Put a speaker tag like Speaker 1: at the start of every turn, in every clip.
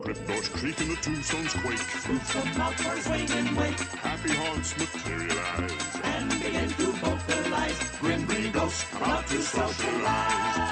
Speaker 1: Cryptos creak and the tombstones quake.
Speaker 2: Fruits from Malfoy's swing and wake.
Speaker 1: Happy haunts materialize.
Speaker 2: And begin to vocalize. Grim green ghosts about to socialize.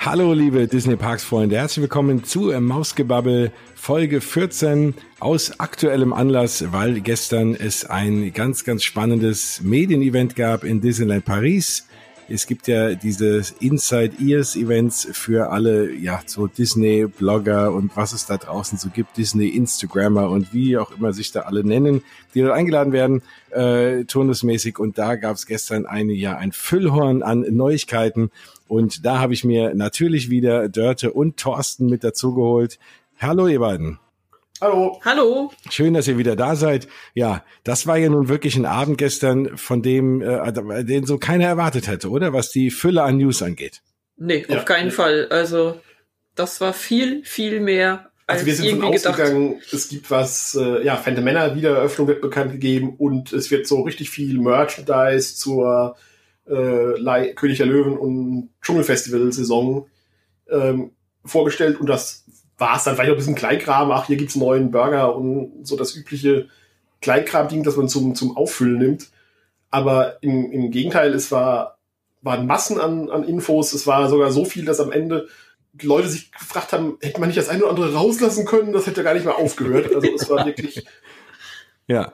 Speaker 3: Hallo liebe Disney Parks Freunde, herzlich willkommen zu Mausgebabbel Folge 14 aus aktuellem Anlass, weil gestern es ein ganz, ganz spannendes Medienevent gab in Disneyland Paris. Es gibt ja diese Inside Ears Events für alle, ja, so Disney Blogger und was es da draußen so gibt, Disney Instagrammer und wie auch immer sich da alle nennen, die dort eingeladen werden, äh, turnusmäßig. Und da gab es gestern eine, ja, ein Füllhorn an Neuigkeiten. Und da habe ich mir natürlich wieder Dörte und Thorsten mit dazu geholt. Hallo, ihr beiden.
Speaker 4: Hallo.
Speaker 5: Hallo.
Speaker 3: Schön, dass ihr wieder da seid. Ja, das war ja nun wirklich ein Abend gestern, von dem, äh, den so keiner erwartet hätte, oder? Was die Fülle an News angeht.
Speaker 5: Nee,
Speaker 4: Ja.
Speaker 5: auf keinen Fall. Also, das war viel, viel mehr als
Speaker 4: Also wir sind davon
Speaker 5: irgendwie gedacht.
Speaker 4: ausgegangen, es gibt was, äh, ja, Phantom Männer Wiedereröffnung wird bekannt gegeben und es wird so richtig viel Merchandise zur äh, König der Löwen und Dschungelfestival-Saison ähm, vorgestellt und das war es dann vielleicht noch ein bisschen Kleinkram, ach, hier gibt's einen neuen Burger und so das übliche Kleinkram-Ding, das man zum, zum Auffüllen nimmt. Aber im, im Gegenteil, es war, waren Massen an, an Infos, es war sogar so viel, dass am Ende Leute sich gefragt haben, hätte man nicht das eine oder andere rauslassen können, das hätte gar nicht mehr aufgehört. Also es war wirklich,
Speaker 3: Ja.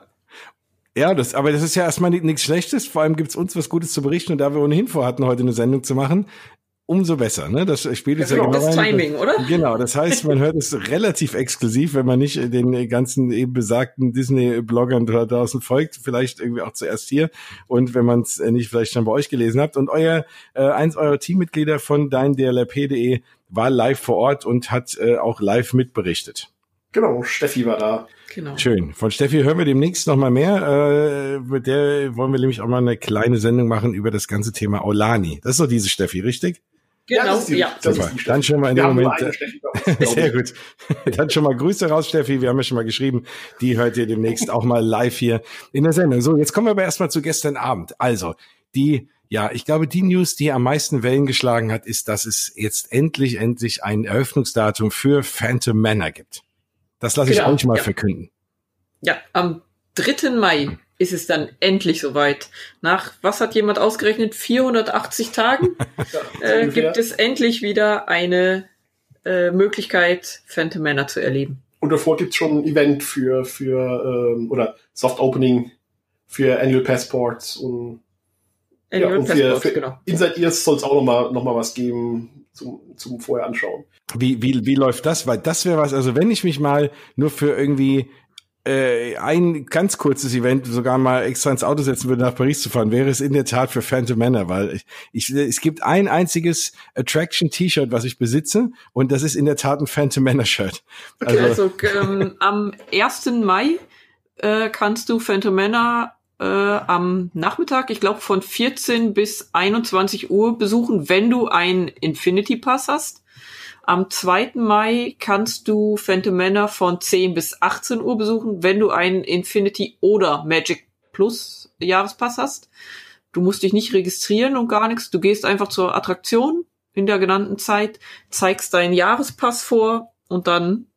Speaker 3: Ja, das, aber das ist ja erstmal ni- nichts Schlechtes. Vor allem gibt's uns was Gutes zu berichten und da wir ohnehin vorhatten, heute eine Sendung zu machen, umso besser. Ne? Das spielt jetzt ja,
Speaker 4: Ja,
Speaker 3: genau
Speaker 4: genau.
Speaker 5: Das. Timing, oder?
Speaker 3: Genau, das heißt, man hört es relativ exklusiv, wenn man nicht den ganzen eben besagten Disney-Bloggern da draußen folgt, vielleicht irgendwie auch zuerst hier und wenn man es nicht vielleicht schon bei euch gelesen habt. Und euer äh, eins eurer Teammitglieder von deindlp.de war live vor Ort und hat äh, auch live mitberichtet.
Speaker 4: genau, Steffi war da.
Speaker 5: Genau.
Speaker 3: Schön. Von Steffi hören wir demnächst noch mal mehr. Äh, mit der wollen wir nämlich auch mal eine kleine Sendung machen über das ganze Thema Aulani. Das ist doch diese Steffi, richtig?
Speaker 4: Ja,
Speaker 5: Genau,
Speaker 4: das ist die-
Speaker 5: ja.
Speaker 4: das die.
Speaker 3: Dann schon mal in
Speaker 4: Wir
Speaker 3: dem Moment. Sehr
Speaker 4: ich.
Speaker 3: gut. Dann schon mal Grüße raus, Steffi. Wir haben ja schon mal geschrieben. Die hört ihr demnächst auch mal live hier in der Sendung. So, jetzt kommen wir aber erstmal zu gestern Abend. Also, die, ja, ich glaube, die News, die am meisten Wellen geschlagen hat, ist, dass es jetzt endlich, endlich ein Eröffnungsdatum für Phantom Manor gibt. Das lasse ich
Speaker 5: Genau,
Speaker 3: euch mal
Speaker 5: ja.
Speaker 3: verkünden.
Speaker 5: Ja, am 3. Mai ist es dann endlich soweit. Nach, was hat jemand ausgerechnet? 480 Tagen äh, gibt es endlich wieder eine äh, Möglichkeit, Phantom Manor zu erleben.
Speaker 4: Und davor gibt's schon ein Event für, für ähm, oder Soft Opening für Annual Passports und, ja,
Speaker 5: Annual
Speaker 4: und für,
Speaker 5: Passport,
Speaker 4: für
Speaker 5: genau.
Speaker 4: Inside Ears soll es auch noch mal, noch mal was geben zum, zum vorher anschauen.
Speaker 3: Wie, wie, wie läuft das? Weil das wäre was, also wenn ich mich mal nur für irgendwie äh, ein ganz kurzes Event sogar mal extra ins Auto setzen würde, nach Paris zu fahren, wäre es in der Tat für Phantom Manor, weil ich, ich, es gibt ein einziges Attraction-T-Shirt, was ich besitze, und das ist in der Tat ein Phantom Manor-Shirt.
Speaker 5: Okay, also, ähm, am 1. Mai äh, kannst du Phantom Manor äh, am Nachmittag, ich glaube von 14 bis 21 Uhr besuchen, wenn du einen Infinity Pass hast. Am 2. Mai kannst du Phantom Manor von 10 bis 18 Uhr besuchen, wenn du einen Infinity oder Magic Plus Jahrespass hast. Du musst dich nicht registrieren und gar nichts. Du gehst einfach zur Attraktion in der genannten Zeit, zeigst deinen Jahrespass vor und dann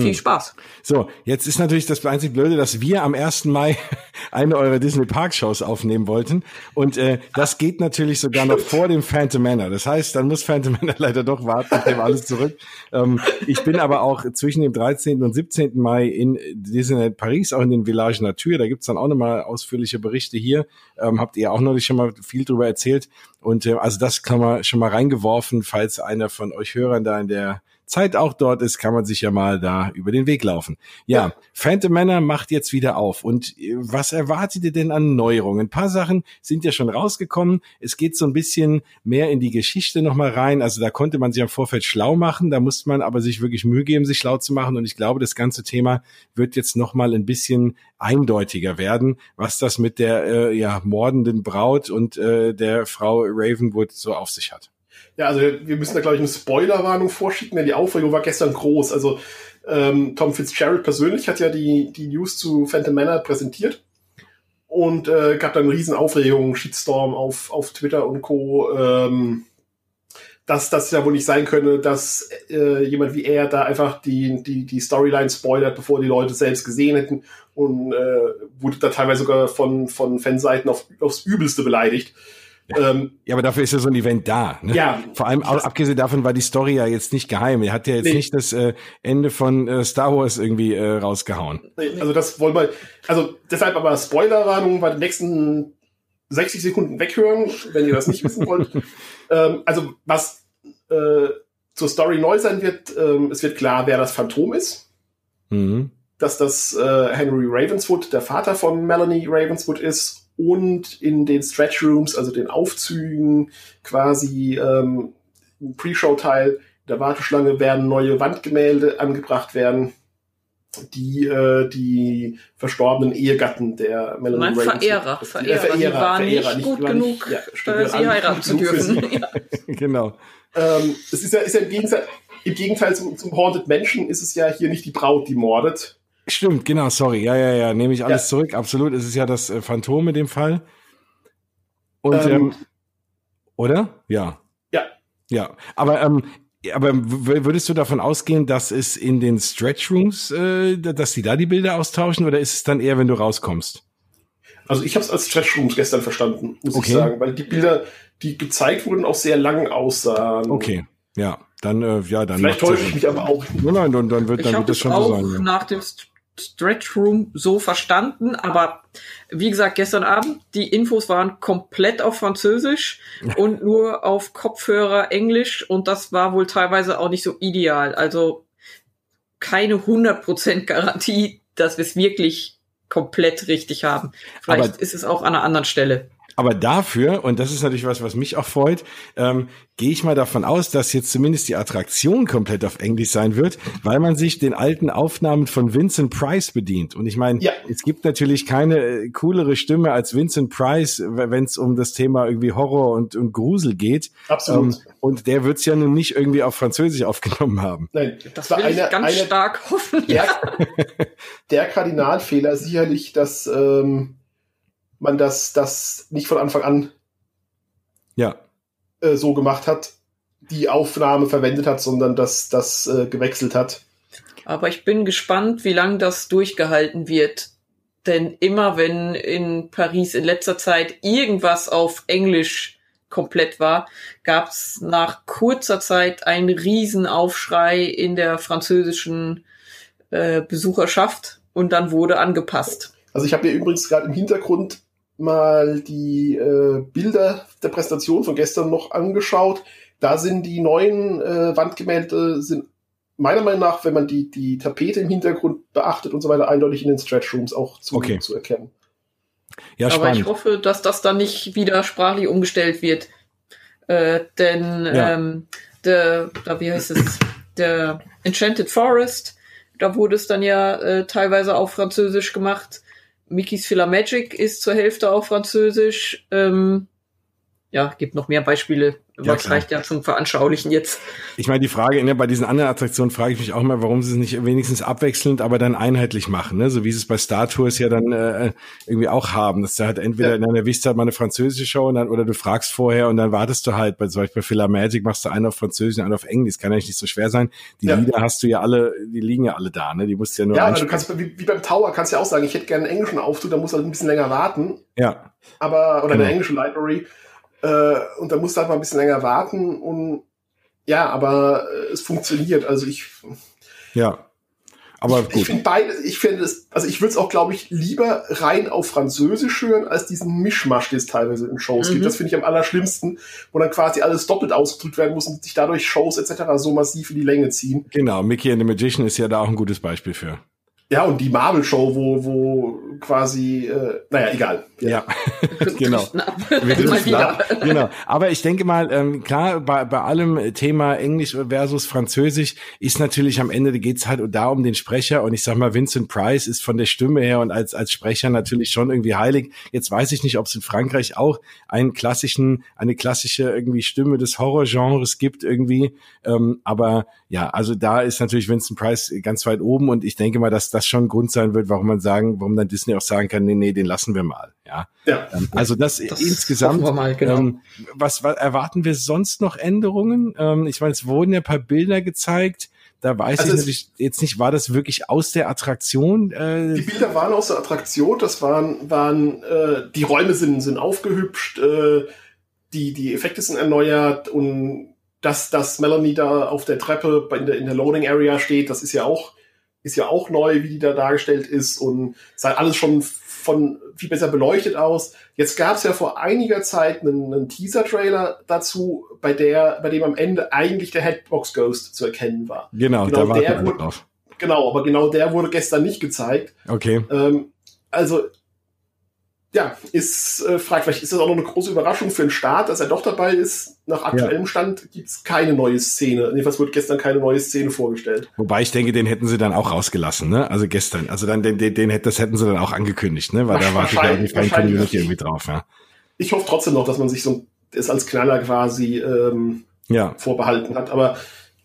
Speaker 3: Hm.
Speaker 5: viel Spaß.
Speaker 3: So, jetzt ist natürlich das einzig Blöde, dass wir am 1. Mai eine eurer Disney Park Shows aufnehmen wollten. Und äh, das geht natürlich sogar noch vor dem Phantom Manor. Das heißt, dann muss Phantom Manor leider doch warten, ich nehme alles zurück. Ähm, ich bin aber auch zwischen dem 13. und 17. Mai in Disneyland Paris, auch in den Village Nature. Da gibt's dann auch nochmal ausführliche Berichte hier. Ähm, habt ihr auch neulich schon mal viel drüber erzählt. Und äh, also das kann man schon mal reingeworfen, falls einer von euch Hörern da in der Zeit auch dort ist, kann man sich ja mal da über den Weg laufen. Ja, Phantom Manor macht jetzt wieder auf. Und äh, was erwartet ihr denn an Neuerungen? Ein paar Sachen sind ja schon rausgekommen. Es geht so ein bisschen mehr in die Geschichte nochmal rein. Also da konnte man sich am Vorfeld schlau machen. Da musste man aber sich wirklich Mühe geben, sich schlau zu machen. Und ich glaube, das ganze Thema wird jetzt nochmal ein bisschen eindeutiger werden, was das mit der äh, ja, mordenden Braut und äh, der Frau Ravenwood so auf sich hat.
Speaker 4: Ja, also wir müssen da, glaube ich, eine Spoilerwarnung vorschicken, denn die Aufregung war gestern groß. Also ähm, Tom Fitzgerald persönlich hat ja die, die News zu Phantom Manor präsentiert und äh, gab dann riesen Aufregung, Shitstorm auf, auf Twitter und Co., ähm, dass das ja wohl nicht sein könne, dass äh, jemand wie er da einfach die, die, die Storyline spoilert, bevor die Leute selbst gesehen hätten und äh, wurde da teilweise sogar von, von Fanseiten auf, aufs Übelste beleidigt.
Speaker 3: Ähm, ja, aber dafür ist ja so ein Event da. Ne?
Speaker 4: Ja.
Speaker 3: Vor allem, auch, abgesehen davon war die Story ja jetzt nicht geheim. Er hat ja jetzt
Speaker 4: Nee.
Speaker 3: nicht das äh, Ende von äh, Star Wars irgendwie äh, rausgehauen.
Speaker 4: Also das wollen wir, also deshalb aber Spoilerwarnung bei den nächsten 60 Sekunden weghören, wenn ihr das nicht wissen wollt. ähm, also was äh, zur Story neu sein wird, ähm, es wird klar, wer das Phantom ist.
Speaker 3: Mhm.
Speaker 4: dass das äh, Henry Ravenswood, der Vater von Melanie Ravenswood ist und in den Stretch Rooms, also den Aufzügen quasi ähm, im Pre-Show-Teil der Warteschlange werden neue Wandgemälde angebracht werden, die äh, die verstorbenen Ehegatten der Melanie
Speaker 5: Mein
Speaker 4: Ravenswood
Speaker 5: Verehrer,
Speaker 4: Äh,
Speaker 5: Verehrer, die waren nicht gut genug,
Speaker 4: ja, stimmt,
Speaker 5: äh, sie heiraten zu dürfen. Ja.
Speaker 3: Genau.
Speaker 4: Ähm, es ist ja, ist ja im Gegenteil, im Gegenteil zum, zum Haunted Menschen ist es ja hier nicht die Braut, die mordet,
Speaker 3: Stimmt, genau, sorry. Ja, ja, ja, nehme ich alles
Speaker 4: Ja.
Speaker 3: zurück. Absolut. Es ist ja das äh, Phantom in dem Fall. Und
Speaker 4: Ähm,
Speaker 3: ähm, oder? Ja.
Speaker 4: Ja.
Speaker 3: Ja. Aber ähm, aber würdest du davon ausgehen, dass es in den Stretch Rooms, äh, dass die da die Bilder austauschen, oder ist es dann eher, wenn du rauskommst?
Speaker 4: Also ich habe es als Stretch Rooms gestern verstanden, muss
Speaker 3: Okay.
Speaker 4: ich sagen, weil die Bilder, die gezeigt wurden, auch sehr lang aussahen.
Speaker 3: Okay. Ja. Dann äh, ja, dann.
Speaker 4: Vielleicht täusche ich mich aber auch.
Speaker 3: Nein, nein, dann, dann wird,
Speaker 5: Ich
Speaker 3: dann
Speaker 5: habe
Speaker 3: wird das schon
Speaker 5: auch
Speaker 3: so sein. Ja.
Speaker 5: nach dem St- Stretch Room so verstanden, aber wie gesagt, gestern Abend, die Infos waren komplett auf Französisch und nur auf Kopfhörer Englisch und das war wohl teilweise auch nicht so ideal. Also keine 100% Garantie, dass wir es wirklich komplett richtig haben. Vielleicht
Speaker 3: Aber-
Speaker 5: ist es auch an einer anderen Stelle.
Speaker 3: Aber dafür, und das ist natürlich was, was mich auch freut, ähm, gehe ich mal davon aus, dass jetzt zumindest die Attraktion komplett auf Englisch sein wird, weil man sich den alten Aufnahmen von Vincent Price bedient. Und ich meine,
Speaker 4: Ja.
Speaker 3: es gibt natürlich keine äh, coolere Stimme als Vincent Price, wenn es um das Thema irgendwie Horror und, und Grusel geht.
Speaker 4: Absolut.
Speaker 3: Ähm, und der wird's ja nun nicht irgendwie auf Französisch aufgenommen haben.
Speaker 4: Nein,
Speaker 5: Das
Speaker 4: war eine,
Speaker 5: ganz
Speaker 4: eine
Speaker 5: stark hoffen.
Speaker 4: der, der Kardinalfehler sicherlich, dass ähm, man das, das nicht von Anfang an
Speaker 3: Ja.
Speaker 4: äh, so gemacht hat, die Aufnahme verwendet hat, sondern dass das äh, gewechselt hat.
Speaker 5: Aber ich bin gespannt, wie lange das durchgehalten wird. Denn immer wenn in Paris in letzter Zeit irgendwas auf Englisch komplett war, gab es nach kurzer Zeit einen Riesenaufschrei in der französischen äh, Besucherschaft und dann wurde angepasst.
Speaker 4: Also ich habe mir übrigens gerade im Hintergrund mal die äh, Bilder der Präsentation von gestern noch angeschaut. Da sind die neuen äh, Wandgemälde sind meiner Meinung nach, wenn man die, die Tapete im Hintergrund beachtet und so weiter, eindeutig in den Stretch Rooms auch zu,
Speaker 3: Okay.
Speaker 4: zu erkennen.
Speaker 3: Ja,
Speaker 5: Aber
Speaker 3: spannend.
Speaker 5: ich hoffe, dass das dann nicht wieder sprachlich umgestellt wird. Äh, denn
Speaker 3: Ja.
Speaker 5: ähm, der, da, wie heißt es, der Enchanted Forest, da wurde es dann ja äh, teilweise auf Französisch gemacht. Mickey's Filler Magic ist zur Hälfte auf Französisch. Ähm, ja, gibt noch mehr Beispiele,
Speaker 3: Ja,
Speaker 5: es
Speaker 3: klar.
Speaker 5: reicht ja zum Veranschaulichen jetzt.
Speaker 3: Ich meine, die Frage, ne, bei diesen anderen Attraktionen frage ich mich auch mal, warum sie es nicht wenigstens abwechselnd, aber dann einheitlich machen, ne? So wie sie es bei Star Tours ja dann äh, irgendwie auch haben. Dass da halt entweder
Speaker 4: Ja.
Speaker 3: in einer Vista mal eine französische Show und dann, oder du fragst vorher und dann wartest du halt, bei zum Beispiel bei Filler Magic machst du einen auf Französisch und einen auf Englisch. Kann ja nicht so schwer sein. Die
Speaker 4: Ja.
Speaker 3: Lieder hast du ja alle, die liegen ja alle da, ne? Die musst du ja nur
Speaker 4: Ja, aber du kannst wie, wie beim Tower kannst du ja auch sagen, ich hätte gerne einen englischen Aufzug, da muss halt ein bisschen länger warten,
Speaker 3: Ja,
Speaker 4: aber oder
Speaker 3: Genau.
Speaker 4: eine englische Library äh, und da musst du halt mal ein bisschen länger warten und ja, aber äh, es funktioniert. Also ich
Speaker 3: ja. Aber
Speaker 4: Ich
Speaker 3: gut.
Speaker 4: finde beide, ich finde es, also ich würde es auch, glaube ich, lieber rein auf Französisch hören, als diesen Mischmasch, den es teilweise in Shows
Speaker 5: Mhm.
Speaker 4: gibt. Das finde ich am allerschlimmsten, wo dann quasi alles doppelt ausgedrückt werden muss und sich dadurch Shows etc. so massiv in die Länge ziehen.
Speaker 3: Genau, Mickey and the Magician ist ja da auch ein gutes Beispiel für.
Speaker 4: Ja, und die Marvel-Show, wo, wo quasi, äh, naja, egal.
Speaker 3: Ja, genau. Wir
Speaker 5: Mal
Speaker 3: driften
Speaker 5: wieder.
Speaker 3: ab. Genau. Aber ich denke mal, ähm, klar, bei, bei allem Thema Englisch versus Französisch ist natürlich am Ende geht's halt da um den Sprecher. Und ich sag mal, Vincent Price ist von der Stimme her und als, als Sprecher natürlich schon irgendwie heilig. Jetzt weiß ich nicht, ob es in Frankreich auch einen klassischen, eine klassische irgendwie Stimme des Horrorgenres gibt irgendwie. Ähm, aber ja, also da ist natürlich Vincent Price ganz weit oben und ich denke mal, dass das schon ein Grund sein wird, warum man sagen, warum dann Disney auch sagen kann, nee, nee, den lassen wir mal. Ja.
Speaker 4: Ja.
Speaker 3: Ähm, Also das,
Speaker 5: Das
Speaker 3: insgesamt.
Speaker 5: mal, genau.
Speaker 3: ähm, was, was erwarten wir sonst noch Änderungen? Ähm, ich meine, es wurden ja ein paar Bilder gezeigt. Da weiß
Speaker 4: Also
Speaker 3: ich jetzt nicht, war das wirklich aus der Attraktion?
Speaker 4: Die
Speaker 3: Äh,
Speaker 4: Bilder waren aus der Attraktion, das waren, waren äh, die Räume sind, sind aufgehübscht, äh, die, die Effekte sind erneuert und dass, dass Melanie da auf der Treppe in der, in der Loading Area steht, das ist ja auch, ist ja auch neu, wie die da dargestellt ist und sah alles schon von viel besser beleuchtet aus. Jetzt gab es ja vor einiger Zeit einen, einen Teaser-Trailer dazu, bei der, bei dem am Ende eigentlich der Headbox Ghost zu erkennen war.
Speaker 3: genau,
Speaker 4: Genau,
Speaker 3: da warten
Speaker 4: der wurde-
Speaker 3: drauf.
Speaker 4: Genau, aber genau der wurde gestern nicht gezeigt.
Speaker 3: Okay.
Speaker 4: Ähm, also, ja, ist äh, fragt, vielleicht ist das auch noch eine große Überraschung für den Start, dass er doch dabei ist. Nach aktuellem Stand gibt es keine neue Szene. Jedenfalls wurde gestern keine neue Szene vorgestellt.
Speaker 3: Wobei ich denke, den hätten sie dann auch rausgelassen, ne? Also gestern. Also dann den, den, den das hätten sie dann auch angekündigt, ne? Weil da ja
Speaker 4: Wahrscheinlich-
Speaker 3: kein
Speaker 4: wahrscheinlich.
Speaker 3: Community irgendwie drauf, ja.
Speaker 4: Ich hoffe trotzdem noch, dass man sich so das als Knaller quasi ähm,
Speaker 3: Ja.
Speaker 4: vorbehalten hat. Aber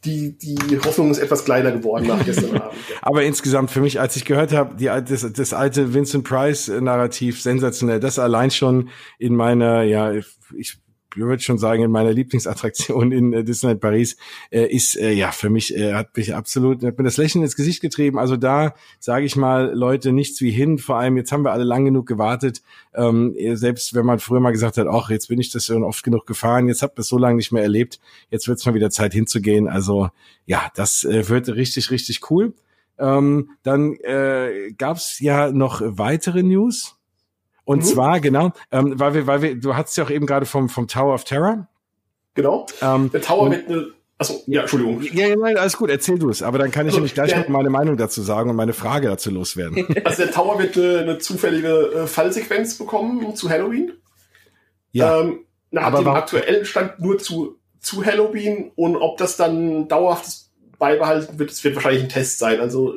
Speaker 4: die, die Hoffnung ist etwas kleiner geworden nach gestern Abend.
Speaker 3: Aber insgesamt für mich, als ich gehört habe, die, das, das alte Vincent Price-Narrativ, sensationell. Das allein schon in meiner, ja, ich würde schon sagen, in meiner Lieblingsattraktion in äh, Disneyland Paris, äh, ist, äh, ja, für mich, äh, hat mich absolut, hat mir das Lächeln ins Gesicht getrieben. Also da sage ich mal, Leute, nichts wie hin. Vor allem, jetzt haben wir alle lang genug gewartet. Ähm, selbst wenn man früher mal gesagt hat, ach, jetzt bin ich das schon oft genug gefahren, jetzt habt ihr es so lange nicht mehr erlebt, jetzt wird es mal wieder Zeit hinzugehen. Also ja, das äh, wird richtig, richtig cool. Ähm, dann äh, gab es ja noch weitere News. Und
Speaker 4: Mhm.
Speaker 3: zwar, genau, ähm, weil wir, weil wir, du hattest ja auch eben gerade vom, vom Tower of Terror.
Speaker 4: Genau.
Speaker 3: Ähm,
Speaker 4: Der Tower wird eine. Achso, ja, Entschuldigung.
Speaker 3: ja, ja, nein, alles gut, erzähl du es. Aber dann kann ich
Speaker 4: Also,
Speaker 3: nämlich gleich
Speaker 4: der-
Speaker 3: noch meine Meinung dazu sagen und meine Frage dazu loswerden.
Speaker 4: Also der Tower wird eine, eine zufällige äh, Fallsequenz bekommen zu Halloween.
Speaker 3: Ja,
Speaker 4: Ähm, nach
Speaker 3: Aber
Speaker 4: dem aktuellen Stand nur zu, zu Halloween und ob das dann dauerhaft beibehalten wird, das wird wahrscheinlich ein Test sein. Also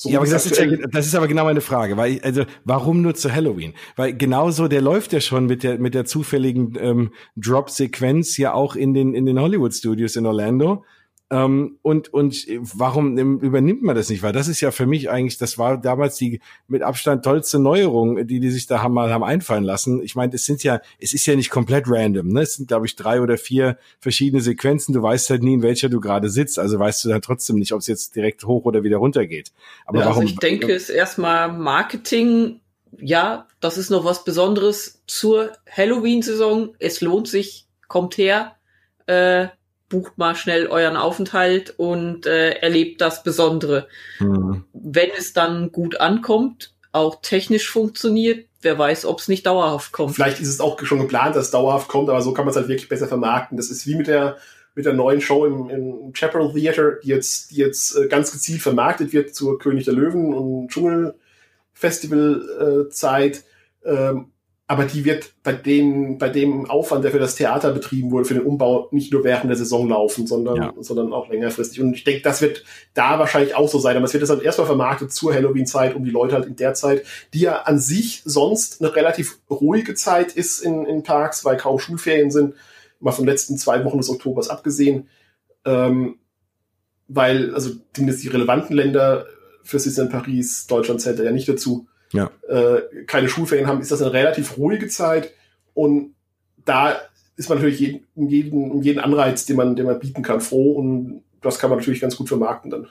Speaker 4: so
Speaker 3: ja, aber das ist, ja, das ist aber genau meine Frage, weil ich, also warum nur zu Halloween? Weil genauso der läuft ja schon mit der mit der zufälligen ähm, Drop-Sequenz ja auch in den in den Hollywood Studios in Orlando. Ähm, und und warum übernimmt man das nicht? Weil das ist ja für mich eigentlich, das war damals die mit Abstand tollste Neuerung, die die sich da haben mal haben einfallen lassen. Ich meine, es sind ja, es ist ja nicht komplett random. Ne? Es sind glaube ich drei oder vier verschiedene Sequenzen. Du weißt halt nie, in welcher du gerade sitzt. Also weißt du dann trotzdem nicht, ob es jetzt direkt hoch oder wieder runter geht. Aber
Speaker 4: Ja,
Speaker 3: warum?
Speaker 5: Also ich denke, es ist erstmal Marketing. Ja, das ist noch was Besonderes zur Halloween-Saison. Es lohnt sich, kommt her, äh, bucht mal schnell euren Aufenthalt und äh, erlebt das Besondere.
Speaker 3: Hm.
Speaker 5: Wenn es dann gut ankommt, auch technisch funktioniert, wer weiß, ob es nicht dauerhaft kommt.
Speaker 4: Vielleicht ist es auch schon geplant, dass es dauerhaft kommt, aber so kann man es halt wirklich besser vermarkten. Das ist wie mit der mit der neuen Show im, im Chaparral Theater, die jetzt, die jetzt äh, ganz gezielt vermarktet wird zur König der Löwen und Dschungelfestival äh, Zeit. Ähm, aber die wird bei dem, bei dem Aufwand, der für das Theater betrieben wurde, für den Umbau, nicht nur während der Saison laufen, sondern,
Speaker 3: Ja.
Speaker 4: sondern auch längerfristig. Und ich denke, das wird da wahrscheinlich auch so sein. Aber es wird das halt erstmal vermarktet zur Halloween-Zeit, um die Leute halt in der Zeit, die ja an sich sonst eine relativ ruhige Zeit ist in, in Parks, weil kaum Schulferien sind, mal von den letzten zwei Wochen des Oktobers abgesehen. Ähm, weil, also zumindest die relevanten Länder für Disneyland Paris, Deutschland zählt da ja nicht dazu,
Speaker 3: Ja.
Speaker 4: äh, keine Schulferien haben, ist das eine relativ ruhige Zeit. Und da ist man natürlich jeden, um, jeden, um jeden Anreiz, den man, den man bieten kann, froh. Und das kann man natürlich ganz gut vermarkten dann.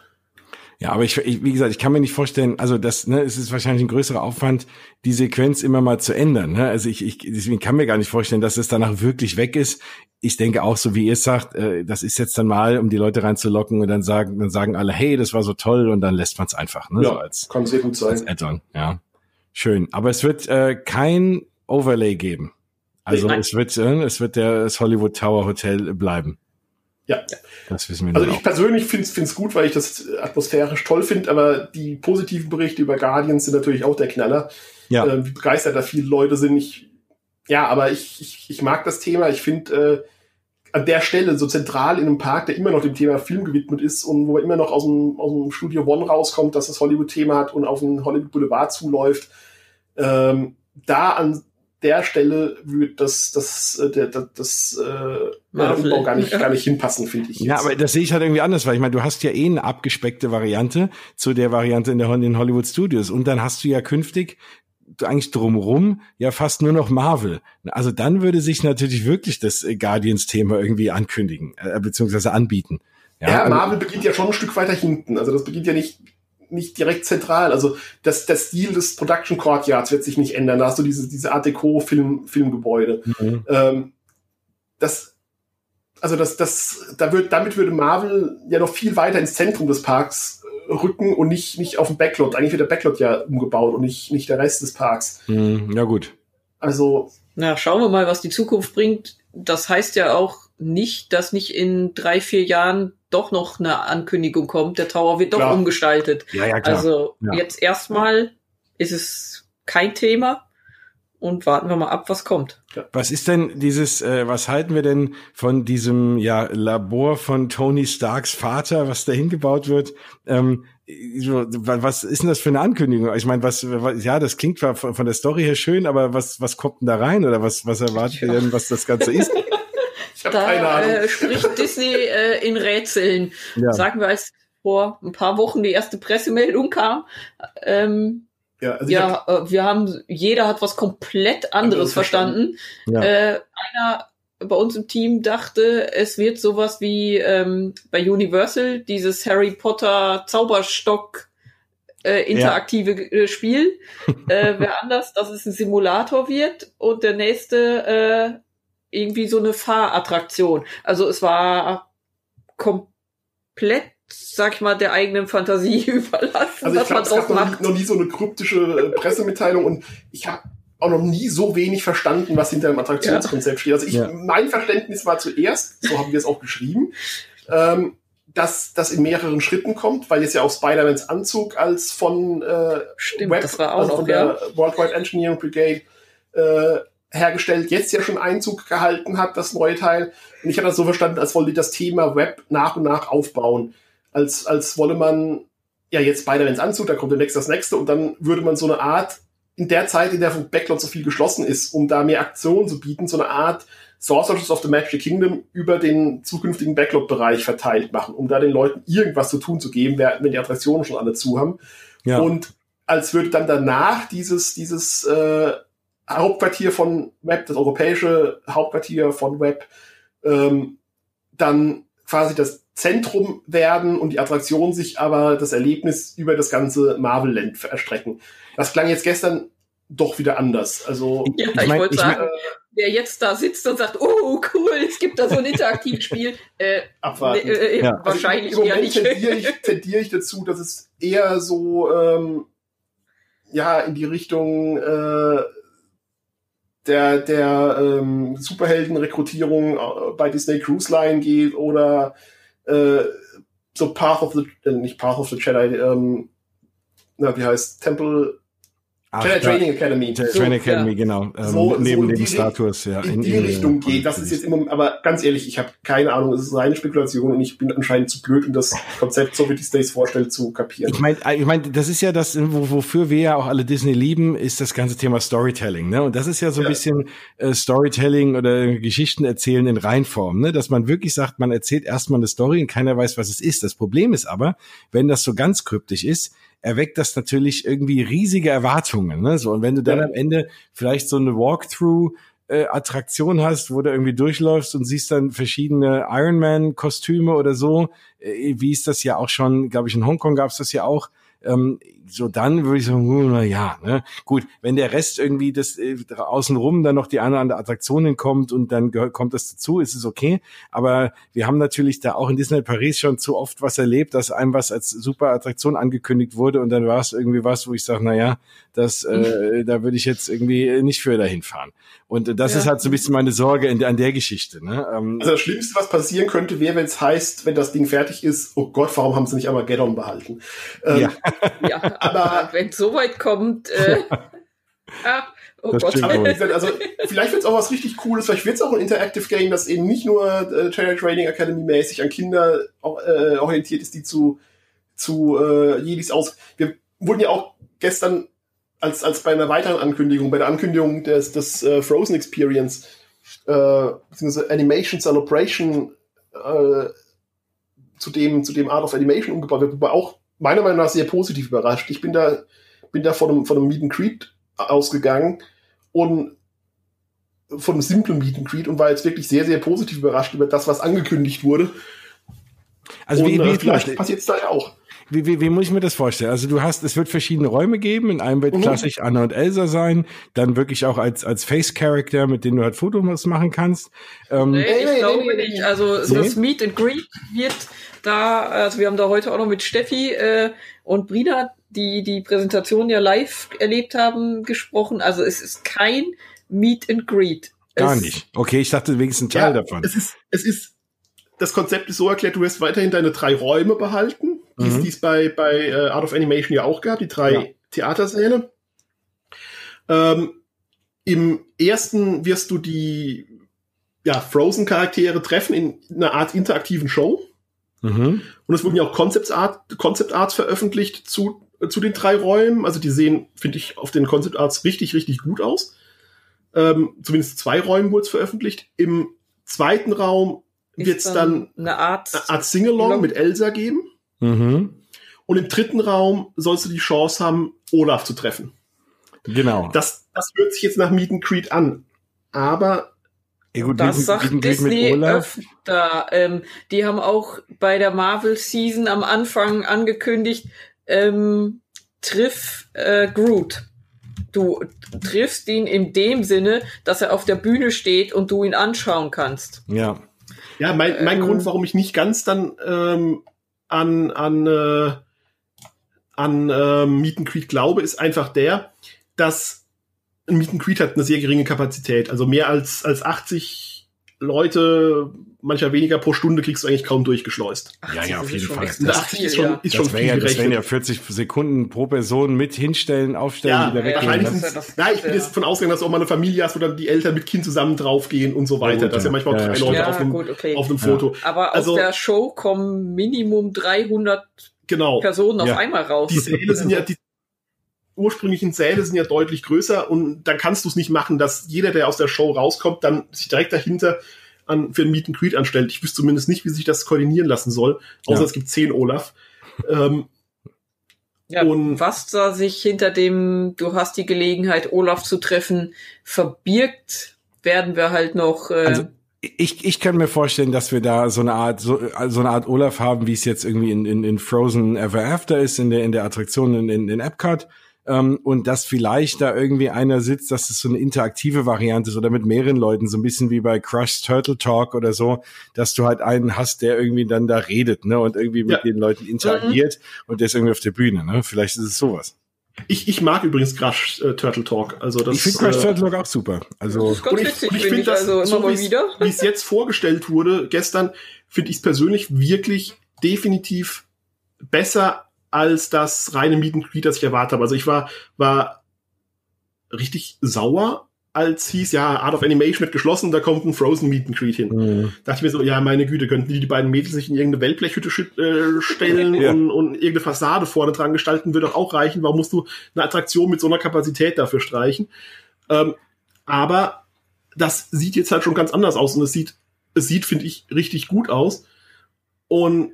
Speaker 3: Ja, aber ich, ich, wie gesagt, ich kann mir nicht vorstellen, also das, ne, es ist wahrscheinlich ein größerer Aufwand, die Sequenz immer mal zu ändern. Ne? Also ich, ich, deswegen kann mir gar nicht vorstellen, dass es danach wirklich weg ist. Ich denke auch, so wie ihr es sagt, äh, das ist jetzt dann mal, um die Leute reinzulocken und dann sagen, dann sagen alle, hey, das war so toll und dann lässt man es einfach, ne?
Speaker 4: Ja,
Speaker 3: So als,
Speaker 4: kann sehr gut
Speaker 3: als
Speaker 4: sein.
Speaker 3: Add-on, ja. Schön. Aber es wird äh, kein Overlay geben. Also
Speaker 5: Nein.
Speaker 3: es wird, äh, es wird der das Hollywood Tower Hotel bleiben.
Speaker 4: Ja.
Speaker 3: Das wissen wir
Speaker 4: Also ich
Speaker 3: auch.
Speaker 4: persönlich finde es gut, weil ich das atmosphärisch toll finde, aber die positiven Berichte über Guardians sind natürlich auch der Knaller.
Speaker 3: Ja.
Speaker 4: äh, wie begeistert da viele Leute sind. Ich, ja, aber ich, ich, ich mag das Thema. Ich finde äh, an der Stelle so zentral in einem Park, der immer noch dem Thema Film gewidmet ist und wo man immer noch aus dem, aus dem Studio One rauskommt, dass das Hollywood-Thema hat und auf den Hollywood Boulevard zuläuft, ähm, da an der Stelle würde das, das, äh, der, das, das äh,
Speaker 5: Marvel.
Speaker 4: Umbau gar nicht, gar nicht hinpassen, finde ich.
Speaker 3: Ja,
Speaker 4: jetzt.
Speaker 3: aber das sehe ich halt irgendwie anders, weil ich meine, du hast ja eh eine abgespeckte Variante zu der Variante in der in den Hollywood Studios und dann hast du ja künftig eigentlich drumrum ja fast nur noch Marvel. Also dann würde sich natürlich wirklich das äh, Guardians-Thema irgendwie ankündigen, äh, beziehungsweise anbieten.
Speaker 4: Ja,
Speaker 3: also-
Speaker 4: Marvel beginnt ja schon ein Stück weiter hinten. Also das beginnt ja nicht, nicht direkt zentral. Also das, der Stil des Production Courtyards wird sich nicht ändern. Da hast du diese, diese Art Deco Film, Filmgebäude.
Speaker 3: Mhm.
Speaker 4: Ähm, das, also das, das, da wird, damit würde Marvel ja noch viel weiter ins Zentrum des Parks äh, rücken und nicht, nicht auf dem Backlot. Eigentlich wird der Backlot ja umgebaut und nicht, nicht der Rest des Parks.
Speaker 3: Mhm, Ja gut.
Speaker 4: Also,
Speaker 5: Na, schauen wir mal, was die Zukunft bringt. Das heißt ja auch nicht, dass nicht in drei, vier Jahren doch noch eine Ankündigung kommt. Der Tower wird doch
Speaker 4: Klar.
Speaker 5: umgestaltet.
Speaker 3: Ja, ja, klar.
Speaker 5: Also
Speaker 3: Ja.
Speaker 5: jetzt erstmal ist es kein Thema und warten wir mal ab, was kommt.
Speaker 3: Was ist denn dieses, äh, was halten wir denn von diesem ja, Labor von Tony Starks Vater, was da hingebaut wird? Ähm, was ist denn das für eine Ankündigung? Ich meine, was, was, ja, das klingt zwar von, von der Story her schön, aber was, was kommt denn da rein oder was, was erwartet ihr denn, was das Ganze ist?
Speaker 4: ich habe keine
Speaker 5: Da
Speaker 4: Ahnung.
Speaker 5: äh, spricht Disney äh, in Rätseln.
Speaker 3: Ja.
Speaker 5: Sagen wir, als vor ein paar Wochen die erste Pressemeldung kam. Ähm,
Speaker 4: ja, also ich hab,
Speaker 5: ja, äh, wir haben, jeder hat was komplett anderes
Speaker 4: Anderes
Speaker 5: verstanden.
Speaker 3: Ja.
Speaker 5: Äh, einer bei uns im Team dachte, es wird sowas wie ähm, bei Universal, dieses Harry Potter Zauberstock äh, interaktive äh, Spiel. äh, wer anders, dass es ein Simulator wird und der nächste äh, irgendwie so eine Fahrattraktion. Also es war komplett, sag ich mal, der eigenen Fantasie überlassen,
Speaker 4: Also ich
Speaker 5: was man
Speaker 4: glaube, es
Speaker 5: draus
Speaker 4: noch
Speaker 5: macht.
Speaker 4: nie, noch nie so eine kryptische äh, Pressemitteilung und ich habe auch noch nie so wenig verstanden, was hinter dem Attraktionskonzept steht. Also ich,
Speaker 3: Ja.
Speaker 4: mein Verständnis war zuerst, so haben wir es auch geschrieben, ähm, dass das in mehreren Schritten kommt, weil jetzt ja auch Spider-Mans Anzug als von äh,
Speaker 5: Stimmt,
Speaker 4: Web,
Speaker 5: das war auch
Speaker 4: also
Speaker 5: noch,
Speaker 4: von
Speaker 5: ja.
Speaker 4: der Worldwide Engineering Brigade äh, hergestellt, jetzt ja schon Einzug gehalten hat, das neue Teil. Und ich hatte das so verstanden, als wollte das Thema Web nach und nach aufbauen. Als, als wolle man, ja, jetzt Spider-Mans Anzug, da kommt demnächst das nächste und dann würde man so eine Art, in der Zeit, in der von Backlot so viel geschlossen ist, um da mehr Aktionen zu bieten, so eine Art Sorcerers of the Magic Kingdom über den zukünftigen Backlot-Bereich verteilt machen, um da den Leuten irgendwas zu tun zu geben, wenn die Attraktionen schon alle zu haben.
Speaker 3: Ja.
Speaker 4: Und als würde dann danach dieses, dieses äh, Hauptquartier von Web, das europäische Hauptquartier von Web, ähm, dann quasi das Zentrum werden und die Attraktion sich aber das Erlebnis über das ganze Marvel-Land erstrecken. Das klang jetzt gestern doch wieder anders. Also
Speaker 5: Ja,
Speaker 3: Ich
Speaker 5: ich,
Speaker 3: mein-
Speaker 5: wollte
Speaker 3: ich mein-
Speaker 5: sagen, wer jetzt da sitzt und sagt, oh cool, es gibt da so ein interaktives Spiel, äh,
Speaker 4: abwarten.
Speaker 5: äh, äh,
Speaker 3: Ja.
Speaker 5: wahrscheinlich
Speaker 4: also
Speaker 5: eher nicht.
Speaker 4: tendiere ich, tendiere ich dazu, dass es eher so ähm, ja in die Richtung äh, der der ähm, Superheldenrekrutierung äh, bei Disney Cruise Line geht oder äh, so Path of the äh, nicht Path of the Jedi ähm, na wie heißt Temple
Speaker 3: Ja.
Speaker 4: Training Academy
Speaker 3: Tra-
Speaker 5: So,
Speaker 3: Training Academy,
Speaker 5: ja.
Speaker 3: genau. Ähm,
Speaker 4: So- so
Speaker 3: neben
Speaker 4: in
Speaker 3: dem
Speaker 4: die
Speaker 3: Star Tours, ja.
Speaker 4: in, die Richtung geht. Das ist jetzt immer, aber ganz ehrlich, ich habe keine Ahnung, es ist reine Spekulation und ich bin anscheinend zu blöd, um das Konzept, so wie Disney es vorstellt, zu kapieren.
Speaker 3: Ich meine, ich mein, das ist ja das, wo, wofür wir ja auch alle Disney lieben, ist das ganze Thema Storytelling. Ne? Und das ist ja so ein
Speaker 4: Ja.
Speaker 3: bisschen äh, Storytelling oder Geschichten erzählen in Reinform, ne? dass man wirklich sagt, man erzählt erstmal eine Story und keiner weiß, was es ist. Das Problem ist aber, wenn das so ganz kryptisch ist, erweckt das natürlich irgendwie riesige Erwartungen. Ne? So, und wenn du dann
Speaker 4: Ja.
Speaker 3: am Ende vielleicht so eine Walkthrough äh, Attraktion hast, wo du irgendwie durchläufst und siehst dann verschiedene Ironman-Kostüme oder so, äh, wie ist das ja auch schon, glaube ich, in Hongkong gab es das ja auch. Ähm, so dann würde ich sagen, hm, na ja, ne? gut, wenn der Rest irgendwie das äh, außenrum dann noch die eine oder andere Attraktion hinkommt und dann gehört, kommt das dazu, ist es okay. Aber wir haben natürlich da auch in Disney Paris schon zu oft was erlebt, dass einem was als super Attraktion angekündigt wurde und dann war es irgendwie was, wo ich sage, na ja, das, äh, da würde ich jetzt irgendwie nicht für dahin fahren. Und äh, das
Speaker 5: Ja.
Speaker 3: ist halt so ein bisschen meine Sorge in, an der Geschichte. Ne? Ähm,
Speaker 4: Also das Schlimmste, was passieren könnte, wäre, wenn es heißt, wenn das Ding fertig ist, oh Gott, warum haben sie nicht Armageddon behalten? Ähm,
Speaker 3: Ja.
Speaker 5: Ja, aber wenn es so weit kommt, äh, ah, oh
Speaker 3: Das
Speaker 5: Gott.
Speaker 4: Aber also vielleicht wird es auch was richtig Cooles, vielleicht wird es auch ein Interactive Game, das eben nicht nur äh, Jedi Training Academy mäßig an Kinder auch, äh, orientiert ist, die zu zu äh, Jedis aus. Wir wurden ja auch gestern als, als bei einer weiteren Ankündigung, bei der Ankündigung des, des äh, Frozen Experience, äh, beziehungsweise Animation Celebration, äh, zu dem, zu dem Art of Animation umgebaut wird, wobei auch meiner Meinung nach sehr positiv überrascht. Ich bin da, bin da von einem, von einem Meet and Greet ausgegangen und von einem simplen Meet and Greet und war jetzt wirklich sehr, sehr positiv überrascht über das, was angekündigt wurde.
Speaker 3: Also
Speaker 4: und,
Speaker 3: wie,
Speaker 4: äh,
Speaker 3: wie,
Speaker 4: vielleicht passiert es da ja auch.
Speaker 3: Wie, wie, wie muss ich mir das vorstellen? Also du hast, es wird verschiedene Räume geben. In einem wird
Speaker 4: Mhm.
Speaker 3: klassisch Anna und Elsa sein, dann wirklich auch als als Face Character, mit denen du halt Fotos machen kannst. Ähm,
Speaker 5: Nee, ich
Speaker 4: nee,
Speaker 5: glaube
Speaker 4: nee,
Speaker 5: nicht. Also
Speaker 3: Nee?
Speaker 5: das Meet and Greet wird da, also wir haben da heute auch noch mit Steffi äh, und Brina, die die Präsentation ja live erlebt haben, gesprochen. Also es ist kein Meet and Greet.
Speaker 3: gar
Speaker 5: es,
Speaker 3: nicht. Okay, ich dachte wenigstens ein Teil davon.
Speaker 4: Es ist, es ist, das Konzept ist so erklärt, du wirst weiterhin deine drei Räume behalten, die es
Speaker 3: Mhm.
Speaker 4: dies bei, bei äh, Art of Animation ja auch gab, die drei
Speaker 3: Ja.
Speaker 4: Theatersäle. Ähm, Im ersten wirst du die ja, Frozen-Charaktere treffen in einer Art interaktiven Show.
Speaker 3: Mhm.
Speaker 4: Und es wurden ja auch Concept Art, Concept Arts veröffentlicht zu, zu den drei Räumen. Also die sehen, finde ich, auf den Concept Arts richtig, richtig gut aus. Ähm, zumindest zwei Räumen wurde es veröffentlicht. Im zweiten Raum wird es dann
Speaker 5: eine Art.
Speaker 4: eine Art Singalong mit Elsa geben.
Speaker 3: Mhm.
Speaker 4: Und im dritten Raum sollst du die Chance haben, Olaf zu treffen.
Speaker 3: Genau.
Speaker 4: Das, das hört sich jetzt nach Meet and Greet an. Aber
Speaker 3: Ja, gut,
Speaker 5: Das sagt Disney öfter. Ähm, die haben auch bei der Marvel Season am Anfang angekündigt, ähm, triff äh, Groot. Du triffst ihn in dem Sinne, dass er auf der Bühne steht und du ihn anschauen kannst.
Speaker 3: Ja.
Speaker 4: ja, mein, mein
Speaker 5: Ähm.
Speaker 4: Grund, warum ich nicht ganz dann ähm, an, an, äh, an ähm, Meet and Greet glaube, ist einfach der, dass ein Meet and Greet hat eine sehr geringe Kapazität. Also mehr als, als 80 Leute, mancher weniger pro Stunde kriegst du eigentlich kaum durchgeschleust.
Speaker 3: Ja, ja,
Speaker 5: das
Speaker 3: auf jeden
Speaker 5: schon
Speaker 3: Fall.
Speaker 4: Das 80 ist schon,
Speaker 5: ja.
Speaker 4: ist schon
Speaker 3: Das, wär
Speaker 4: viel
Speaker 3: ja, das wären ja 40 Sekunden pro Person mit hinstellen, aufstellen,
Speaker 4: Ja,
Speaker 3: wieder
Speaker 5: ja,
Speaker 3: weggehen. Das-
Speaker 5: das- das-
Speaker 4: na, ich bin
Speaker 5: ja.
Speaker 4: jetzt von ausgegangen, dass du auch mal eine Familie hast, wo dann die Eltern mit Kind zusammen draufgehen und so weiter.
Speaker 3: gut,
Speaker 4: das ist ja
Speaker 3: ja.
Speaker 4: manchmal
Speaker 3: Ja,
Speaker 4: drei
Speaker 3: ja,
Speaker 4: Leute
Speaker 3: stimmt.
Speaker 4: auf einem,
Speaker 5: gut, okay.
Speaker 4: auf einem Foto.
Speaker 5: Aber
Speaker 4: Also-
Speaker 5: aus der Show kommen Minimum 300
Speaker 4: Genau.
Speaker 5: Personen auf
Speaker 3: Ja.
Speaker 5: einmal raus.
Speaker 4: Die Säle sind ja, die ursprünglichen Säle sind ja deutlich größer und dann kannst du es nicht machen, dass jeder, der aus der Show rauskommt, dann sich direkt dahinter an, für ein Meet and Greet anstellt. Ich wüsste zumindest nicht, wie sich das koordinieren lassen soll. Außer
Speaker 3: Ja.
Speaker 4: es gibt zehn Olaf. Ähm,
Speaker 5: Ja,
Speaker 4: Und-
Speaker 5: was da sich hinter dem, du hast die Gelegenheit, Olaf zu treffen, verbirgt, werden wir halt noch. Äh,
Speaker 3: Also, ich, ich kann mir vorstellen, dass wir da so eine Art so, so eine Art Olaf haben, wie es jetzt irgendwie in, in, in Frozen Ever After ist, in der in der Attraktion in, in, in Epcot. Ähm, und dass vielleicht da irgendwie einer sitzt, dass es so eine interaktive Variante ist oder mit mehreren Leuten, so ein bisschen wie bei Crush Turtle Talk oder so, dass du halt einen hast, der irgendwie dann da redet, ne, und irgendwie mit
Speaker 4: Ja.
Speaker 3: den Leuten interagiert und der ist irgendwie auf der Bühne, ne? Vielleicht ist es sowas.
Speaker 4: ich, ich mag übrigens Crush äh, Turtle Talk. Also das,
Speaker 3: ich finde Crush
Speaker 4: äh,
Speaker 3: Turtle Talk auch super. Also,
Speaker 5: das ist ganz
Speaker 4: Und ich,
Speaker 5: witzig,
Speaker 4: und ich
Speaker 5: finde
Speaker 4: finde
Speaker 5: ich,
Speaker 4: das,
Speaker 5: also immer
Speaker 4: so
Speaker 5: mal
Speaker 4: wie's-
Speaker 5: wieder.
Speaker 4: wie es jetzt vorgestellt wurde, gestern, finde ich es persönlich wirklich definitiv besser als das reine Meet and Greet, das ich erwartet habe. Also ich war, war richtig sauer, als hieß, ja, Art of Animation wird geschlossen, da kommt ein Frozen Meet and Greet hin.
Speaker 3: mh,
Speaker 4: Dachte ich mir so, ja, meine Güte, könnten die, die beiden Mädels sich in irgendeine Wellblechhütte schü- äh, stellen
Speaker 3: Ja.
Speaker 4: und, und irgendeine Fassade vorne dran gestalten, würde doch auch reichen. Warum musst du eine Attraktion mit so einer Kapazität dafür streichen? Ähm, aber das sieht jetzt halt schon ganz anders aus und es sieht, es sieht, finde ich, richtig gut aus. Und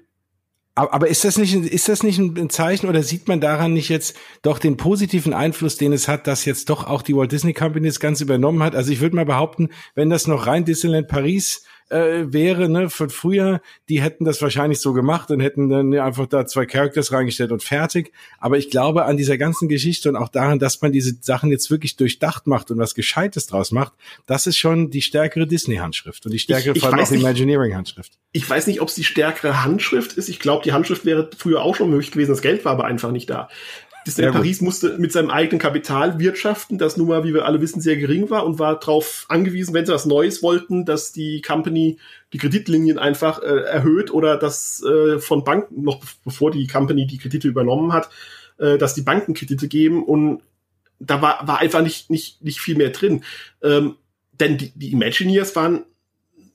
Speaker 3: Aber, ist das nicht, ist das nicht ein Zeichen oder sieht man daran nicht jetzt doch den positiven Einfluss, den es hat, dass jetzt doch auch die Walt Disney Company das Ganze übernommen hat? Also ich würde mal behaupten, wenn das noch rein Disneyland Paris äh, wäre, ne, von früher, die hätten das wahrscheinlich so gemacht und hätten dann einfach da zwei Characters reingestellt und fertig. Aber ich glaube an dieser ganzen Geschichte und auch daran, dass man diese Sachen jetzt wirklich durchdacht macht und was Gescheites draus macht, das ist schon die stärkere Disney-Handschrift und die stärkere
Speaker 4: ich weiß
Speaker 3: auch. Imagineering-Handschrift.
Speaker 4: ich weiß nicht, ob es die stärkere Handschrift ist. Ich glaube, die Handschrift wäre früher auch schon möglich gewesen. Das Geld war aber einfach nicht da. Disney. Paris musste mit seinem eigenen Kapital wirtschaften, das nun mal, wie wir alle wissen, sehr gering war und war darauf angewiesen, wenn sie was Neues wollten, dass die Company die Kreditlinien einfach äh, erhöht oder dass äh, von Banken, noch bev- bevor die Company die Kredite übernommen hat, äh, dass die Banken Kredite geben und da war, war einfach nicht, nicht, nicht viel mehr drin. Ähm, denn die, die Imagineers waren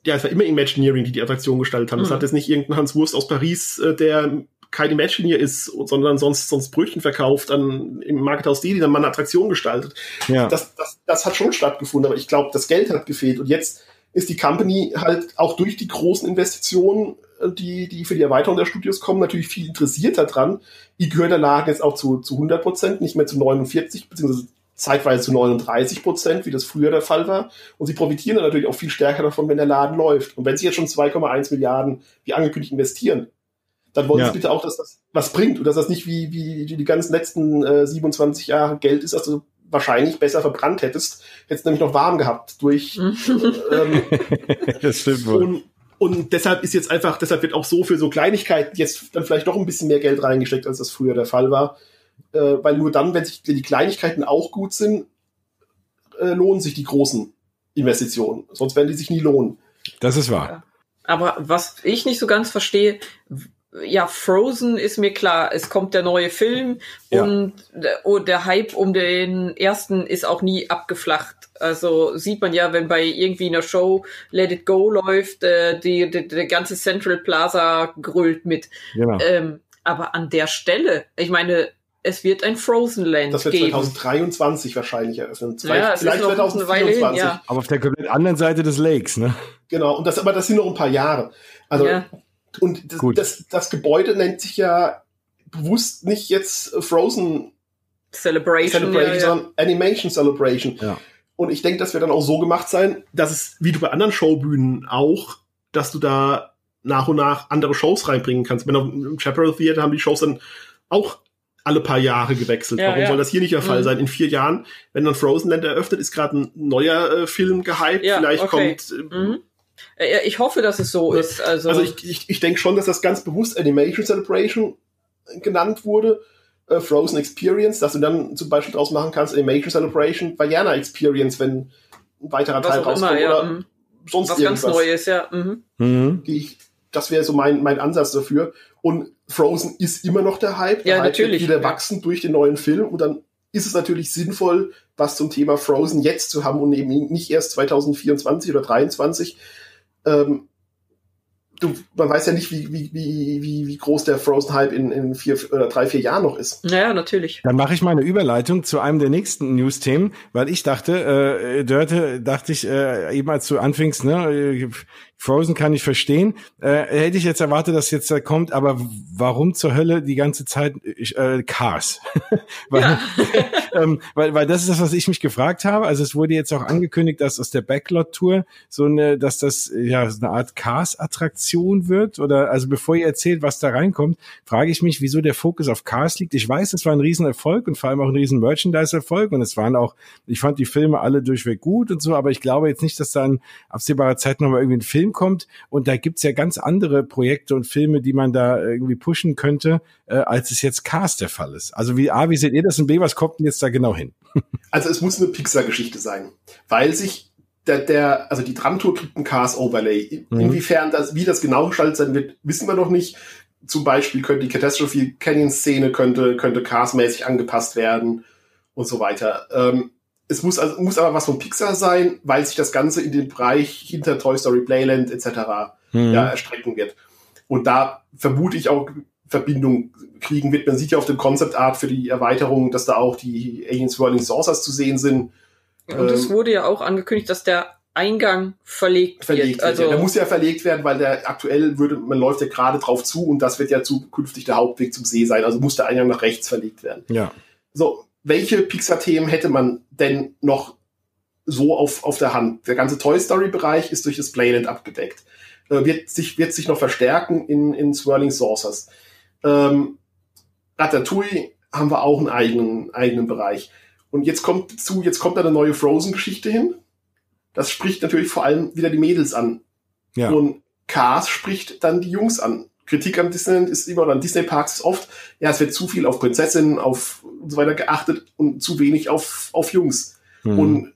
Speaker 4: ja, es war immer Imagineering, die die Attraktion gestaltet haben. Es
Speaker 5: Mhm.
Speaker 4: hat jetzt nicht irgendein Hans Wurst aus Paris, äh, der keine Matchlinie ist, sondern sonst, sonst Brötchen verkauft an, im Markethaus die, die dann mal eine Attraktion gestaltet.
Speaker 3: Ja.
Speaker 4: Das, das, das hat schon stattgefunden, aber ich glaube, das Geld hat gefehlt. Und jetzt ist die Company halt auch durch die großen Investitionen, äh, die, die für die Erweiterung der Studios kommen, natürlich viel interessierter dran. Die gehört der Laden jetzt auch zu, zu 100 Prozent, nicht mehr zu 49, beziehungsweise zeitweise zu 39 Prozent, wie das früher der Fall war. Und sie profitieren dann natürlich auch viel stärker davon, wenn der Laden läuft. Und wenn sie jetzt schon 2,1 Milliarden, wie angekündigt, investieren, dann wollen
Speaker 3: Ja.
Speaker 4: sie bitte auch, dass das was bringt und dass das nicht wie, wie die ganzen letzten äh, 27 Jahre Geld ist, das du wahrscheinlich besser verbrannt hättest. Hättest nämlich noch warm gehabt durch ähm,
Speaker 3: das stimmt wohl.
Speaker 4: und, und deshalb ist jetzt einfach, deshalb wird auch so für so Kleinigkeiten jetzt dann vielleicht doch ein bisschen mehr Geld reingesteckt, als das früher der Fall war. Äh, weil nur dann, wenn sich wenn die Kleinigkeiten auch gut sind, äh, lohnen sich die großen Investitionen. Sonst werden die sich nie lohnen.
Speaker 3: Das ist wahr.
Speaker 5: Aber was ich nicht so ganz verstehe, ja, Frozen ist mir klar, es kommt der neue Film
Speaker 3: Ja.
Speaker 5: und der, oh, der Hype um den ersten ist auch nie abgeflacht. Also sieht man ja, wenn bei irgendwie einer Show Let It Go läuft, äh, die, die, der ganze Central Plaza grölt mit.
Speaker 3: Genau.
Speaker 5: Ähm, aber an der Stelle, ich meine, es wird ein Frozen Land
Speaker 4: Das wird
Speaker 5: geben.
Speaker 4: 2023 wahrscheinlich eröffnen.
Speaker 5: Ja,
Speaker 4: vielleicht
Speaker 5: noch eine Weile hin,
Speaker 4: 2024.
Speaker 5: ja.
Speaker 3: Aber auf der komplett anderen Seite des Lakes, ne?
Speaker 4: Genau. Und das, aber das sind noch ein paar Jahre. Also,
Speaker 5: Ja.
Speaker 4: Und das,
Speaker 3: Gut.
Speaker 4: das, das Gebäude nennt sich ja bewusst nicht jetzt Frozen
Speaker 5: Celebration.
Speaker 4: Celebration,
Speaker 5: ja, ja.
Speaker 4: sondern Animation Celebration.
Speaker 3: Ja.
Speaker 4: Und ich denke, das wird dann auch so gemacht sein, dass es, wie du bei anderen Showbühnen auch, dass du da nach und nach andere Shows reinbringen kannst. Wenn im Chaparral Theater haben die Shows dann auch alle paar Jahre gewechselt.
Speaker 5: Ja,
Speaker 4: Warum
Speaker 5: ja.
Speaker 4: soll das hier nicht der Fall
Speaker 5: Mhm.
Speaker 4: sein? In vier Jahren, wenn dann Frozen Land eröffnet, ist gerade ein neuer äh, Film gehypt.
Speaker 5: Ja,
Speaker 4: Vielleicht
Speaker 5: okay.
Speaker 4: kommt. Äh,
Speaker 5: Mhm. Äh, Ich hoffe, dass es so
Speaker 4: Ja.
Speaker 5: ist. Also,
Speaker 4: Also ich, ich, ich denke schon, dass das ganz bewusst Animation Celebration genannt wurde. Äh, Frozen Experience, dass du dann zum Beispiel draus machen kannst, Animation Celebration, Vajana Experience, wenn ein weiterer Teil rauskommt
Speaker 5: immer, ja.
Speaker 4: oder
Speaker 5: mhm.
Speaker 4: sonst
Speaker 5: Was ganz
Speaker 4: irgendwas.
Speaker 5: Neues, ja. Mhm.
Speaker 3: Mhm.
Speaker 4: Die ich, das wäre so mein, mein Ansatz dafür. Und Frozen ist immer noch der Hype. Der
Speaker 5: Ja,
Speaker 4: Hype
Speaker 5: natürlich.
Speaker 4: Wird wieder wachsen durch den neuen Film und dann ist es natürlich sinnvoll, was zum Thema Frozen jetzt zu haben und eben nicht erst 2024 oder 2023. Ähm, du, man weiß ja nicht, wie, wie, wie, wie, wie groß der Frozen-Hype in, in vier oder drei, vier Jahren noch ist.
Speaker 5: Ja, natürlich.
Speaker 3: Dann mache ich mal eine Überleitung zu einem der nächsten News-Themen, weil ich dachte, äh, Dörte, dachte ich, äh, eben als du anfingst, ne, äh, Frozen kann ich verstehen. Äh, hätte ich jetzt erwartet, dass jetzt da kommt, aber warum zur Hölle die ganze Zeit äh, Cars? weil, ähm, weil, weil das ist das, was ich mich gefragt habe. Also es wurde jetzt auch angekündigt, dass aus der Backlot-Tour so eine, dass das äh, ja so eine Art Cars-Attraktion wird. Oder also bevor ihr erzählt, was da reinkommt, frage ich mich, wieso der Fokus auf Cars liegt. Ich weiß, es war ein Riesenerfolg und vor allem auch ein riesen Merchandise-Erfolg und es waren auch, ich fand die Filme alle durchweg gut und so, aber ich glaube jetzt nicht, dass da in absehbarer Zeit nochmal irgendwie ein Film kommt und da gibt's ja ganz andere Projekte und Filme, die man da irgendwie pushen könnte, äh, als es jetzt Cars der Fall ist. Also wie A, wie seht ihr das und B, was kommt denn jetzt da genau hin?
Speaker 4: Also es muss eine Pixar-Geschichte sein, weil sich der, der, also die Tramtour kriegt ein Cars-Overlay.
Speaker 3: Mhm.
Speaker 4: Inwiefern das, wie das genau gestaltet sein wird, wissen wir noch nicht. Zum Beispiel könnte die Catastrophe Canyon-Szene könnte, könnte Cars-mäßig angepasst werden und so weiter. Ähm, es muss also muss aber was von Pixar sein, weil sich das Ganze in den Bereich hinter Toy Story Playland etc.
Speaker 3: Mhm.
Speaker 4: ja, erstrecken wird. Und da vermute ich auch Verbindung kriegen wird. Man sieht ja auf dem Concept Art für die Erweiterung, dass da auch die Aliens Whirling Saucers zu sehen sind.
Speaker 5: Und es
Speaker 4: Ähm,
Speaker 5: wurde ja auch angekündigt, dass der Eingang verlegt,
Speaker 4: verlegt
Speaker 5: wird.
Speaker 4: wird.
Speaker 5: Also,
Speaker 4: ja. Der muss ja verlegt werden, weil der aktuell würde, man läuft ja gerade drauf zu und das wird ja zukünftig der Hauptweg zum See sein. Also muss der Eingang nach rechts verlegt werden.
Speaker 3: Ja.
Speaker 4: So, welche Pixar-Themen hätte man denn noch so auf, auf der Hand? Der ganze Toy Story-Bereich ist durch das Playland abgedeckt. Äh, wird, sich, wird sich noch verstärken in, in Swirling Saucers. Ähm, Ratatouille haben wir auch einen eigenen, eigenen Bereich. Und jetzt kommt dazu, jetzt kommt da eine neue Frozen-Geschichte hin. Das spricht natürlich vor allem wieder die Mädels an.
Speaker 3: Ja.
Speaker 4: Und Cars spricht dann die Jungs an. Kritik am Disneyland ist immer, oder an Disney Parks ist oft, ja, es wird zu viel auf Prinzessinnen, auf und so weiter geachtet und zu wenig auf, auf Jungs.
Speaker 3: Mhm.
Speaker 4: Und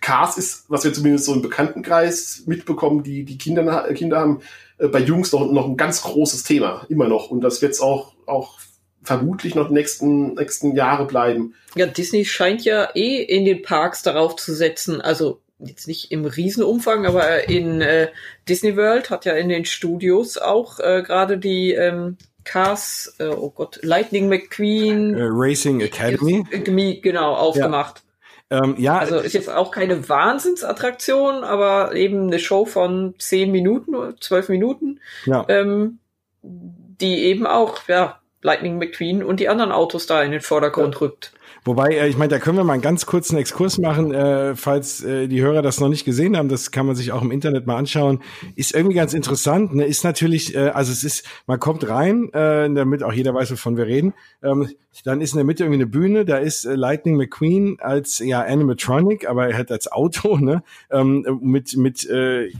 Speaker 4: Cars ist, was wir zumindest so im Bekanntenkreis mitbekommen, die, die Kinder, Kinder haben, äh, bei Jungs noch, noch ein ganz großes Thema, immer noch. Und das wird es auch, auch vermutlich noch die nächsten, nächsten Jahre bleiben.
Speaker 5: ja, Disney scheint ja eh in den Parks darauf zu setzen. Also jetzt nicht im Riesenumfang, aber in äh, Disney World hat ja in den Studios auch äh, gerade die ähm, Cars, äh, oh Gott, Lightning McQueen,
Speaker 3: Äh, Racing Academy.
Speaker 5: Academy, genau, aufgemacht.
Speaker 3: Ähm, ja,
Speaker 5: Also ist jetzt auch keine Wahnsinnsattraktion, aber eben eine Show von zehn Minuten oder zwölf Minuten,
Speaker 3: ja.
Speaker 5: ähm, die eben auch, ja, Lightning McQueen und die anderen Autos da in den Vordergrund rückt.
Speaker 3: Wobei, äh, ich meine, da können wir mal einen ganz kurzen Exkurs machen, äh, falls äh, die Hörer das noch nicht gesehen haben. Das kann man sich auch im Internet mal anschauen. Ist irgendwie ganz interessant. Ne? Ist natürlich, äh, also es ist, man kommt rein, äh, damit auch jeder weiß, wovon wir reden. Ähm, dann ist in der Mitte irgendwie eine Bühne. Da ist äh, Lightning McQueen als ja Animatronic, aber er hat als Auto, ne, ähm, mit mit äh,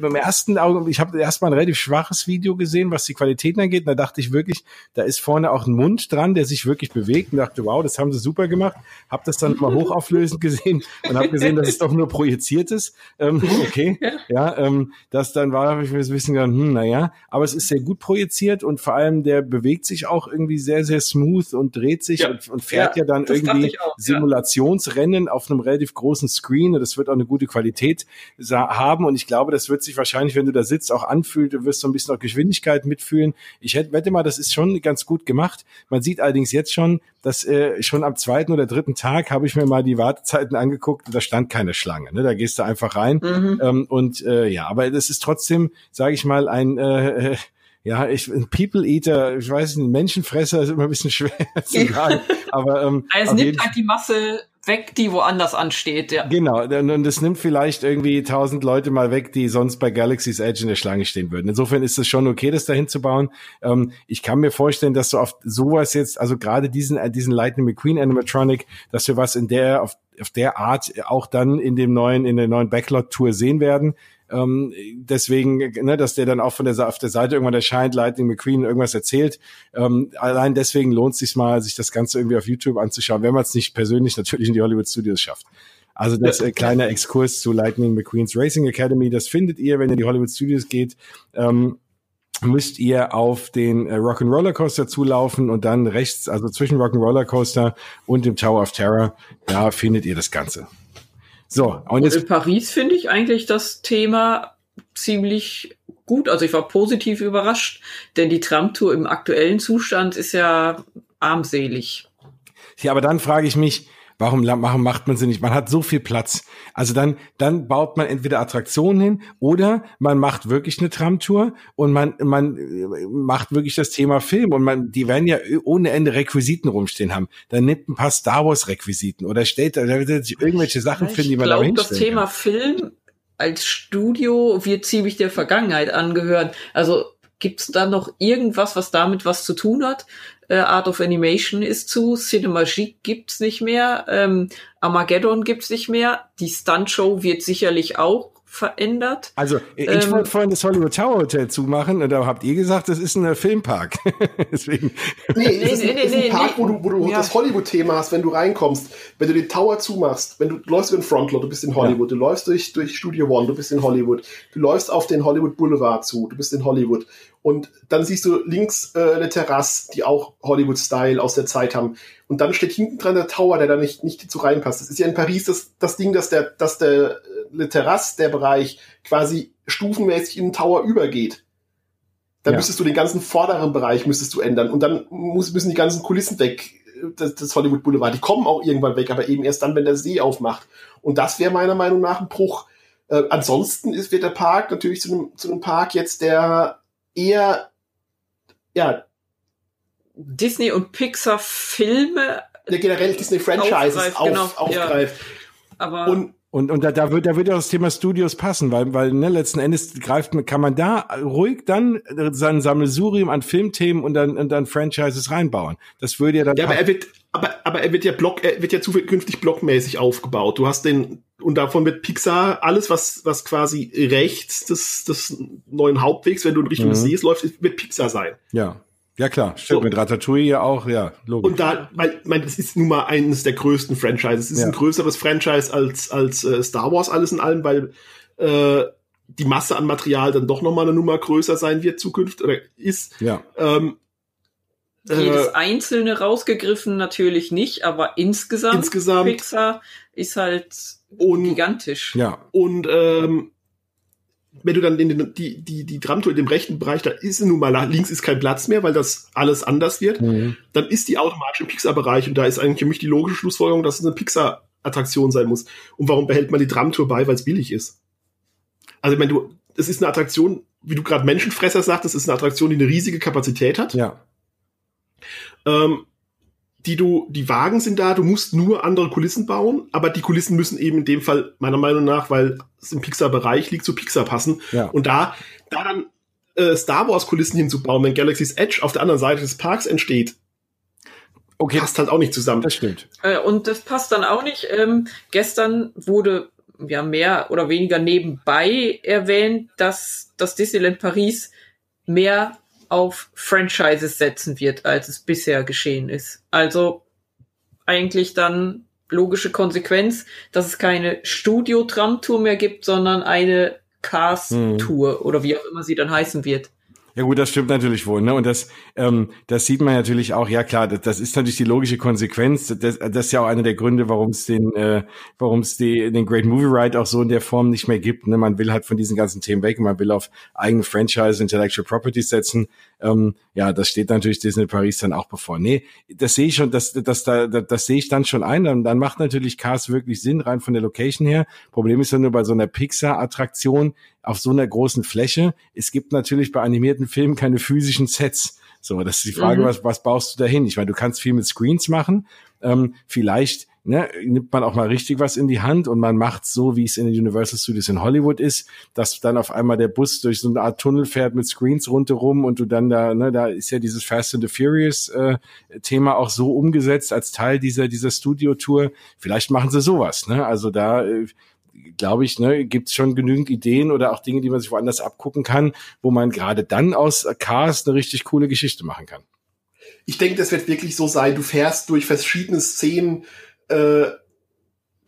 Speaker 3: beim ersten Augen, ich habe erstmal ein relativ schwaches Video gesehen, was die Qualität angeht. Und da dachte ich wirklich, da ist vorne auch ein Mund dran, der sich wirklich bewegt. Und dachte, wow, das haben sie super gemacht. Hab das dann mal hochauflösend gesehen und habe gesehen, dass es doch nur projiziert ist. Ähm, okay, ja, ähm, das dann war, habe ich mir so ein bisschen gedacht, hm, naja, aber es ist sehr gut projiziert und vor allem der bewegt sich auch irgendwie sehr, sehr smooth und dreht sich
Speaker 4: Ja.
Speaker 3: und, und fährt ja,
Speaker 5: Ja,
Speaker 3: dann irgendwie
Speaker 5: auch, ja.
Speaker 3: Simulationsrennen auf einem relativ großen Screen und das wird auch eine gute Qualität haben und ich glaube, das wird sich wahrscheinlich, wenn du da sitzt, auch anfühlt, du wirst so ein bisschen auch Geschwindigkeit mitfühlen. Ich hätte, wette mal, das ist schon ganz gut gemacht. Man sieht allerdings jetzt schon, dass äh, schon am zweiten oder dritten Tag habe ich mir mal die Wartezeiten angeguckt und da stand keine Schlange. Ne? Da gehst du einfach rein
Speaker 5: Mhm.
Speaker 3: ähm, und äh, ja, aber das ist trotzdem, sage ich mal, ein äh, äh, ja, ich ein People Eater, ich weiß nicht, ein Menschenfresser ist immer ein bisschen schwer zu sagen, aber ähm, jeden
Speaker 5: nimmt halt die Masse weg, die woanders ansteht, ja.
Speaker 3: Genau, und das nimmt vielleicht irgendwie tausend Leute mal weg, die sonst bei Galaxy's Edge in der Schlange stehen würden. Insofern ist es schon okay, das dahin zu bauen. Ähm, ich kann mir vorstellen, dass du auf sowas jetzt, also gerade diesen, äh, diesen Lightning McQueen Animatronic, dass wir was in der, auf, auf der Art auch dann in dem neuen, in der neuen Backlot-Tour sehen werden. Ähm, deswegen, ne, dass der dann auch von der, auf der Seite irgendwann erscheint, Lightning McQueen irgendwas erzählt. Ähm, allein deswegen lohnt es sich mal, sich das Ganze irgendwie auf YouTube anzuschauen, wenn man es nicht persönlich natürlich in die Hollywood Studios schafft. Also das äh, kleine Exkurs zu Lightning McQueen's Racing Academy, das findet ihr, wenn ihr in die Hollywood Studios geht. Ähm, müsst ihr auf den äh, Rock'n'Roller Coaster zulaufen und dann rechts, also zwischen Rock'n'Roller Coaster und dem Tower of Terror, da findet ihr das Ganze. So, und
Speaker 5: Und in Paris finde ich eigentlich das Thema ziemlich gut. Also ich war positiv überrascht, denn die Tramtour im aktuellen Zustand ist ja armselig.
Speaker 3: Ja, aber dann frage ich mich, warum macht man sie nicht? Man hat so viel Platz. Also dann, dann baut man entweder Attraktionen hin oder man macht wirklich eine Tramtour und man, man äh, macht wirklich das Thema Film und man, die werden ja ohne Ende Requisiten rumstehen haben. Dann nimmt ein paar Star Wars Requisiten oder stellt da, da wird sich irgendwelche Sachen finden, die man da
Speaker 5: glaube, das Thema
Speaker 3: kann.
Speaker 5: Film als Studio wird ziemlich der Vergangenheit angehören. Also gibt's da noch irgendwas, was damit was zu tun hat? Äh, Art of Animation ist zu, Cinemagique gibt's nicht mehr, ähm, Armageddon gibt's nicht mehr, die Stuntshow wird sicherlich auch verändert.
Speaker 3: Also ich
Speaker 5: Ähm,
Speaker 3: wollte vorhin das Hollywood Tower Hotel zumachen und da habt ihr gesagt, das ist ein äh, Filmpark. Deswegen.
Speaker 4: Nee, es ist,
Speaker 5: nee,
Speaker 4: ein-
Speaker 5: nee,
Speaker 4: ist ein
Speaker 5: nee,
Speaker 4: Park,
Speaker 5: nee.
Speaker 4: wo du, wo du
Speaker 5: Ja.
Speaker 4: das Hollywood-Thema hast, wenn du reinkommst. Wenn du den Tower zumachst, wenn du, du läufst über den Frontlot, du bist in Hollywood, du läufst durch, durch Studio One, du bist in Hollywood, du läufst auf den Hollywood Boulevard zu, du bist in Hollywood. Und dann siehst du links äh, eine Terrasse, die auch Hollywood-Style aus der Zeit haben. Und dann steht hinten dran der Tower, der da nicht, nicht zu reinpasst. Das ist ja in Paris das, das Ding, dass der, dass der äh, eine Terrasse, der Bereich, quasi stufenmäßig in den Tower übergeht. Dann
Speaker 3: Ja.
Speaker 4: müsstest du den ganzen vorderen Bereich müsstest du ändern. Und dann muss, müssen die ganzen Kulissen weg, äh, das, das Hollywood Boulevard. Die kommen auch irgendwann weg, aber eben erst dann, wenn der See aufmacht. Und das wäre meiner Meinung nach ein Bruch. Äh, ansonsten ist, wird der Park natürlich zu einem, zu einem Park jetzt, der eher, ja,
Speaker 5: Disney und Pixar Filme,
Speaker 4: der generell Disney Franchises
Speaker 5: Aufgreift,
Speaker 4: auf,
Speaker 5: genau,
Speaker 4: aufgreift.
Speaker 5: aber
Speaker 4: Und
Speaker 3: Und, und da, da wird, da wird ja das Thema Studios passen, weil, weil ne, letzten Endes greift, man- kann man da ruhig dann sein Sammelsurium an Filmthemen und dann, und dann Franchises reinbauen. Das würde ja dann.
Speaker 4: Ja, aber er wird, aber, aber er wird ja Block, er wird ja zukünftig blockmäßig aufgebaut. Du hast den, und davon wird Pixar alles, was, was quasi rechts des, des neuen Hauptwegs, wenn du in Richtung
Speaker 3: Mhm.
Speaker 4: des Sees läufst, wird Pixar sein.
Speaker 3: ja. Ja, klar. Stimmt.
Speaker 4: So.
Speaker 3: Mit Ratatouille ja auch, ja, logisch.
Speaker 4: Und da, weil, ich meine, das ist nun mal eines der größten Franchises. Es ist
Speaker 3: Ja.
Speaker 4: ein größeres Franchise als, als äh, Star Wars alles in allem, weil äh, die Masse an Material dann doch noch mal eine Nummer größer sein wird zukünftig oder ist.
Speaker 3: ja.
Speaker 4: Ähm,
Speaker 5: jedes
Speaker 4: äh,
Speaker 5: einzelne rausgegriffen natürlich nicht, aber insgesamt,
Speaker 4: Insgesamt.
Speaker 5: Pixar ist halt
Speaker 4: Und-
Speaker 5: gigantisch.
Speaker 3: Ja.
Speaker 4: Und ähm, wenn du dann in den, die, die, die Tramtour in dem rechten Bereich, da ist nun mal links ist kein Platz mehr, weil das alles anders wird,
Speaker 3: Mhm.
Speaker 4: dann ist die automatisch im Pixar-Bereich und da ist eigentlich für mich die logische Schlussfolgerung, dass es eine Pixar-Attraktion sein muss. Und warum behält man die Tramtour bei, weil es billig ist? Also ich meine, du, es ist eine Attraktion, wie du gerade Menschenfresser sagtest, es ist eine Attraktion, die eine riesige Kapazität hat.
Speaker 3: Ja.
Speaker 4: Ähm, die du, die Wagen sind da, du musst nur andere Kulissen bauen, aber die Kulissen müssen eben in dem Fall meiner Meinung nach, weil es im Pixar-Bereich liegt, zu Pixar passen.
Speaker 3: Ja.
Speaker 4: Und da, da dann äh, Star Wars-Kulissen hinzubauen, wenn Galaxy's Edge auf der anderen Seite des Parks entsteht,
Speaker 3: Okay,
Speaker 4: passt halt auch nicht zusammen.
Speaker 3: das stimmt.
Speaker 5: Äh, und das passt dann auch nicht. Ähm, gestern wurde ja mehr oder weniger nebenbei erwähnt, dass das Disneyland Paris mehr auf Franchises setzen wird, als es bisher geschehen ist. Also eigentlich dann logische Konsequenz, dass es keine Studio-Tram-Tour mehr gibt, sondern eine Cars-Tour oder wie auch immer sie dann heißen wird.
Speaker 3: Ja gut, das stimmt natürlich wohl, ne? Und das, ähm, das sieht man natürlich auch. Ja klar, das, das ist natürlich die logische Konsequenz. Das, das ist ja auch einer der Gründe, warum es den, äh, warum es den Great Movie Ride auch so in der Form nicht mehr gibt. Ne? Man will halt von diesen ganzen Themen weg. und Man will auf eigene Franchise, Intellectual Properties setzen. Ähm, ja, das steht natürlich Disney Paris dann auch bevor. Nee, das sehe ich schon, das, das, da, das, das sehe ich dann schon ein. Dann, dann macht natürlich Cars wirklich Sinn, rein von der Location her. Problem ist ja nur bei so einer Pixar-Attraktion auf so einer großen Fläche. Es gibt natürlich bei animierten Filmen keine physischen Sets. So, das ist die Frage,
Speaker 5: Mhm.
Speaker 3: was, was baust du dahin? Ich meine, du kannst viel mit Screens machen. Ähm, vielleicht ne, nimmt man auch mal richtig was in die Hand und man macht so, wie es in den Universal Studios in Hollywood ist, dass dann auf einmal der Bus durch so eine Art Tunnel fährt mit Screens rundherum und du dann da, ne, da ist ja dieses Fast and the Furious äh, Thema auch so umgesetzt als Teil dieser dieser Studio-Tour. Vielleicht machen sie sowas, ne? Also da äh, glaube ich, ne, gibt es schon genügend Ideen oder auch Dinge, die man sich woanders abgucken kann, wo man gerade dann aus Cars eine richtig coole Geschichte machen kann.
Speaker 4: Ich denke, das wird wirklich so sein. Du fährst durch verschiedene Szenen, äh,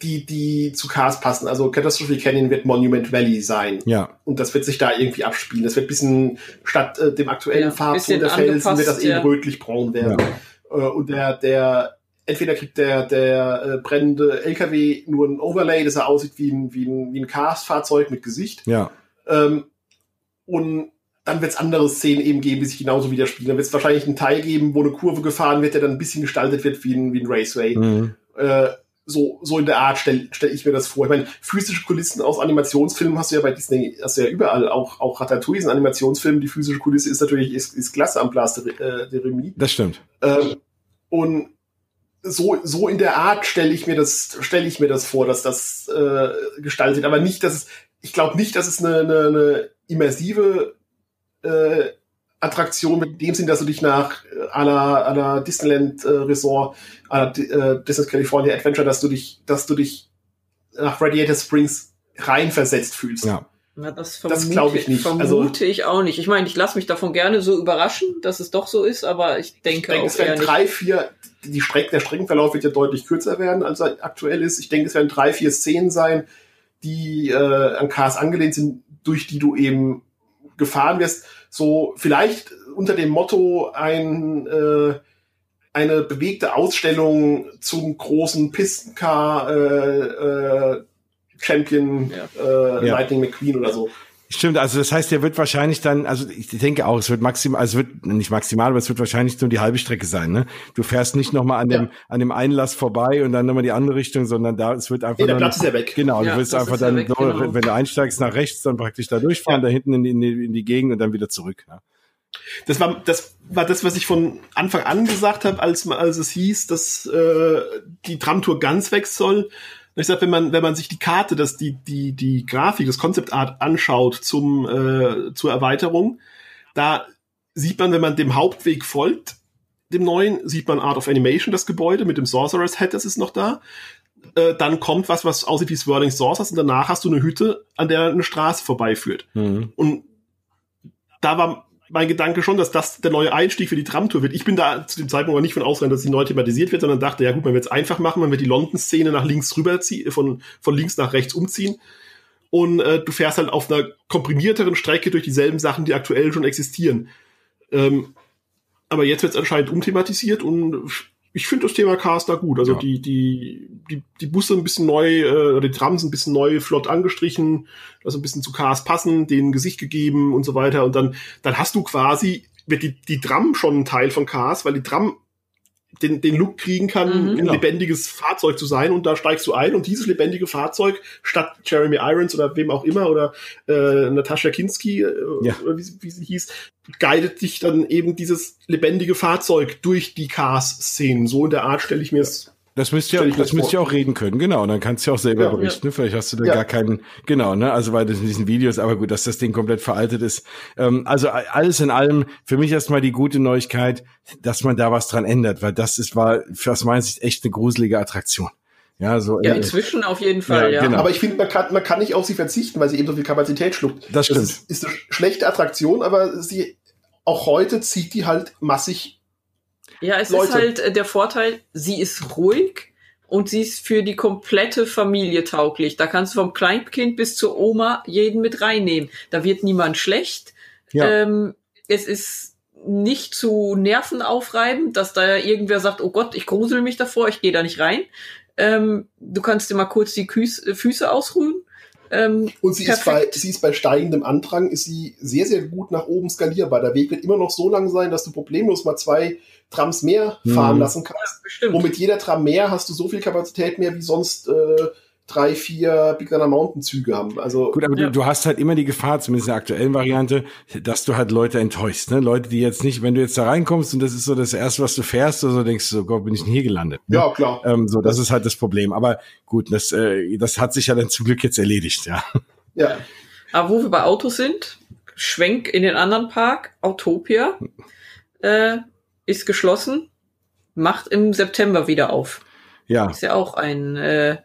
Speaker 4: die, die zu Cars passen. Also Catastrophe Canyon wird Monument Valley sein.
Speaker 3: Ja,
Speaker 4: Und das wird sich da irgendwie abspielen. Das wird ein bisschen statt äh, dem aktuellen
Speaker 5: Ja,
Speaker 4: Farbton der Felsen wird das eben
Speaker 5: ja.
Speaker 4: rötlich-braun werden. Äh, und der, der, entweder kriegt der, der äh, brennende LKW nur ein Overlay, dass er aussieht wie ein, wie ein, wie ein Cars-Fahrzeug mit Gesicht.
Speaker 3: ja,
Speaker 4: Ähm, und dann wird es andere Szenen eben geben, die sich genauso widerspiegeln. Dann wird es wahrscheinlich einen Teil geben, wo eine Kurve gefahren wird, der dann ein bisschen gestaltet wird wie ein, wie ein Raceway.
Speaker 3: mhm.
Speaker 4: Äh, so, so in der Art stelle stell ich mir das vor. Ich meine, physische Kulissen aus Animationsfilmen hast du ja bei Disney, hast du ja überall. Auch, auch Ratatouille ist ein Animationsfilm. Die physische Kulisse ist natürlich ist, ist klasse am Place de, äh, de Remy.
Speaker 3: das stimmt.
Speaker 4: Ähm, und so, so in der Art stelle ich mir das, stelle ich mir das vor, dass das äh, gestaltet. Aber nicht, dass es, ich glaube nicht, dass es eine, eine, eine immersive äh, Attraktion mit dem Sinn, dass du dich nach äh, à la, à la Disneyland äh, Resort, à la äh, Disney California Adventure, dass du dich, dass du dich nach Radiator Springs reinversetzt fühlst.
Speaker 3: Ja.
Speaker 5: Na, das
Speaker 4: Das
Speaker 5: vermute,
Speaker 4: glaub ich nicht.
Speaker 5: Vermute
Speaker 4: Also-
Speaker 5: ich auch nicht. Ich meine, ich lasse mich davon gerne so überraschen, dass es doch so ist, aber ich denke,
Speaker 4: Ich denke,
Speaker 5: auch
Speaker 4: es werden drei, vier, die Streck, der Streckenverlauf wird ja deutlich kürzer werden, als er aktuell ist. Ich denke, es werden drei, vier Szenen sein, die äh, an Cars angelehnt sind, durch die du eben gefahren wirst. So vielleicht unter dem Motto ein äh, eine bewegte Ausstellung zum großen Pistencar äh, äh, Champion
Speaker 5: Ja.
Speaker 4: äh,
Speaker 3: Ja.
Speaker 4: Lightning McQueen oder so.
Speaker 3: Stimmt, also das heißt, der wird wahrscheinlich dann, also ich denke auch, es wird maximal, also es wird nicht maximal, aber es wird wahrscheinlich nur die halbe Strecke sein, ne? Du fährst nicht nochmal an dem,
Speaker 4: Ja.
Speaker 3: an dem Einlass vorbei und dann nochmal die andere Richtung, sondern da, es wird einfach
Speaker 4: Nee, der Platz ist ja weg.
Speaker 3: Genau,
Speaker 5: Ja,
Speaker 3: du
Speaker 5: das
Speaker 3: einfach
Speaker 5: ja
Speaker 3: dann,
Speaker 5: weg,
Speaker 3: so,
Speaker 5: genau.
Speaker 3: wenn du einsteigst nach rechts, dann praktisch da durchfahren,
Speaker 4: Ja.
Speaker 3: da hinten in die, in die, in die Gegend und dann wieder zurück. Ne?
Speaker 4: Das war das war das, was ich von Anfang an gesagt habe, als als es hieß, dass äh, die Tramtour ganz weg soll. Ich sag, wenn man wenn man sich die Karte, dass die die die Grafik, das Concept Art anschaut zum äh, zur Erweiterung, da sieht man, wenn man dem Hauptweg folgt, dem neuen, sieht man Art of Animation, das Gebäude mit dem Sorcerer's Head, das ist noch da. Äh, dann kommt was, was aussieht wie Swirling Saucers und danach hast du eine Hütte, an der eine Straße vorbeiführt.
Speaker 3: Mhm.
Speaker 4: Und da war mein Gedanke schon, dass das der neue Einstieg für die Tramtour wird. Ich bin da zu dem Zeitpunkt aber nicht von ausgegangen, dass sie neu thematisiert wird, sondern dachte, ja gut, man wird es einfach machen, man wird die London-Szene nach links rüberziehen, von, von links nach rechts umziehen. Und äh, du fährst halt auf einer komprimierteren Strecke durch dieselben Sachen, die aktuell schon existieren. Ähm, aber jetzt wird es anscheinend umthematisiert und ich finde das Thema Cars da gut. Also
Speaker 3: Ja.
Speaker 4: die, die, die, die Busse ein bisschen neu, äh, oder die Trams ein bisschen neu flott angestrichen, das ein bisschen zu Cars passen, denen Gesicht gegeben und so weiter. Und dann, dann hast du quasi, wird die, die Tram schon ein Teil von Cars, weil die Tram den, den Look kriegen kann,
Speaker 5: Mhm.
Speaker 4: ein
Speaker 3: Genau.
Speaker 4: lebendiges Fahrzeug zu sein und da steigst du ein und dieses lebendige Fahrzeug statt Jeremy Irons oder wem auch immer oder äh, Natascha Kinski äh,
Speaker 3: Ja.
Speaker 4: oder wie, sie- wie sie hieß, guidet dich dann eben dieses lebendige Fahrzeug durch die Cars-Szenen. So in der Art stelle ich mir es.
Speaker 3: Das müsst ihr, das müsst ihr auch reden können, genau. Und dann kannst du auch selber
Speaker 4: Ja.
Speaker 3: berichten. Vielleicht hast du da
Speaker 4: Ja.
Speaker 3: gar keinen, genau, ne? Also weil das in diesen Videos, aber gut, dass das Ding komplett veraltet ist. Ähm, also alles in allem, für mich erstmal die gute Neuigkeit, dass man da was dran ändert, weil das ist, war für aus meiner Sicht echt eine gruselige Attraktion. Ja, so.
Speaker 5: Ja,
Speaker 3: äh,
Speaker 5: inzwischen auf jeden Fall,
Speaker 3: Ja,
Speaker 5: ja.
Speaker 3: genau.
Speaker 4: Aber ich finde, man kann, man kann nicht auf sie verzichten, weil sie eben so viel Kapazität schluckt.
Speaker 3: Das stimmt.
Speaker 4: ist, ist eine schlechte Attraktion, aber sie auch heute zieht die halt massig.
Speaker 5: Ja, es
Speaker 4: Leute.
Speaker 5: ist halt äh, der Vorteil, sie ist ruhig und sie ist für die komplette Familie tauglich. Da kannst du vom Kleinkind bis zur Oma jeden mit reinnehmen. Da wird niemand schlecht.
Speaker 3: Ja.
Speaker 5: Ähm, es ist nicht zu Nerven aufreiben, dass da irgendwer sagt, oh Gott, ich grusel mich davor, ich gehe da nicht rein. Ähm, du kannst dir mal kurz die äh, Füße ausruhen. Ähm,
Speaker 4: Und sie ist, bei, sie ist bei steigendem Andrang, ist sie sehr, sehr gut nach oben skalierbar. Der Weg wird immer noch so lang sein, dass du problemlos mal zwei Trams mehr fahren
Speaker 3: Mhm.
Speaker 4: lassen kannst.
Speaker 5: bestimmt.
Speaker 4: Und mit jeder Tram mehr hast du so viel Kapazität mehr, wie sonst äh, drei, vier Big Thunder Mountain Züge haben. Also
Speaker 3: Gut, aber
Speaker 5: Ja.
Speaker 3: du, du hast halt immer die Gefahr, zumindest in der aktuellen Variante, dass du halt Leute enttäuschst. Ne? Leute, die jetzt nicht, wenn du jetzt da reinkommst und das ist so das Erste, was du fährst, oder so denkst du, so Gott, bin ich denn hier gelandet? Ne?
Speaker 4: ja, klar.
Speaker 3: Ähm, so, das ist halt das Problem. Aber gut, das, äh, das hat sich ja dann zum Glück jetzt erledigt, ja.
Speaker 4: Ja.
Speaker 5: Aber wo wir bei Autos sind, Schwenk in den anderen Park, Autopia, äh, ist geschlossen, macht im September wieder auf.
Speaker 3: Ja,
Speaker 5: Ist ja auch ein äh,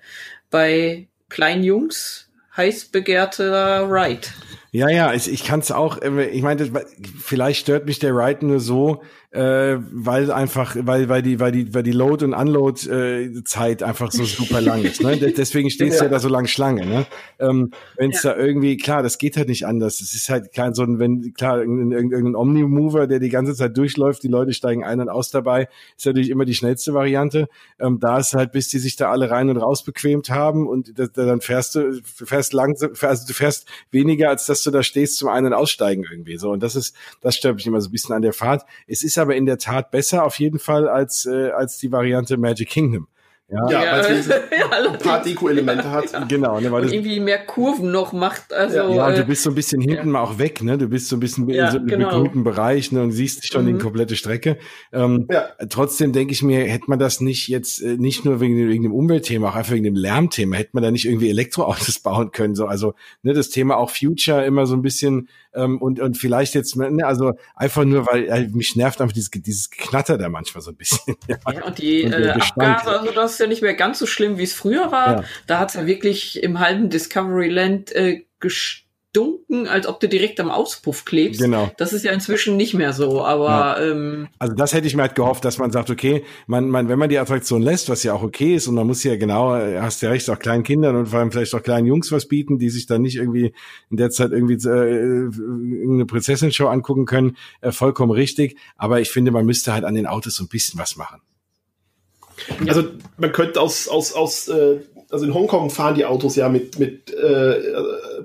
Speaker 5: bei kleinen Jungs heiß begehrter Ride.
Speaker 3: Ja, ja, ich, ich kann es auch, äh, ich meine, das- vielleicht stört mich der Ride nur so, äh, weil einfach, weil, weil die, weil die, weil die Load- und Unload-Zeit einfach so super lang ist. Ne? De- Deswegen stehst du ja.
Speaker 4: Ja.
Speaker 3: da so lang Schlange. Ne? Ähm, wenn es da irgendwie, klar, das geht halt nicht anders. Es ist halt kein so ein, wenn, klar, irgendein, irgendein Omni-Mover, der die ganze Zeit durchläuft, die Leute steigen ein und aus dabei, ist natürlich immer die schnellste Variante. Ähm, da ist halt, bis die sich da alle rein und raus bequemt haben und da, da, dann fährst du, fährst langsam, also du fährst weniger, als dass du da stehst zum Ein- und Aussteigen irgendwie. So, und das ist, das stört mich immer so ein bisschen an der Fahrt. Es ist aber in der Tat besser auf jeden Fall als, äh, als die Variante Magic Kingdom. Ja,
Speaker 4: Ja, weil es wenigstens
Speaker 5: ja,
Speaker 4: ein paar. Deko-Elemente hat.
Speaker 3: genau, ne, weil
Speaker 5: Und
Speaker 3: das,
Speaker 5: irgendwie mehr Kurven noch macht. Also,
Speaker 3: ja, und du
Speaker 5: äh,
Speaker 3: bist so ein bisschen hinten mal auch weg, ne? Du bist so ein bisschen
Speaker 5: Ja,
Speaker 3: in so einem
Speaker 5: genau.
Speaker 3: begrünten Bereich, ne? Und siehst schon die
Speaker 5: Mhm.
Speaker 3: komplette Strecke. Ähm,
Speaker 4: Ja.
Speaker 3: Trotzdem denke ich mir, hätte man das nicht jetzt äh, nicht nur wegen, dem- wegen dem Umweltthema, auch einfach wegen dem Lärmthema, hätte man da nicht irgendwie Elektroautos bauen können. So, also ne, das Thema auch Future immer so ein bisschen ähm, und und vielleicht jetzt, ne, also einfach nur, weil äh, mich nervt einfach dieses dieses Knatter da manchmal so ein bisschen. ja.
Speaker 5: Ja, und die
Speaker 3: Und
Speaker 5: äh. Abgase, also das ist ja nicht mehr ganz so schlimm, wie es früher war.
Speaker 3: Ja.
Speaker 5: Da hat's ja wirklich im halben Discoveryland äh, gestunken, als ob du direkt am Auspuff klebst.
Speaker 3: Genau.
Speaker 5: Das ist ja inzwischen nicht mehr so, aber ähm,
Speaker 3: Also das hätte ich mir halt gehofft, dass man sagt, okay, man, man, wenn man die Attraktion lässt, was ja auch okay ist, und man muss ja genau, hast ja recht, auch kleinen Kindern und vor allem vielleicht auch kleinen Jungs was bieten, die sich dann nicht irgendwie in der Zeit irgendwie äh, irgendeine Prinzessin-Show angucken können, äh, vollkommen richtig. Aber ich finde, man müsste halt an den Autos so ein bisschen was machen.
Speaker 4: Also man könnte aus, aus, aus äh, also in Hongkong fahren die Autos ja mit, mit, äh,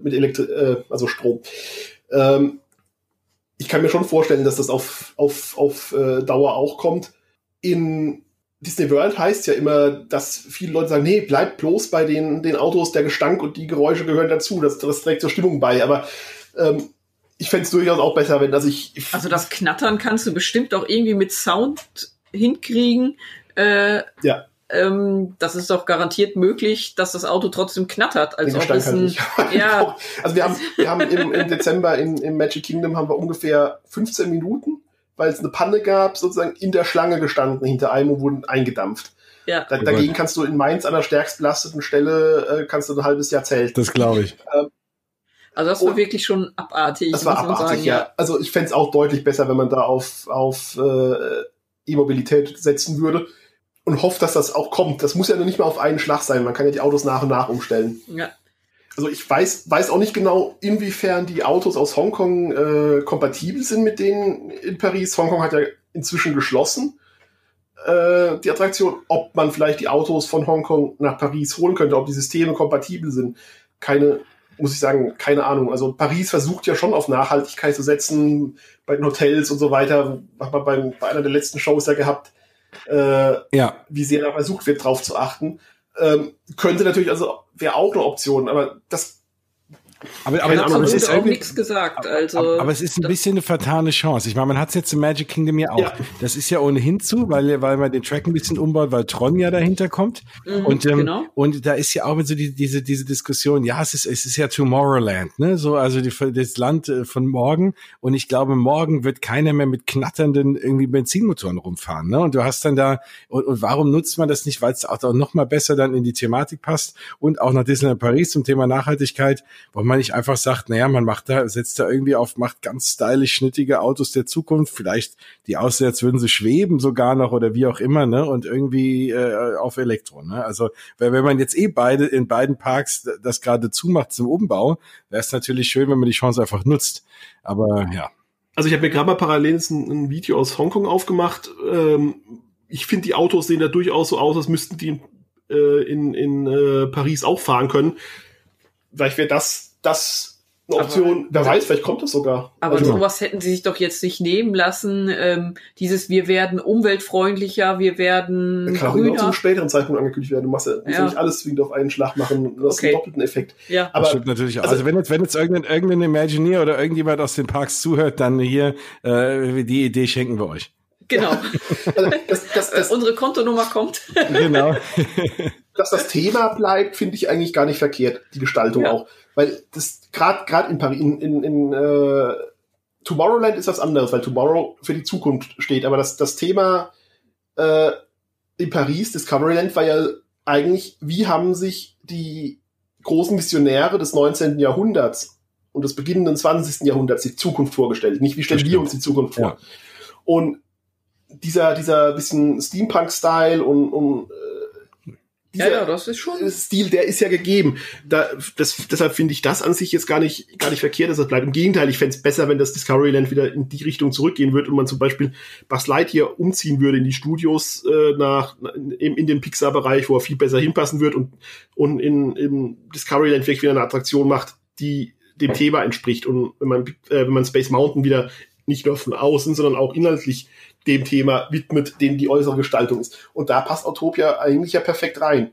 Speaker 4: mit Elektri äh, also Strom. Ähm, ich kann mir schon vorstellen, dass das auf, auf, auf äh, Dauer auch kommt. In Disney World heißt ja immer, dass viele Leute sagen, nee, bleibt bloß bei den, den Autos, der Gestank und die Geräusche gehören dazu. Das, das trägt zur Stimmung bei. Aber ähm, ich fände es durchaus auch besser, wenn das ich.
Speaker 5: also das Knattern kannst du bestimmt auch irgendwie mit Sound hinkriegen. Äh,
Speaker 4: ja,
Speaker 5: ähm, das ist doch garantiert möglich, dass das Auto trotzdem knattert, als
Speaker 4: den
Speaker 5: ob es ein, ja,
Speaker 4: Also wir haben, wir haben im, im Dezember in, im Magic Kingdom haben wir ungefähr 15 Minuten, weil es eine Panne gab, sozusagen in der Schlange gestanden hinter einem und wurden eingedampft.
Speaker 5: ja.
Speaker 4: Da, dagegen kannst du in Mainz an der stärkst belasteten Stelle äh, kannst du ein halbes Jahr zelten.
Speaker 3: Das glaube ich.
Speaker 5: Also das war
Speaker 4: Und-
Speaker 5: wirklich schon abartig.
Speaker 4: Das war
Speaker 5: muss man
Speaker 4: abartig,
Speaker 5: sagen,
Speaker 4: ja. Also ich fänd's auch deutlich besser, wenn man da auf, auf äh, E-Mobilität setzen würde. Und hofft, dass das auch kommt. Das muss ja nur nicht mal auf einen Schlag sein. Man kann ja die Autos nach und nach umstellen.
Speaker 5: Ja.
Speaker 4: Also ich weiß, weiß auch nicht genau, inwiefern die Autos aus Hongkong äh, kompatibel sind mit denen in Paris. Hongkong hat ja inzwischen geschlossen. äh, die Attraktion, ob man vielleicht die Autos von Hongkong nach Paris holen könnte, ob die Systeme kompatibel sind. Keine, muss ich sagen, keine Ahnung. Also Paris versucht ja schon auf Nachhaltigkeit zu setzen, bei den Hotels und so weiter. Hat man beim, bei einer der letzten Shows ja gehabt, äh,
Speaker 3: Ja,
Speaker 4: wie sehr da versucht wird, drauf zu achten. Ähm, könnte natürlich, also wäre auch eine Option, aber das
Speaker 3: aber, aber, aber es ist
Speaker 5: auch nichts gesagt. Also,
Speaker 3: aber, aber es ist ein bisschen eine vertane Chance. Ich meine, man hat es jetzt im Magic Kingdom ja auch.
Speaker 4: Ja.
Speaker 3: Das ist ja ohnehin zu, weil, weil man den Track ein bisschen umbaut, weil Tron ja dahinter kommt.
Speaker 5: Mhm,
Speaker 3: und, ähm,
Speaker 5: genau.
Speaker 3: und da ist ja auch so die, diese, diese Diskussion, ja, es ist, es ist ja Tomorrowland, ne? So, also die, das Land äh, von morgen. Und ich glaube, morgen wird keiner mehr mit knatternden irgendwie Benzinmotoren rumfahren. Ne? Und du hast dann da, und, und warum nutzt man das nicht? Weil es auch noch mal besser dann in die Thematik passt und auch nach Disneyland Paris zum Thema Nachhaltigkeit, wo man nicht einfach sagt, naja, man macht da, setzt da irgendwie auf, macht ganz stylisch schnittige Autos der Zukunft, vielleicht die aussehen, als würden sie schweben sogar noch oder wie auch immer, ne? Und irgendwie äh, auf Elektro, ne? Also wenn wenn man jetzt eh beide in beiden Parks das gerade zumacht zum Umbau, wäre es natürlich schön, wenn man die Chance einfach nutzt. Aber ja.
Speaker 4: Also ich habe mir gerade mal parallel ein, ein Video aus Hongkong aufgemacht. Ähm, ich finde, die Autos sehen da durchaus so aus, als müssten die in, äh, in, in äh, Paris auch fahren können. Vielleicht wäre das, das eine Option. Wer weiß, vielleicht kommt das sogar.
Speaker 5: Aber
Speaker 4: Also,
Speaker 5: sowas hätten sie sich doch jetzt nicht nehmen lassen. Ähm, dieses, wir werden umweltfreundlicher, wir werden
Speaker 4: das kann auch immer zu
Speaker 5: grüner.
Speaker 4: einem späteren Zeitpunkt angekündigt werden. Du machst ja, musst ja
Speaker 5: Ja.
Speaker 4: nicht alles zwingend auf einen Schlag machen. Du hast
Speaker 5: Okay.
Speaker 4: einen doppelten Effekt.
Speaker 5: Ja,
Speaker 4: Aber
Speaker 3: das stimmt natürlich auch.
Speaker 4: also-
Speaker 3: Also, wenn jetzt, wenn jetzt irgendein, irgendein Imagineer oder irgendjemand aus den Parks zuhört, dann hier, äh, die Idee schenken wir euch.
Speaker 5: genau.
Speaker 4: also, das, das, das,
Speaker 5: Unsere Kontonummer kommt.
Speaker 3: Genau.
Speaker 4: dass das Thema bleibt, finde ich eigentlich gar nicht verkehrt, die Gestaltung
Speaker 5: Ja.
Speaker 4: auch. Weil das gerade gerade in Paris, in, in, in äh, Tomorrowland ist was anderes, weil Tomorrow für die Zukunft steht. Aber das, das Thema äh, in Paris, Discoveryland, war ja eigentlich, wie haben sich die großen Missionäre des 19. Jahrhunderts und des beginnenden 20. Jahrhunderts die Zukunft vorgestellt. Nicht, wie stellen wir uns die Zukunft vor.
Speaker 3: Ja.
Speaker 4: Und dieser, dieser bisschen Steampunk-Style und, und
Speaker 5: Ja,
Speaker 4: dieser
Speaker 5: ja, das ist schon.
Speaker 4: Stil, der ist ja gegeben. Da, das, deshalb finde ich das an sich jetzt gar nicht, gar nicht verkehrt, dass das bleibt. Im Gegenteil, ich fände es besser, wenn das Discoveryland wieder in die Richtung zurückgehen würde und man zum Beispiel Buzz Lightyear umziehen würde in die Studios äh, nach in, in den Pixar-Bereich, wo er viel besser hinpassen wird und, und in, im Discoveryland vielleicht wieder eine Attraktion macht, die dem Thema entspricht. Und wenn man, äh, wenn man Space Mountain wieder nicht nur von außen, sondern auch inhaltlich dem Thema widmet, dem die äußere Gestaltung ist. Und da passt Autopia eigentlich ja perfekt rein.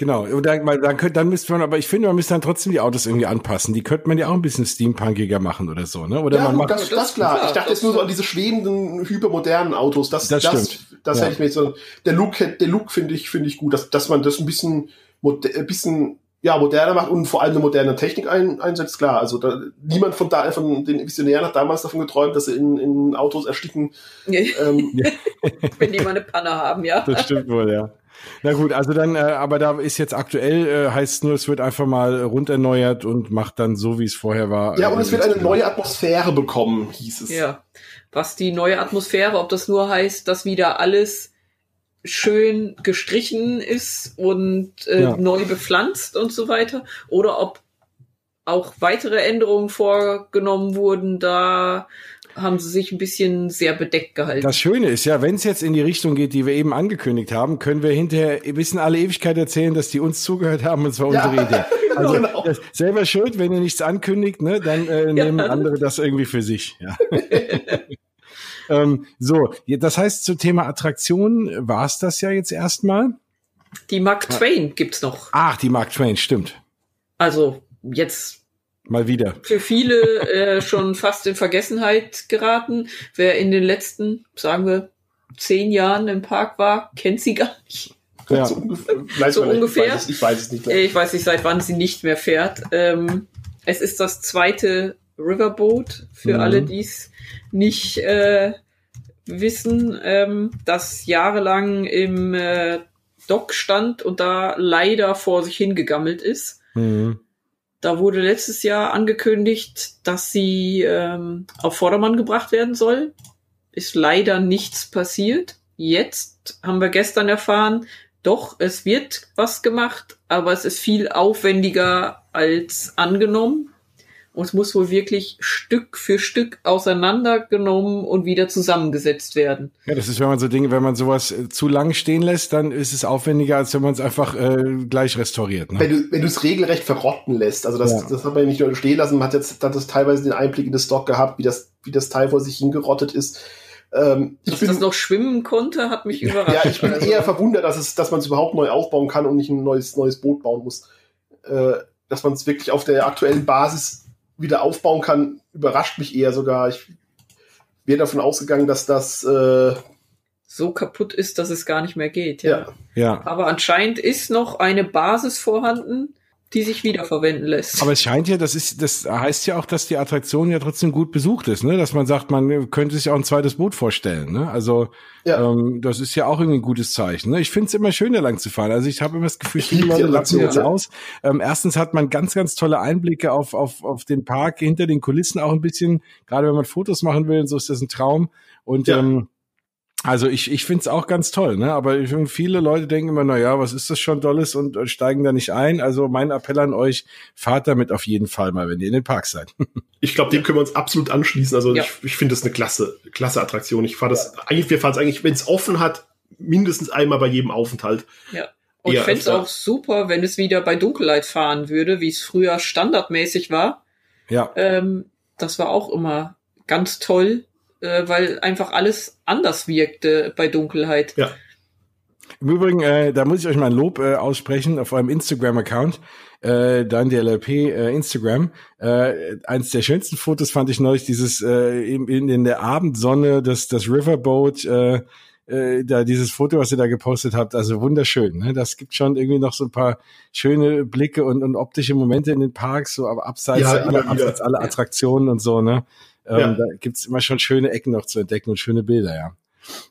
Speaker 3: Genau, dann, dann, könnte, dann müsste man, aber ich finde, man müsste dann trotzdem die Autos irgendwie anpassen. Die könnte man ja auch ein bisschen steampunkiger machen oder so, ne? Oder
Speaker 4: Ja,
Speaker 3: man
Speaker 4: gut,
Speaker 3: macht.
Speaker 4: das, das, klar.
Speaker 5: klar,
Speaker 4: Ich dachte
Speaker 5: das-
Speaker 4: jetzt nur so an diese schwebenden, hypermodernen Autos. Das,
Speaker 3: Das
Speaker 4: das, das,
Speaker 3: stimmt.
Speaker 4: das
Speaker 3: Ja.
Speaker 4: hätte ich mir jetzt so, der Look, hätte- der Look finde ich, finde ich gut, dass, dass man das ein bisschen, ein bisschen, ja, moderner macht und vor allem eine moderne Technik ein, einsetzt, klar. Also da, niemand von da, von den Visionären hat damals davon geträumt, dass sie in, in Autos ersticken. Ähm,
Speaker 5: wenn die mal eine Panne haben, ja.
Speaker 3: Das stimmt wohl, ja. Na gut, also dann, äh, aber da ist jetzt aktuell, äh, heißt nur, es wird einfach mal runderneuert und macht dann so, wie es vorher war.
Speaker 4: ja,
Speaker 3: äh,
Speaker 4: und es wird eine neue Atmosphäre bekommen, hieß es.
Speaker 5: Ja. Was die neue Atmosphäre, ob das nur heißt, dass wieder alles schön gestrichen ist und äh,
Speaker 3: Ja.
Speaker 5: neu bepflanzt und so weiter, oder ob auch weitere Änderungen vorgenommen wurden, da haben sie sich ein bisschen sehr bedeckt gehalten.
Speaker 3: Das Schöne ist ja, wenn es jetzt in die Richtung geht, die wir eben angekündigt haben, können wir hinterher bis in alle Ewigkeit erzählen, dass die uns zugehört haben und es war unsere Idee. Also
Speaker 4: genau.
Speaker 3: selber schuld, wenn ihr nichts ankündigt, ne, dann äh, nehmen andere das irgendwie für sich. Ja. ähm, so, das heißt zum Thema Attraktionen war es das ja jetzt erstmal.
Speaker 5: die Mark Twain gibt's noch.
Speaker 3: Ach, die Mark Twain, stimmt.
Speaker 5: Also jetzt
Speaker 3: Mal wieder.
Speaker 5: für viele äh, schon fast in Vergessenheit geraten. Wer in den letzten, sagen wir, zehn Jahren im Park war, kennt sie gar nicht.
Speaker 3: Ja.
Speaker 4: So,
Speaker 5: So ungefähr.
Speaker 4: Ich weiß, es, ich weiß es nicht.
Speaker 5: Äh, Ich weiß nicht, seit wann sie nicht mehr fährt. Ähm, es ist das zweite Riverboat, für
Speaker 3: Mhm.
Speaker 5: alle, die es nicht äh, wissen, ähm, das jahrelang im äh, Dock stand und da leider vor sich hingegammelt ist.
Speaker 3: Mhm.
Speaker 5: Da wurde letztes Jahr angekündigt, dass sie ähm, auf Vordermann gebracht werden soll. Ist leider nichts passiert. Jetzt haben wir gestern erfahren, doch, es wird was gemacht, aber es ist viel aufwendiger als angenommen. Und es muss wohl wirklich Stück für Stück auseinandergenommen und wieder zusammengesetzt werden.
Speaker 3: Ja, das ist, wenn man so Dinge, wenn man sowas äh, zu lang stehen lässt, dann ist es aufwendiger, als wenn man es einfach äh, gleich restauriert. Ne?
Speaker 4: Wenn du wenn du es regelrecht verrotten lässt, also das,
Speaker 3: Ja.
Speaker 4: das hat man nicht nur stehen lassen, man hat jetzt hat das teilweise den Einblick in das Stock gehabt, wie das, wie das Teil vor sich hingerottet ist. Ähm, ich
Speaker 5: Dass
Speaker 4: bin,
Speaker 5: das noch schwimmen konnte, hat mich überrascht.
Speaker 4: ja, ich bin eher verwundert, dass es, dass man es überhaupt neu aufbauen kann und nicht ein neues, neues Boot bauen muss. Äh, dass man es wirklich auf der aktuellen Basis wieder aufbauen kann, überrascht mich eher sogar. Ich wäre davon ausgegangen, dass das, äh,
Speaker 5: so kaputt ist, dass es gar nicht mehr geht. Ja.
Speaker 4: ja,
Speaker 3: Ja.
Speaker 5: Aber anscheinend ist noch eine Basis vorhanden, die sich wiederverwenden lässt.
Speaker 3: Aber es scheint ja, das ist, das heißt ja auch, dass die Attraktion ja trotzdem gut besucht ist, ne? Dass man sagt, man könnte sich auch ein zweites Boot vorstellen, ne? Also
Speaker 4: Ja.
Speaker 3: ähm, das ist ja auch irgendwie ein gutes Zeichen. Ne? Ich finde es immer schön, da lang zu fahren. Also ich habe immer das Gefühl,
Speaker 4: Ich
Speaker 3: viele Leute lassen jetzt aus. Ähm, erstens hat man ganz, ganz tolle Einblicke auf, auf, auf den Park, hinter den Kulissen auch ein bisschen. Gerade wenn man Fotos machen will, so ist das ein Traum. Und
Speaker 4: Ja.
Speaker 3: ähm, also ich, ich finde es auch ganz toll, ne? Aber ich, viele Leute denken immer, na ja, was ist das schon Dolles und äh, steigen da nicht ein. Also mein Appell an euch, fahrt damit auf jeden Fall mal, wenn ihr in den Park seid.
Speaker 4: ich glaube, dem können wir uns absolut anschließen. Also
Speaker 5: Ja.
Speaker 4: ich, ich finde das eine klasse, klasse Attraktion. Ich fahre das, eigentlich, wir fahren es eigentlich, wenn es offen hat, mindestens einmal bei jedem Aufenthalt.
Speaker 5: Ja. Und ich
Speaker 4: eher
Speaker 5: fände es auch super, wenn es wieder bei Dunkelheit fahren würde, wie es früher standardmäßig war.
Speaker 3: Ja.
Speaker 5: Ähm, das war auch immer ganz toll, äh, weil einfach alles anders wirkte bei Dunkelheit.
Speaker 4: Ja.
Speaker 3: Im Übrigen, äh, da muss ich euch mal ein Lob äh, aussprechen auf eurem Instagram-Account. Äh, dann der LLP äh, Instagram. Äh, eins der schönsten Fotos fand ich neulich, dieses äh, in, in, der Abendsonne, das, das Riverboat, äh, äh, da dieses Foto, was ihr da gepostet habt, also wunderschön. Ne? Das gibt schon irgendwie noch so ein paar schöne Blicke und, und optische Momente in den Parks, so aber abseits,
Speaker 4: Ja,
Speaker 3: aller, abseits aller
Speaker 5: Ja.
Speaker 3: Attraktionen und so, ne? Ähm,
Speaker 4: Ja.
Speaker 3: Da gibt's immer schon schöne Ecken noch zu entdecken und schöne Bilder, ja.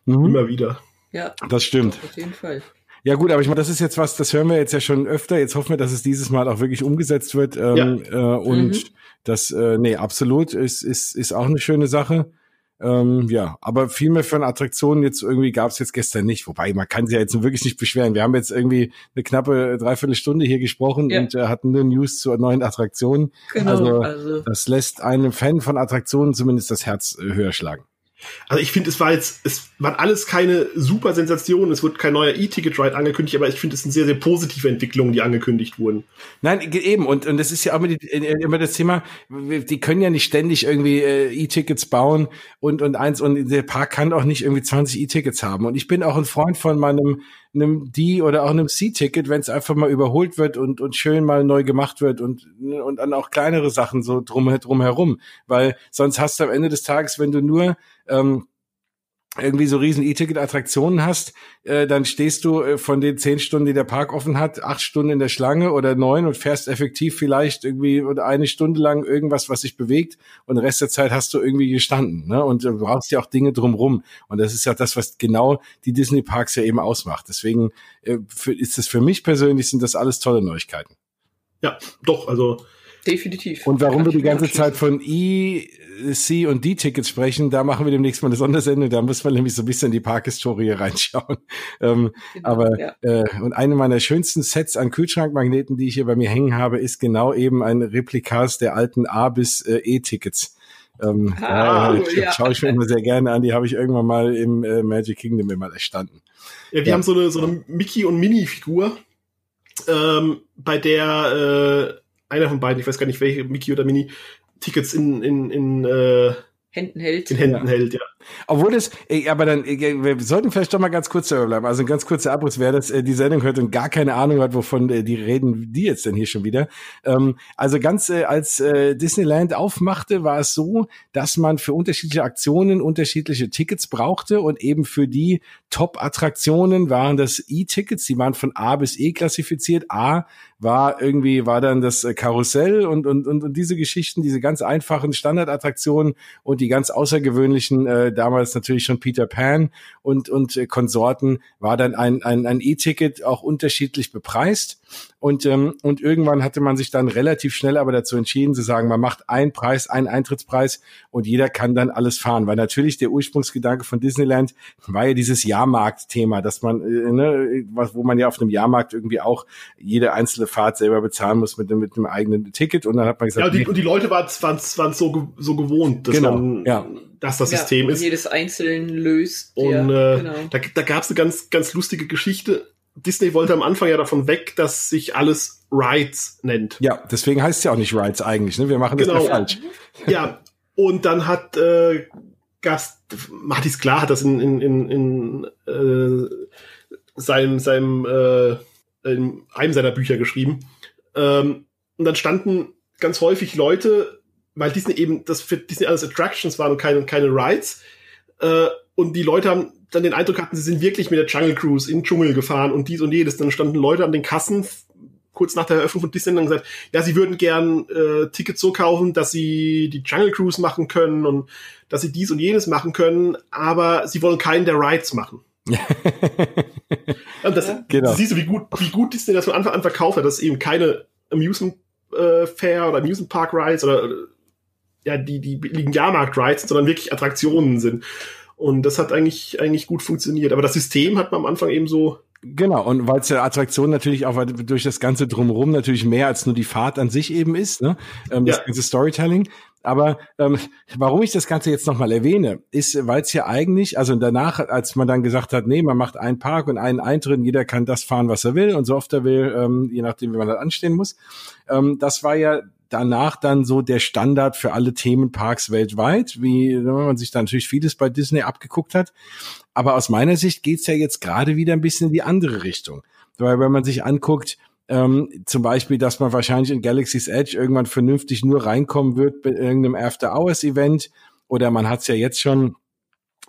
Speaker 3: Mhm,
Speaker 4: Immer wieder.
Speaker 5: Ja,
Speaker 3: das stimmt.
Speaker 5: auf jeden Fall.
Speaker 3: Ja gut, aber ich meine, das ist jetzt was, das hören wir jetzt ja schon öfter. Jetzt hoffen wir, dass es dieses Mal auch wirklich umgesetzt wird. Ähm, äh, und
Speaker 5: Mhm.
Speaker 3: das, äh, nee, absolut ist, ist, ist auch eine schöne Sache. Ähm, ja, aber viel mehr von Attraktionen jetzt irgendwie gab es jetzt gestern nicht. Wobei, man kann sich ja jetzt wirklich nicht beschweren. Wir haben jetzt irgendwie eine knappe Dreiviertelstunde hier gesprochen
Speaker 5: Ja.
Speaker 3: und äh, hatten nur News zu neuen Attraktionen.
Speaker 5: Genau.
Speaker 3: Also-
Speaker 5: Also,
Speaker 3: Das lässt einem Fan von Attraktionen zumindest das Herz äh, höher schlagen.
Speaker 4: Also ich finde, es war jetzt, es waren alles keine super Sensationen. Es wird kein neuer E-Ticket-Ride angekündigt, aber ich finde, es sind sehr, sehr positive Entwicklungen, die angekündigt wurden.
Speaker 3: Nein, eben. Und, und das ist ja auch immer, die, äh, immer das Thema, die können ja nicht ständig irgendwie äh, E-Tickets bauen und, und eins, und der Park kann auch nicht irgendwie 20 E-Tickets haben. Und ich bin auch ein Freund von meinem einem D oder auch einem C-Ticket, wenn es einfach mal überholt wird und, und schön mal neu gemacht wird und, und dann auch kleinere Sachen so drum, drumherum. Weil sonst hast du am Ende des Tages, wenn du nur ähm, irgendwie so riesen E-Ticket-Attraktionen hast, äh, dann stehst du äh, von den zehn Stunden, die der Park offen hat, acht Stunden in der Schlange oder neun und fährst effektiv vielleicht irgendwie oder eine Stunde lang irgendwas, was sich bewegt und Rest der Zeit hast du irgendwie gestanden. Ne? Und du brauchst ja auch Dinge drumrum. Und das ist ja das, was genau die Disney-Parks ja eben ausmacht. Deswegen äh, für, ist es für mich persönlich, sind das alles tolle Neuigkeiten.
Speaker 4: Ja, doch, also
Speaker 5: definitiv.
Speaker 3: Und warum wir die ganze. Zeit von E, C und D-Tickets sprechen, da machen wir demnächst mal eine Sondersendung. Da muss man nämlich so ein bisschen in die Parkhistorie reinschauen. Ähm,
Speaker 5: Genau,
Speaker 3: aber
Speaker 5: ja.
Speaker 3: äh, und eine meiner schönsten Sets an Kühlschrankmagneten, die ich hier bei mir hängen habe, ist genau eben ein Replikas der alten A bis äh, E-Tickets. Ähm,
Speaker 5: Ah, cool, ja.
Speaker 3: Schaue ich mir immer sehr gerne an. Die habe ich irgendwann mal im äh, Magic Kingdom immer erstanden.
Speaker 4: Ja, wir
Speaker 3: Ja.
Speaker 4: haben so eine, so eine Mickey- und Minnie-Figur, ähm, bei der äh, einer von beiden, ich weiß gar nicht welche, Mickey oder Minnie, Tickets in, in, in, äh,
Speaker 5: Händen hält.
Speaker 4: in Händen hält, ja.
Speaker 3: Obwohl das, äh, aber dann, äh, wir sollten vielleicht doch mal ganz kurz dabei bleiben. Also ein ganz kurzer Abriss, wer das äh, die Sendung hört und gar keine Ahnung hat, wovon äh, die reden, die jetzt denn hier schon wieder. Ähm, also ganz äh, als äh, Disneyland aufmachte, war es so, dass man für unterschiedliche Aktionen unterschiedliche Tickets brauchte und eben für die Top-Attraktionen waren das E-Tickets, die waren von A bis E klassifiziert. A war irgendwie, war dann das äh, Karussell und, und, und, und diese Geschichten, diese ganz einfachen Standardattraktionen und die ganz außergewöhnlichen, äh, damals natürlich schon Peter Pan und, und äh, Konsorten, war dann ein, ein, ein E-Ticket auch unterschiedlich bepreist. Und, ähm, und irgendwann hatte man sich dann relativ schnell aber dazu entschieden zu sagen, man macht einen Preis, einen Eintrittspreis und jeder kann dann alles fahren. Weil natürlich der Ursprungsgedanke von Disneyland war ja dieses Jahrmarkt-Thema, dass man, äh, ne, wo man ja auf einem Jahrmarkt irgendwie auch jede einzelne Fahrt selber bezahlen muss mit, mit einem eigenen Ticket. Und dann hat man gesagt,
Speaker 4: Ja, und die,
Speaker 3: nee,
Speaker 4: und die Leute waren waren so, ge- so gewohnt, dass
Speaker 3: Genau,
Speaker 4: man,
Speaker 3: ja.
Speaker 4: dass das
Speaker 5: Ja,
Speaker 4: System
Speaker 5: und
Speaker 4: ist.
Speaker 5: jedes einzeln löst.
Speaker 4: Und
Speaker 5: ja,
Speaker 4: äh,
Speaker 5: genau.
Speaker 4: da, da gab es eine ganz, ganz lustige Geschichte. Disney wollte am Anfang ja davon weg, dass sich alles Rides nennt.
Speaker 3: ja, deswegen heißt es ja auch nicht Rides eigentlich. Ne? Wir machen das
Speaker 4: Genau.
Speaker 3: ja falsch.
Speaker 4: Ja, und dann hat äh, Gast, Martis klar hat das in, in, in, in äh, seinem, seinem äh, in einem seiner Bücher geschrieben. Ähm, und dann standen ganz häufig Leute, weil Disney eben, das für Disney alles Attractions waren und keine, keine Rides. Äh, und die Leute haben dann den Eindruck hatten, sie sind wirklich mit der Jungle Cruise in den Dschungel gefahren und dies und jedes. Dann standen Leute an den Kassen kurz nach der Eröffnung von Disneyland und gesagt, ja, sie würden gern äh, Tickets so kaufen, dass sie die Jungle Cruise machen können und dass sie dies und jenes machen können, aber sie wollen keinen der Rides machen. Und das,
Speaker 3: Genau.
Speaker 4: siehst du, wie gut, wie gut Disney das von Anfang an verkauft hat, dass eben keine Amusement äh, Fair oder Amusement Park Rides oder äh, ja, die, die billigen Jahrmarkt Rides, sondern wirklich Attraktionen sind. Und das hat eigentlich, eigentlich gut funktioniert. Aber das System hat man am Anfang eben so,
Speaker 3: Genau, und weil es ja Attraktion natürlich auch durch das ganze Drumherum natürlich mehr als nur die Fahrt an sich eben ist, ne? ähm, das
Speaker 4: Ja.
Speaker 3: ganze Storytelling. Aber ähm, warum ich das Ganze jetzt nochmal erwähne, ist, weil es ja eigentlich, also danach, als man dann gesagt hat, nee, man macht einen Park und einen Eintritt, jeder kann das fahren, was er will und so oft er will, ähm, je nachdem, wie man da anstehen muss. Ähm, das war ja danach dann so der Standard für alle Themenparks weltweit, wie wenn man sich da natürlich vieles bei Disney abgeguckt hat. Aber aus meiner Sicht geht's ja jetzt gerade wieder ein bisschen in die andere Richtung. Weil wenn man sich anguckt, ähm, zum Beispiel, dass man wahrscheinlich in Galaxy's Edge irgendwann vernünftig nur reinkommen wird bei irgendeinem After-Hours-Event oder man hat's ja jetzt schon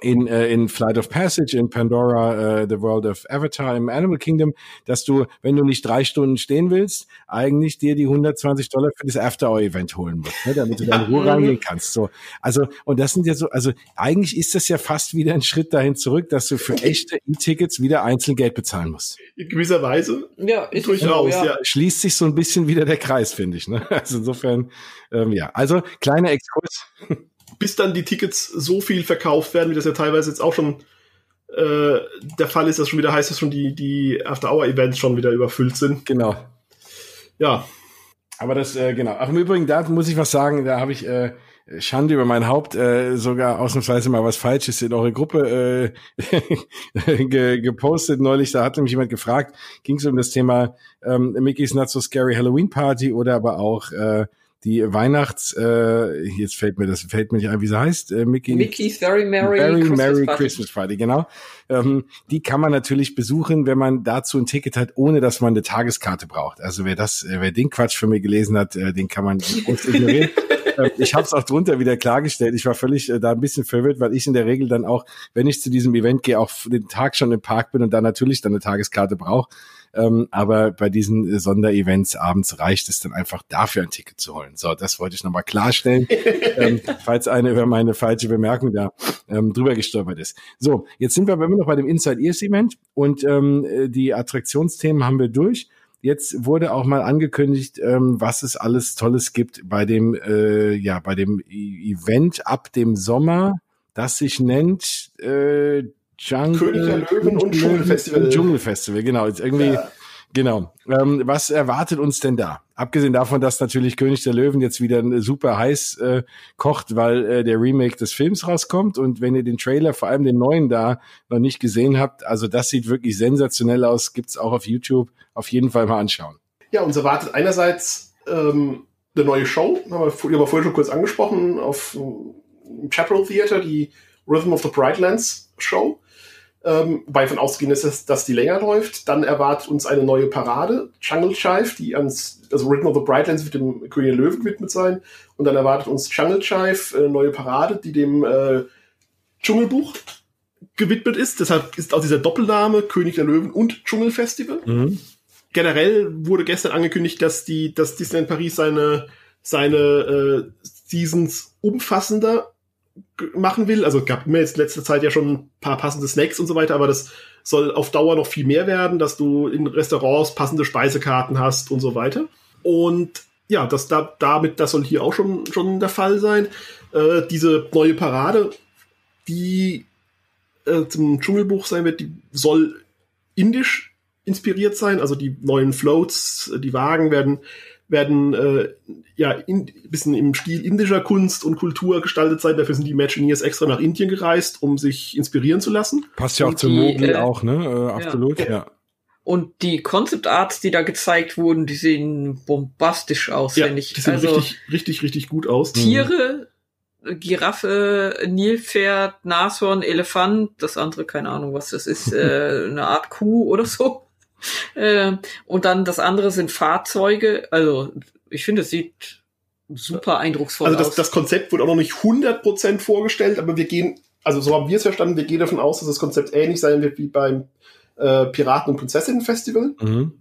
Speaker 3: in, äh, in Flight of Passage, in Pandora, äh, The World of Avatar, im Animal Kingdom, dass du, wenn du nicht drei Stunden stehen willst, eigentlich dir die 120 Dollar für das After-Hour-Event holen musst, ne, damit du dann in Ruhe reingehen kannst. So, also, und das sind ja so, also eigentlich ist das ja fast wieder ein Schritt dahin zurück, dass du für echte E-Tickets wieder einzeln Geld bezahlen musst.
Speaker 4: in gewisser Weise,
Speaker 5: Ja, ist
Speaker 4: durchaus,
Speaker 5: so,
Speaker 4: ja.
Speaker 3: Schließt sich so ein bisschen wieder der Kreis, finde ich. Ne? Also insofern, ähm, ja. Also kleiner Exkurs.
Speaker 4: Bis dann die Tickets so viel verkauft werden, wie das ja teilweise jetzt auch schon äh, der Fall ist, dass schon wieder heißt, dass schon die, die After-Hour-Events schon wieder überfüllt sind.
Speaker 3: Genau.
Speaker 4: Ja,
Speaker 3: Aber das, äh, genau. Ach, im Übrigen, da muss ich was sagen, da habe ich äh, Schande über mein Haupt, äh, sogar ausnahmsweise mal was Falsches in eure Gruppe äh, ge gepostet neulich. Da hat nämlich jemand gefragt, ging es um das Thema ähm, Mickey's Not So Scary Halloween Party oder aber auch äh, die Weihnachts, äh, jetzt fällt mir das, fällt mir nicht ein, wie sie heißt, äh, Mickey.
Speaker 5: Mickey's Very Merry,
Speaker 3: Very
Speaker 5: Christmas
Speaker 3: Merry
Speaker 5: Party.
Speaker 3: Christmas Party, genau. Ähm, die kann man natürlich besuchen, wenn man dazu ein Ticket hat, ohne dass man eine Tageskarte braucht. Also wer das, äh, wer den Quatsch für mich gelesen hat, äh, den kann man ignorieren. Ähm, ich habe es auch drunter wieder klargestellt. Ich war völlig äh, da ein bisschen verwirrt, weil ich in der Regel dann auch, wenn ich zu diesem Event gehe, auch den Tag schon im Park bin und da natürlich dann eine Tageskarte brauche. Ähm, aber bei diesen Sonderevents abends reicht es dann einfach dafür ein Ticket zu holen. So, das wollte ich nochmal klarstellen, ähm, falls eine über meine falsche Bemerkung da ähm, drüber gestolpert ist. So, jetzt sind wir aber immer noch bei dem Inside Ears Event und ähm, äh, die Attraktionsthemen haben wir durch. Jetzt wurde auch mal angekündigt, ähm, was es alles Tolles gibt bei dem, äh, ja, bei dem E- Event ab dem Sommer, das sich nennt äh, Jungle,
Speaker 4: König der Löwen und Dschungelfestival.
Speaker 3: Dschungelfestival, genau. Jetzt irgendwie,
Speaker 4: Ja.
Speaker 3: genau. Ähm, was erwartet uns denn da? Abgesehen davon, dass natürlich König der Löwen jetzt wieder super heiß äh, kocht, weil äh, der Remake des Films rauskommt. Und wenn ihr den Trailer, vor allem den neuen da, noch nicht gesehen habt, also das sieht wirklich sensationell aus, gibt's auch auf YouTube. Auf jeden Fall mal anschauen.
Speaker 4: Ja, uns erwartet einerseits ähm, eine neue Show, haben wir, haben wir vorhin schon kurz angesprochen, auf dem Chaparral Theater, die Rhythm of the Brightlands Show. Ähm, wobei von ausgehen ist, dass, dass die länger läuft. Dann erwartet uns eine neue Parade, Jungle Jive, die ans, also Rhythm of the Brightlands wird dem König der Löwen gewidmet sein. Und dann erwartet uns Jungle Jive, eine neue Parade, die dem äh, Dschungelbuch gewidmet ist. Deshalb ist auch dieser Doppelname König der Löwen und Dschungelfestival generell wurde gestern angekündigt, dass die, dass Disneyland Paris seine, seine äh, Seasons umfassender machen will. Also gab mir jetzt letzte Zeit ja schon ein paar passende Snacks und so weiter, aber das soll auf Dauer noch viel mehr werden, dass du in Restaurants passende Speisekarten hast und so weiter. Und ja, das da, damit, das soll hier auch schon, schon der Fall sein. Äh, diese neue Parade, die äh, zum Dschungelbuch sein wird, die soll indisch inspiriert sein. Also die neuen Floats, die Wagen werden werden äh, ja in, bisschen im Stil indischer Kunst und Kultur gestaltet sein. Dafür sind die Imagineers extra nach Indien gereist, um sich inspirieren zu lassen.
Speaker 3: Passt ja auch
Speaker 5: Und
Speaker 3: zu Mowgli
Speaker 5: äh,
Speaker 3: auch, ne? Äh, absolut, ja.
Speaker 5: Und die Concept Arts, die da gezeigt wurden, die sehen bombastisch aus,
Speaker 4: Ja,
Speaker 5: finde ich.
Speaker 4: die sehen
Speaker 5: also
Speaker 4: richtig, richtig, richtig gut aus.
Speaker 5: Tiere, Giraffe, Nilpferd, Nashorn, Elefant, das andere, keine Ahnung, was das ist, äh, eine Art Kuh oder so. Äh, und dann das andere sind Fahrzeuge. Also ich finde, es sieht super eindrucksvoll
Speaker 4: Also das,
Speaker 5: aus.
Speaker 4: das Konzept wurde auch noch nicht 100% vorgestellt, aber wir gehen, also so haben wir es verstanden, wir gehen davon aus, dass das Konzept ähnlich sein wird wie beim äh, Piraten- und Prinzessinnen-Festival.
Speaker 3: Mhm.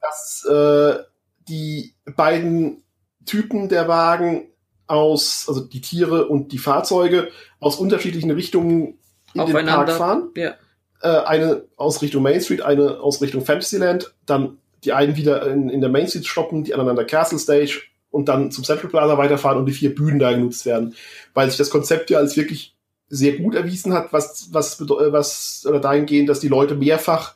Speaker 4: dass äh, die beiden Typen der Wagen aus, also die Tiere und die Fahrzeuge aus unterschiedlichen Richtungen in den
Speaker 5: Aufeinander.
Speaker 4: Park fahren.
Speaker 5: ja.
Speaker 4: Äh, eine aus Richtung Main Street, eine aus Richtung Fantasyland, dann die einen wieder in, in der Main Street stoppen, die anderen an der Castle Stage und dann zum Central Plaza weiterfahren und die vier Bühnen da genutzt werden. Weil sich das Konzept ja als wirklich sehr gut erwiesen hat, was, was, was oder dahingehend, dass die Leute mehrfach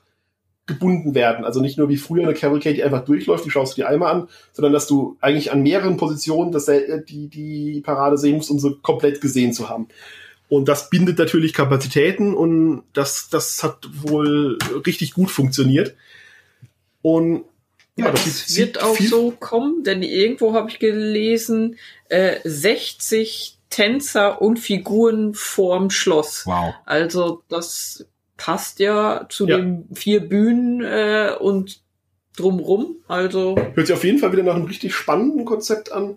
Speaker 4: gebunden werden. Also nicht nur wie früher eine Cavalcade, die einfach durchläuft, die schaust du dir einmal an, sondern dass du eigentlich an mehreren Positionen das, äh, die, die Parade sehen musst, um sie komplett gesehen zu haben. Und das bindet natürlich Kapazitäten und das, das hat wohl richtig gut funktioniert. Und ja, das sieht-
Speaker 5: wird auch so kommen, denn irgendwo habe ich gelesen, äh, 60 Tänzer und Figuren vorm Schloss.
Speaker 3: Wow.
Speaker 5: Also das passt ja zu
Speaker 4: Ja.
Speaker 5: den vier Bühnen äh, und drumrum. Also
Speaker 4: Hört sich auf jeden Fall wieder nach einem richtig spannenden Konzept an.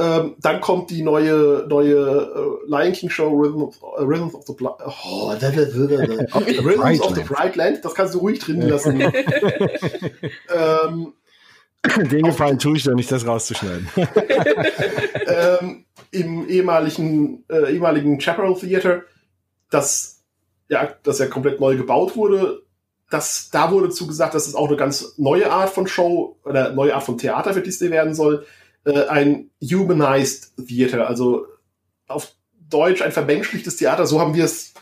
Speaker 4: Ähm, dann kommt die neue, neue äh, Lion King Show Rhythm of, äh, Rhythms of the Bla oh, da, da, da, da, da. Rhythms of the Bright Land. Das kannst du ruhig drin lassen. ähm,
Speaker 3: Den Gefallen tue ich doch nicht, das rauszuschneiden.
Speaker 4: ähm, im ehemaligen, äh, ehemaligen Chaparral Theater, das ja, das ja komplett neu gebaut wurde. Das, da wurde zugesagt, dass es auch eine ganz neue Art von Show oder neue Art von Theater für Disney werden soll. Äh, ein Humanized Theater, also auf Deutsch ein vermenschlichtes Theater. So haben wir es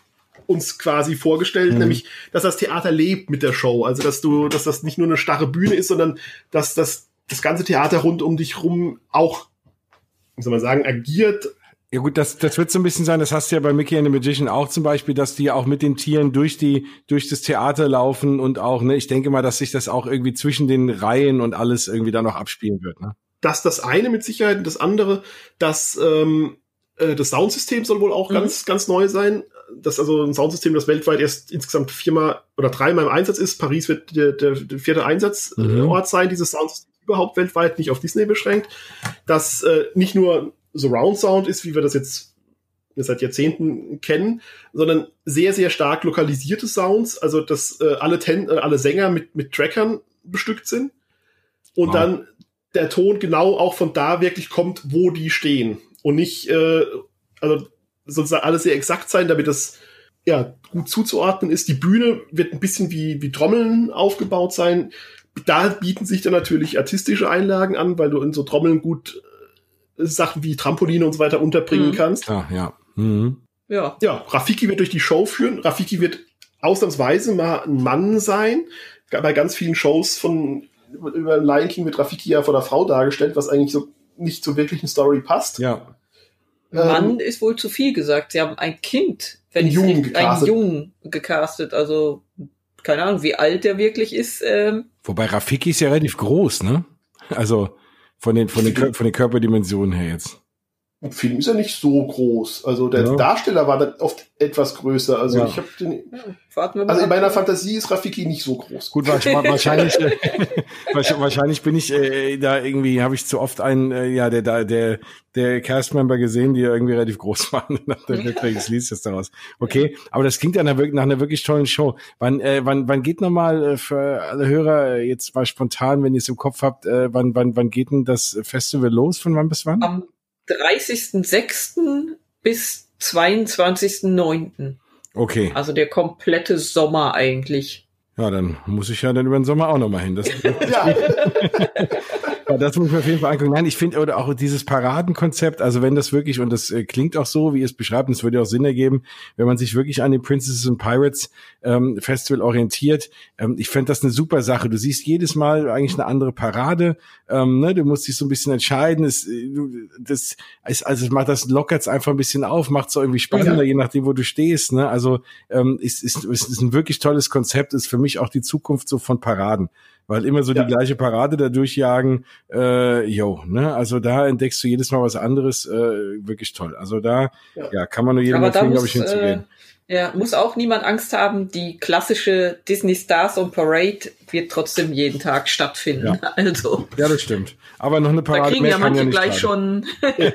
Speaker 4: uns quasi vorgestellt,
Speaker 3: Mhm.
Speaker 4: nämlich, dass das Theater lebt mit der Show. Also, dass du, dass das nicht nur eine starre Bühne ist, sondern dass das, das ganze Theater rund um dich rum auch, wie soll man sagen, agiert.
Speaker 3: Ja gut, das, das wird so ein bisschen sein, das hast du ja bei Mickey and the Magician auch zum Beispiel, dass die auch mit den Tieren durch die, durch das Theater laufen und auch, ne, ich denke mal, dass sich das auch irgendwie zwischen den Reihen und alles irgendwie da noch abspielen wird, ne?
Speaker 4: Das das eine mit Sicherheit und das andere, das, ähm, äh, das Soundsystem soll wohl auch
Speaker 5: Mhm.
Speaker 4: ganz, ganz neu sein. Das ist also ein Soundsystem, das weltweit erst insgesamt viermal oder dreimal im Einsatz ist. Paris wird der, der, der vierte Einsatzort
Speaker 3: Mhm.
Speaker 4: sein, dieses Soundsystem überhaupt weltweit, nicht auf Disney beschränkt. Das äh, nicht nur Surround Sound ist, wie wir das jetzt seit Jahrzehnten kennen, sondern sehr, sehr stark lokalisierte Sounds, also dass äh, alle, Ten, äh, alle Sänger mit, mit Trackern bestückt sind und
Speaker 3: Wow.
Speaker 4: dann der Ton genau auch von da wirklich kommt, wo die stehen und nicht, äh, also soll alles sehr exakt sein, damit das ja gut zuzuordnen ist. Die Bühne wird ein bisschen wie, wie Trommeln aufgebaut sein. Da bieten sich dann natürlich artistische Einlagen an, weil du in so Trommeln gut äh, Sachen wie Trampoline und so weiter unterbringen
Speaker 5: Mhm.
Speaker 4: kannst.
Speaker 3: Ja, ja. Mhm.
Speaker 5: ja,
Speaker 4: Ja, Rafiki wird durch die Show führen. Rafiki wird ausnahmsweise mal ein Mann sein. Bei ganz vielen Shows von über Lion King wird Rafiki ja vor der Frau dargestellt, was eigentlich so nicht zur wirklichen Story passt.
Speaker 3: Ja.
Speaker 5: Mann ist wohl zu viel gesagt. Sie haben ein Kind, wenn
Speaker 4: Einen
Speaker 5: ich
Speaker 4: Jungen
Speaker 5: richtig- einen
Speaker 4: gecastet.
Speaker 5: Jungen gecastet. Also keine Ahnung, wie alt der wirklich ist. Ähm,
Speaker 3: Wobei Rafiki ist ja relativ groß, ne? Also von den, von den, von den Körperdimensionen her jetzt.
Speaker 4: Im Film ist er nicht so groß. Also der
Speaker 3: Ja.
Speaker 4: Darsteller war dann oft etwas größer. Also
Speaker 3: Ja.
Speaker 4: ich habe den.
Speaker 5: ja, warten wir mal.
Speaker 4: Also in meiner Fantasie ist Rafiki nicht so groß.
Speaker 3: Gut, wahrsch- wahrscheinlich, äh, wahrsch- wahrscheinlich bin ich äh, da irgendwie, habe ich zu oft einen, äh, ja, der, der, der, der Castmember gesehen, die irgendwie relativ groß waren. Nach der deswegen schließe ich das daraus. Okay, aber das klingt ja nach, nach einer wirklich tollen Show. Wann, äh, wann, wann geht nochmal äh, für alle Hörer äh, jetzt mal spontan, wenn ihr es im Kopf habt, äh, wann, wann, wann geht denn das Festival los? Von wann bis wann?
Speaker 5: Am 30.06. bis 22.09.
Speaker 3: Okay.
Speaker 5: Also der komplette Sommer eigentlich.
Speaker 3: Ja, dann muss ich ja dann über den Sommer auch nochmal hin. Das,
Speaker 4: Ja,
Speaker 3: Ja, das muss ich mir auf jeden Fall angucken. Nein, ich finde oder auch dieses Paradenkonzept, also wenn das wirklich, und das äh, klingt auch so, wie ihr es beschreibt, und es würde auch Sinn ergeben, wenn man sich wirklich an den Princesses and Pirates ähm, Festival orientiert. Ähm, ich fände das eine super Sache. Du siehst jedes Mal eigentlich eine andere Parade. Ähm, ne? Du musst dich so ein bisschen entscheiden. Es, äh, das ist, also es macht das lockert es einfach ein bisschen auf, macht es irgendwie spannender,
Speaker 4: Ja.
Speaker 3: je nachdem, wo du stehst. Ne? Also ähm, es ist, es ist ein wirklich tolles Konzept, ist für mich auch die Zukunft so von Paraden weil immer so
Speaker 4: Ja.
Speaker 3: die gleiche Parade da durchjagen, äh, ne, also da entdeckst du jedes Mal was anderes, äh, wirklich toll. Also da, ja,
Speaker 4: Ja.
Speaker 3: kann man nur jedem empfehlen, glaube ich, hinzugehen.
Speaker 5: äh, ja, muss auch niemand Angst haben. Die klassische Disney Stars on Parade wird trotzdem jeden Tag stattfinden. Also
Speaker 3: ja, das stimmt. Aber noch eine
Speaker 5: da
Speaker 3: Parade
Speaker 5: kriegen
Speaker 3: mehr
Speaker 5: ja manche
Speaker 3: ja
Speaker 5: gleich
Speaker 3: schaden.
Speaker 5: schon.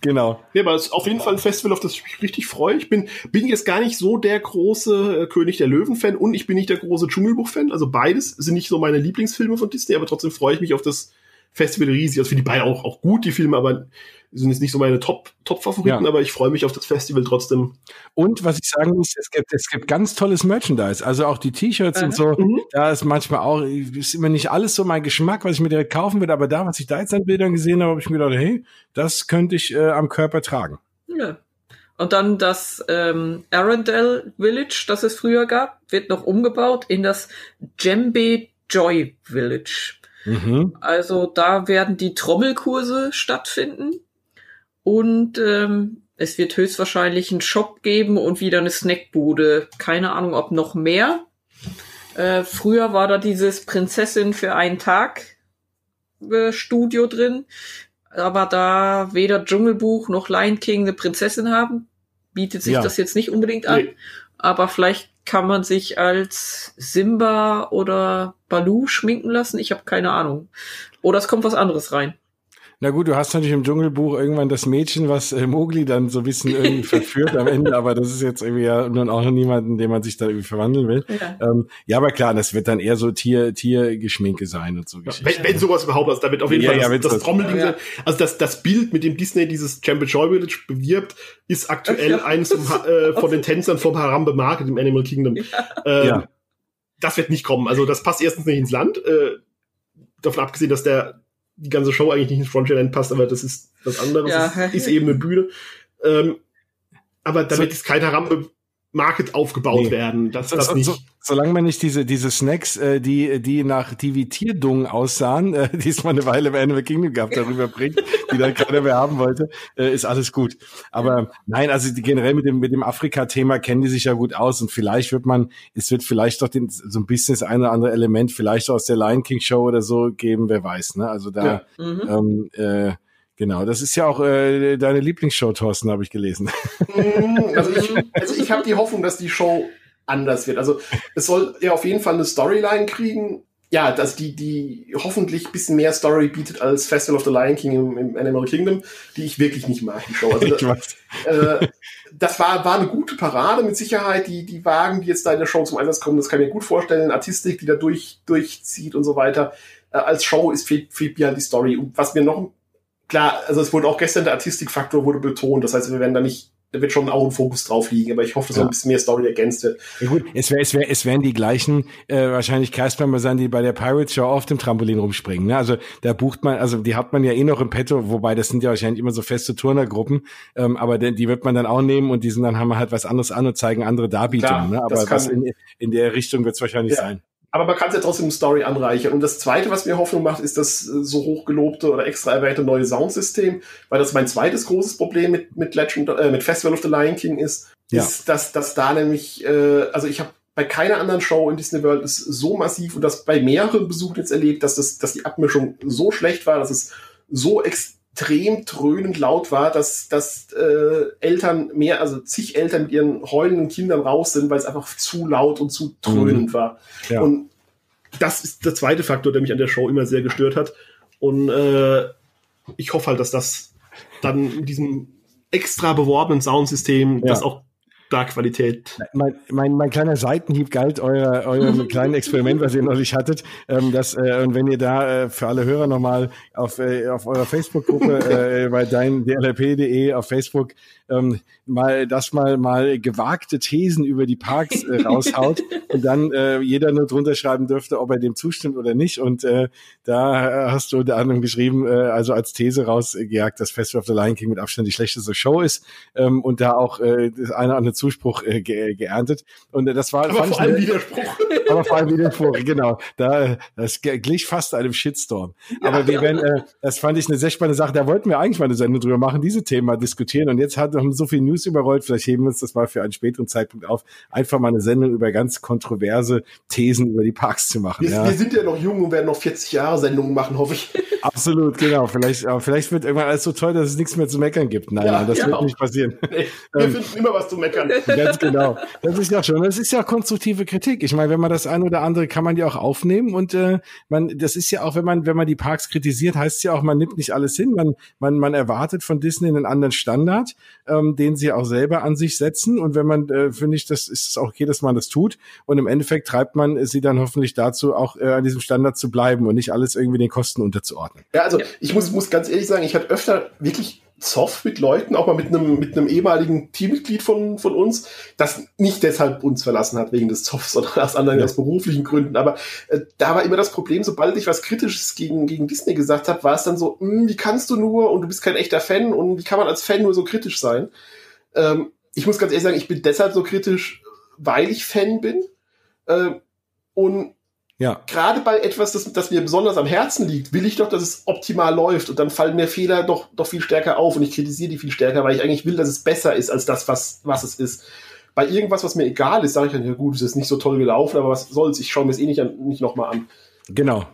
Speaker 3: Genau.
Speaker 4: Ja, aber es ist auf jeden Fall ein Festival, auf das ich mich richtig freue. Ich bin, bin jetzt gar nicht so der große äh, König der Löwen-Fan und ich bin nicht der große Dschungelbuch-Fan. Also beides sind nicht so meine Lieblingsfilme von Disney, aber trotzdem freue ich mich auf das Festival riesig. Also finde die beide auch, auch gut, die Filme, aber sind jetzt nicht so meine Top, Top-Favoriten,
Speaker 3: Ja.
Speaker 4: aber ich freue mich auf das Festival trotzdem.
Speaker 3: Und was ich sagen muss, es gibt, es gibt ganz tolles Merchandise. Also auch die T-Shirts und so.
Speaker 4: Mhm.
Speaker 3: Da ist manchmal auch, ist immer nicht alles so mein Geschmack, was ich mir direkt kaufen würde. Aber da, was ich da jetzt an Bildern gesehen habe, habe ich mir gedacht, hey, das könnte ich äh, am Körper tragen.
Speaker 5: Ja. Und dann das ähm, Arendelle Village, das es früher gab, wird noch umgebaut in das Djembe Joy Village.
Speaker 3: Mhm.
Speaker 5: Also da werden die Trommelkurse stattfinden und ähm, es wird höchstwahrscheinlich einen Shop geben und wieder eine Snackbude. Keine Ahnung, ob noch mehr. Äh, früher war da dieses Prinzessin für einen Tag äh, Studio drin, aber da weder Dschungelbuch noch Lion King eine Prinzessin haben, bietet sich
Speaker 3: Ja.
Speaker 5: das jetzt nicht unbedingt an.
Speaker 4: Nee.
Speaker 5: Aber vielleicht kann man sich als Simba oder Baloo schminken lassen. Ich habe keine Ahnung. Oder es kommt was anderes rein.
Speaker 3: Na gut, du hast natürlich im Dschungelbuch irgendwann das Mädchen, was äh, Mowgli dann so ein bisschen irgendwie verführt am Ende, aber das ist jetzt irgendwie ja nun auch noch niemanden, den man sich da irgendwie verwandeln will.
Speaker 5: Ja.
Speaker 3: Ähm, ja, aber klar, das wird dann eher so Tier, Tiergeschminke sein und so Geschichten.
Speaker 4: Wenn, wenn sowas überhaupt, also da wird auf jeden
Speaker 3: Ja,
Speaker 4: Fall
Speaker 3: ja,
Speaker 4: das, das
Speaker 3: das-
Speaker 4: Trommelding
Speaker 5: Ja.
Speaker 4: sein. Also das, das Bild, mit dem Disney dieses Champion Joy Village bewirbt, ist aktuell
Speaker 5: Ja.
Speaker 4: eines vom, Ha- äh, von den Tänzern vom Harambe Market im Animal Kingdom. Ähm,
Speaker 3: Ja.
Speaker 4: Das wird nicht kommen. Also das passt erstens nicht ins Land. Äh, davon abgesehen, dass der die ganze Show eigentlich nicht ins Frontierland passt, aber das ist was anderes.
Speaker 5: Ja.
Speaker 4: Das ist eben eine Bühne. Ähm, aber da
Speaker 3: So-
Speaker 4: wird jetzt kein Harambe Market aufgebaut
Speaker 3: Nee.
Speaker 4: werden. Das, das
Speaker 3: so,
Speaker 4: nicht.
Speaker 3: so, solange man nicht diese, diese Snacks, äh, die, die nach, Tierdungen aussahen, äh, die es mal eine Weile bei Animal Kingdom gab, darüber bringt, die dann keiner mehr haben wollte, äh, ist alles gut. Aber nein, also die, generell mit dem, mit dem Afrika-Thema kennen die sich ja gut aus und vielleicht wird man, es wird vielleicht doch den, so ein bisschen das eine oder andere Element vielleicht aus der Lion King Show oder so geben, wer weiß, ne? Also da,
Speaker 4: Ja.
Speaker 5: Mhm.
Speaker 3: ähm, äh, genau, das ist ja auch äh, deine Lieblingsshow, Thorsten, habe ich gelesen.
Speaker 4: Mm, Also ich, also ich habe die Hoffnung, dass die Show anders wird. Also es soll ja auf jeden Fall eine Storyline kriegen. Ja, dass die, die hoffentlich ein bisschen mehr Story bietet als Festival of the Lion King im, im Animal Kingdom, die ich wirklich nicht mag, die Show. Also
Speaker 3: Ich weiß.
Speaker 4: äh, das war, war eine gute Parade mit Sicherheit. Die, die Wagen, die jetzt da in der Show zum Einsatz kommen, das kann ich mir gut vorstellen. Artistik, die da durch, durchzieht und so weiter. Äh, als Show ist fehlt, fehlt mir halt die Story. Und was mir noch, klar, also es wurde auch gestern der Artistikfaktor wurde betont. Das heißt, wir werden da nicht, da wird schon auch ein Fokus drauf liegen. Aber ich hoffe, dass
Speaker 3: Ja.
Speaker 4: ein bisschen mehr Story ergänzt wird.
Speaker 3: Ja gut, es, wär, es, wär, es wären die gleichen äh, wahrscheinlich Castmember sein, die bei der Pirates Show auf dem Trampolin rumspringen. Ne? Also da bucht man, also die hat man ja eh noch im Petto, wobei das sind ja wahrscheinlich immer so feste Turnergruppen, ähm, aber die, die wird man dann auch nehmen und die sind dann haben wir halt was anderes an und zeigen andere Darbietungen.
Speaker 4: Klar,
Speaker 3: Ne? Aber was in, in der Richtung wird es wahrscheinlich
Speaker 4: Ja.
Speaker 3: sein.
Speaker 4: Aber man kann es ja trotzdem Story anreichern. Und das Zweite, was mir Hoffnung macht, ist das äh, so hochgelobte oder extra erwähnte neue Soundsystem, weil das mein zweites großes Problem mit, mit Legend, äh, mit Festival of the Lion King ist,
Speaker 3: Ja.
Speaker 4: ist, dass, dass da nämlich, äh, also ich habe bei keiner anderen Show in Disney World ist so massiv und das bei mehreren Besuchen jetzt erlebt, dass das, dass die Abmischung so schlecht war, dass es so extrem dröhnend laut war, dass, dass äh, Eltern mehr, also zig Eltern mit ihren heulenden Kindern raus sind, weil es einfach zu laut und zu dröhnend war.
Speaker 3: Ja.
Speaker 4: Und das ist der zweite Faktor, der mich an der Show immer sehr gestört hat. Und äh, ich hoffe halt, dass das dann in diesem extra beworbenen Soundsystem
Speaker 3: Ja.
Speaker 4: das auch Startqualität.
Speaker 3: Mein, mein, mein kleiner Seitenhieb galt euer, eurem kleinen Experiment, was ihr neulich hattet. Ähm, das, äh, und wenn ihr da äh, für alle Hörer nochmal auf, äh, auf eurer Facebook-Gruppe äh, bei dein dlp.de auf Facebook ähm, mal das mal mal gewagte Thesen über die Parks äh, raushaut und dann äh, jeder nur drunter schreiben dürfte, ob er dem zustimmt oder nicht. Und äh, da hast du unter anderem geschrieben, äh, also als These rausgejagt, dass Festival of the Lion King mit Abstand die schlechteste Show ist ähm, und da auch äh, das eine oder andere Zuspruch äh, ge geerntet. Und äh, das war
Speaker 4: aber vor allem Widerspruch.
Speaker 3: aber vor allem Widerspruch, genau. Da das glich fast einem Shitstorm. Ja, aber wir ja. werden, äh, das fand ich eine sehr spannende Sache. Da wollten wir eigentlich mal eine Sendung drüber machen, diese Themen mal diskutieren. Und jetzt hat haben so viel News überrollt. Vielleicht heben wir uns das mal für einen späteren Zeitpunkt auf, einfach mal eine Sendung über ganz kontroverse Thesen über die Parks zu machen.
Speaker 4: Wir, ja. wir sind ja noch jung und werden noch 40 Jahre Sendungen machen, hoffe ich.
Speaker 3: Absolut, genau. Vielleicht, aber vielleicht wird irgendwann alles so toll, dass es nichts mehr zu meckern gibt. Nein, ja, nein, das ja wird nicht passieren.
Speaker 4: Nee, wir ähm, finden immer was zu meckern.
Speaker 3: Ganz genau. Das ist ja schon. Das ist ja konstruktive Kritik. Ich meine, wenn man das ein oder andere kann man ja auch aufnehmen und äh, man, das ist ja auch, wenn man, wenn man die Parks kritisiert, heißt es ja auch, man nimmt nicht alles hin. Man, man, man erwartet von Disney einen anderen Standard, ähm, den sie auch selber an sich setzen. Und wenn man, äh, finde ich, das ist auch okay, dass man das tut. Und im Endeffekt treibt man sie dann hoffentlich dazu, auch äh, an diesem Standard zu bleiben und nicht alles irgendwie den Kosten unterzuordnen.
Speaker 4: Ja, also ich muss, muss ganz ehrlich sagen, ich hatte öfter wirklich Zoff mit Leuten, auch mal mit einem, mit einem ehemaligen Teammitglied von, von uns, das nicht deshalb uns verlassen hat wegen des Zoffs, sondern aus anderen, ja. aus beruflichen Gründen. Aber äh, da war immer das Problem, sobald ich was Kritisches gegen, gegen Disney gesagt habe, war es dann so, hm, wie kannst du nur und du bist kein echter Fan und wie kann man als Fan nur so kritisch sein? Ähm, ich muss ganz ehrlich sagen, ich bin deshalb so kritisch, weil ich Fan bin. Äh, und ja. gerade bei etwas, das, das mir besonders am Herzen liegt, will ich doch, dass es optimal läuft. Und dann fallen mir Fehler doch, doch viel stärker auf und ich kritisiere die viel stärker, weil ich eigentlich will, dass es besser ist als das, was, was es ist. Bei irgendwas, was mir egal ist, sage ich dann, ja gut, es ist nicht so toll gelaufen, aber was soll's, ich schaue mir es eh nicht, nicht nochmal an.
Speaker 3: Genau.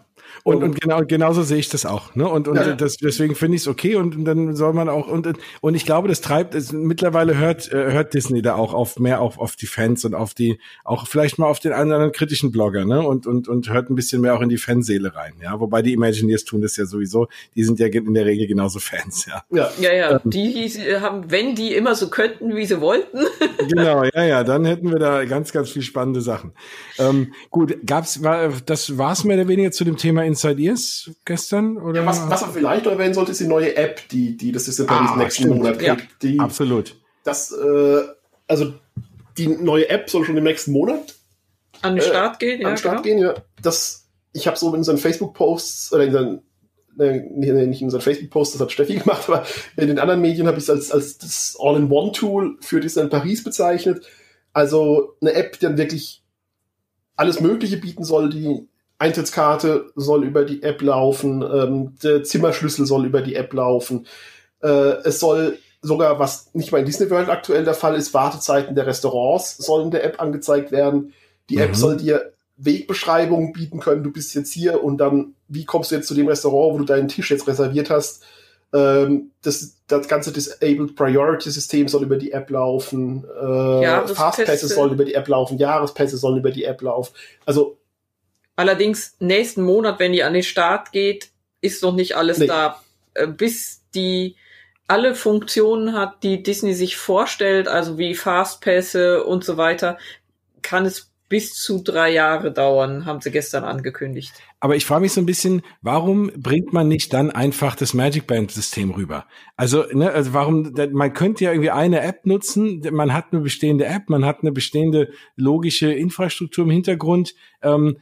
Speaker 3: Und, und genau, genauso sehe ich das auch. Ne? Und, und ja. das, deswegen finde ich es okay und dann soll man auch und und ich glaube, das treibt es mittlerweile hört äh, hört Disney da auch auf mehr auf auf die Fans und auf die auch vielleicht mal auf den anderen kritischen Blogger, ne? Und und und hört ein bisschen mehr auch in die Fanseele rein, ja. Wobei die Imagineers tun das ja sowieso. Die sind ja in der Regel genauso Fans, ja.
Speaker 5: Ja, ja, ja. Ähm, die haben, wenn die immer so könnten, wie sie wollten.
Speaker 3: genau, ja, ja. Dann hätten wir da ganz, ganz viel spannende Sachen. Ähm, gut, gab's war das war's mehr oder weniger zu dem Thema Inside Ears gestern? Oder?
Speaker 4: Ja, was, was man vielleicht noch erwähnen sollte, ist die neue App, die, die das Disney Paris ah, nächsten stimmt. Monat kriegt. Ja, die,
Speaker 3: absolut.
Speaker 4: Das, äh, also die neue App soll schon im nächsten Monat
Speaker 5: an den Start äh, gehen.
Speaker 4: Ja, an den Start gehen, ja. Das, ich habe so in unseren Facebook-Posts oder in unseren nee, nicht in unseren Facebook-Post, das hat Steffi gemacht, aber in den anderen Medien habe ich es als, als das All-in-One-Tool für Disney Paris bezeichnet. Also eine App, die dann wirklich alles Mögliche bieten soll, die Eintrittskarte soll über die App laufen, ähm, der Zimmerschlüssel soll über die App laufen. Äh, es soll sogar, was nicht mal in Disney World aktuell der Fall ist, Wartezeiten der Restaurants sollen in der App angezeigt werden. Die mhm. App soll dir Wegbeschreibungen bieten können. Du bist jetzt hier und dann, wie kommst du jetzt zu dem Restaurant, wo du deinen Tisch jetzt reserviert hast? Ähm, das, das ganze Disabled Priority System soll über die App laufen. Äh, Fastpässe sollen über die App laufen. Jahrespässe sollen über die App laufen. Also
Speaker 5: Allerdings nächsten Monat, wenn die an den Start geht, ist noch nicht alles nee. da. Äh, bis die alle Funktionen hat, die Disney sich vorstellt, also wie Fastpässe und so weiter, kann es bis zu drei Jahre dauern, haben sie gestern angekündigt.
Speaker 3: Aber ich frage mich so ein bisschen, warum bringt man nicht dann einfach das Magic Band System rüber? Also, ne, also warum, man könnte ja irgendwie eine App nutzen, man hat eine bestehende App, man hat eine bestehende logische Infrastruktur im Hintergrund, ähm,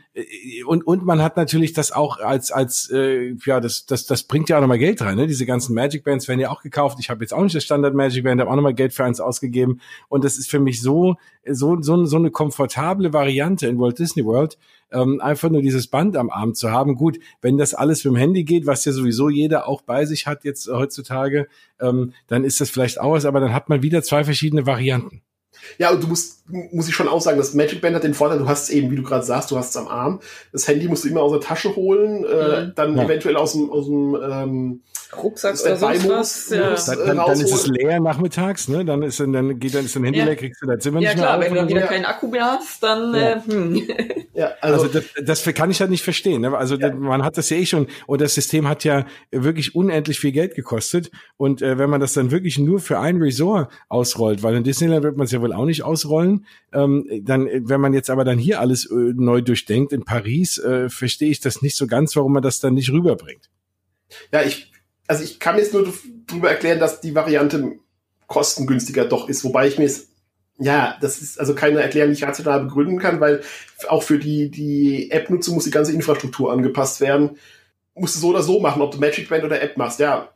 Speaker 3: und, und man hat natürlich das auch als, als äh, ja, das, das, das bringt ja auch nochmal Geld rein. Ne? Diese ganzen Magic Bands werden ja auch gekauft. Ich habe jetzt auch nicht das Standard Magic Band, habe auch nochmal Geld für eins ausgegeben. Und das ist für mich so, so, so, so eine komfortable Variante in Walt Disney World, ähm, einfach nur dieses Band am Arm zu haben. Gut, wenn das alles mit dem Handy geht, was ja sowieso jeder auch bei sich hat jetzt heutzutage, ähm, dann ist das vielleicht auch was, aber dann hat man wieder zwei verschiedene Varianten.
Speaker 4: Ja, und du musst, muss ich schon auch sagen, das Magic Band hat den Vorteil, du hast es eben, wie du gerade sagst, du hast es am Arm. Das Handy musst du immer aus der Tasche holen, äh, mhm. dann ja. eventuell aus dem, aus dem ähm,
Speaker 5: Rucksack oder sonst was. Ja.
Speaker 3: Dann, dann, dann ist es leer nachmittags, ne? Dann ist dann, dann geht dann ist dein Handy
Speaker 5: Ja.
Speaker 3: leer, kriegst du dein Zimmer
Speaker 5: ja
Speaker 3: nicht mehr
Speaker 5: klar,
Speaker 3: auf
Speaker 5: wenn du dann
Speaker 3: und so.
Speaker 5: wieder
Speaker 4: Ja.
Speaker 5: keinen Akku mehr hast, dann
Speaker 3: Ja.
Speaker 5: äh, hm.
Speaker 4: Ja, also,
Speaker 3: Also das, das kann ich halt nicht verstehen. Ne? Also das, man hat das ja eh schon und das System hat ja wirklich unendlich viel Geld gekostet und äh, wenn man das dann wirklich nur für ein Resort ausrollt, weil in Disneyland wird man es ja wohl auch nicht ausrollen, ähm, dann wenn man jetzt aber dann hier alles äh, neu durchdenkt in Paris, äh, verstehe ich das nicht so ganz, warum man das dann nicht rüberbringt.
Speaker 4: ja, ich, also ich kann mir jetzt nur darüber erklären, dass die Variante kostengünstiger doch ist, wobei ich mir es ja, das ist also keine Erklärung, die ich rational begründen kann, weil auch für die, die App-Nutzung muss die ganze Infrastruktur angepasst werden. Musst du so oder so machen, ob du Magic Band oder App machst, ja.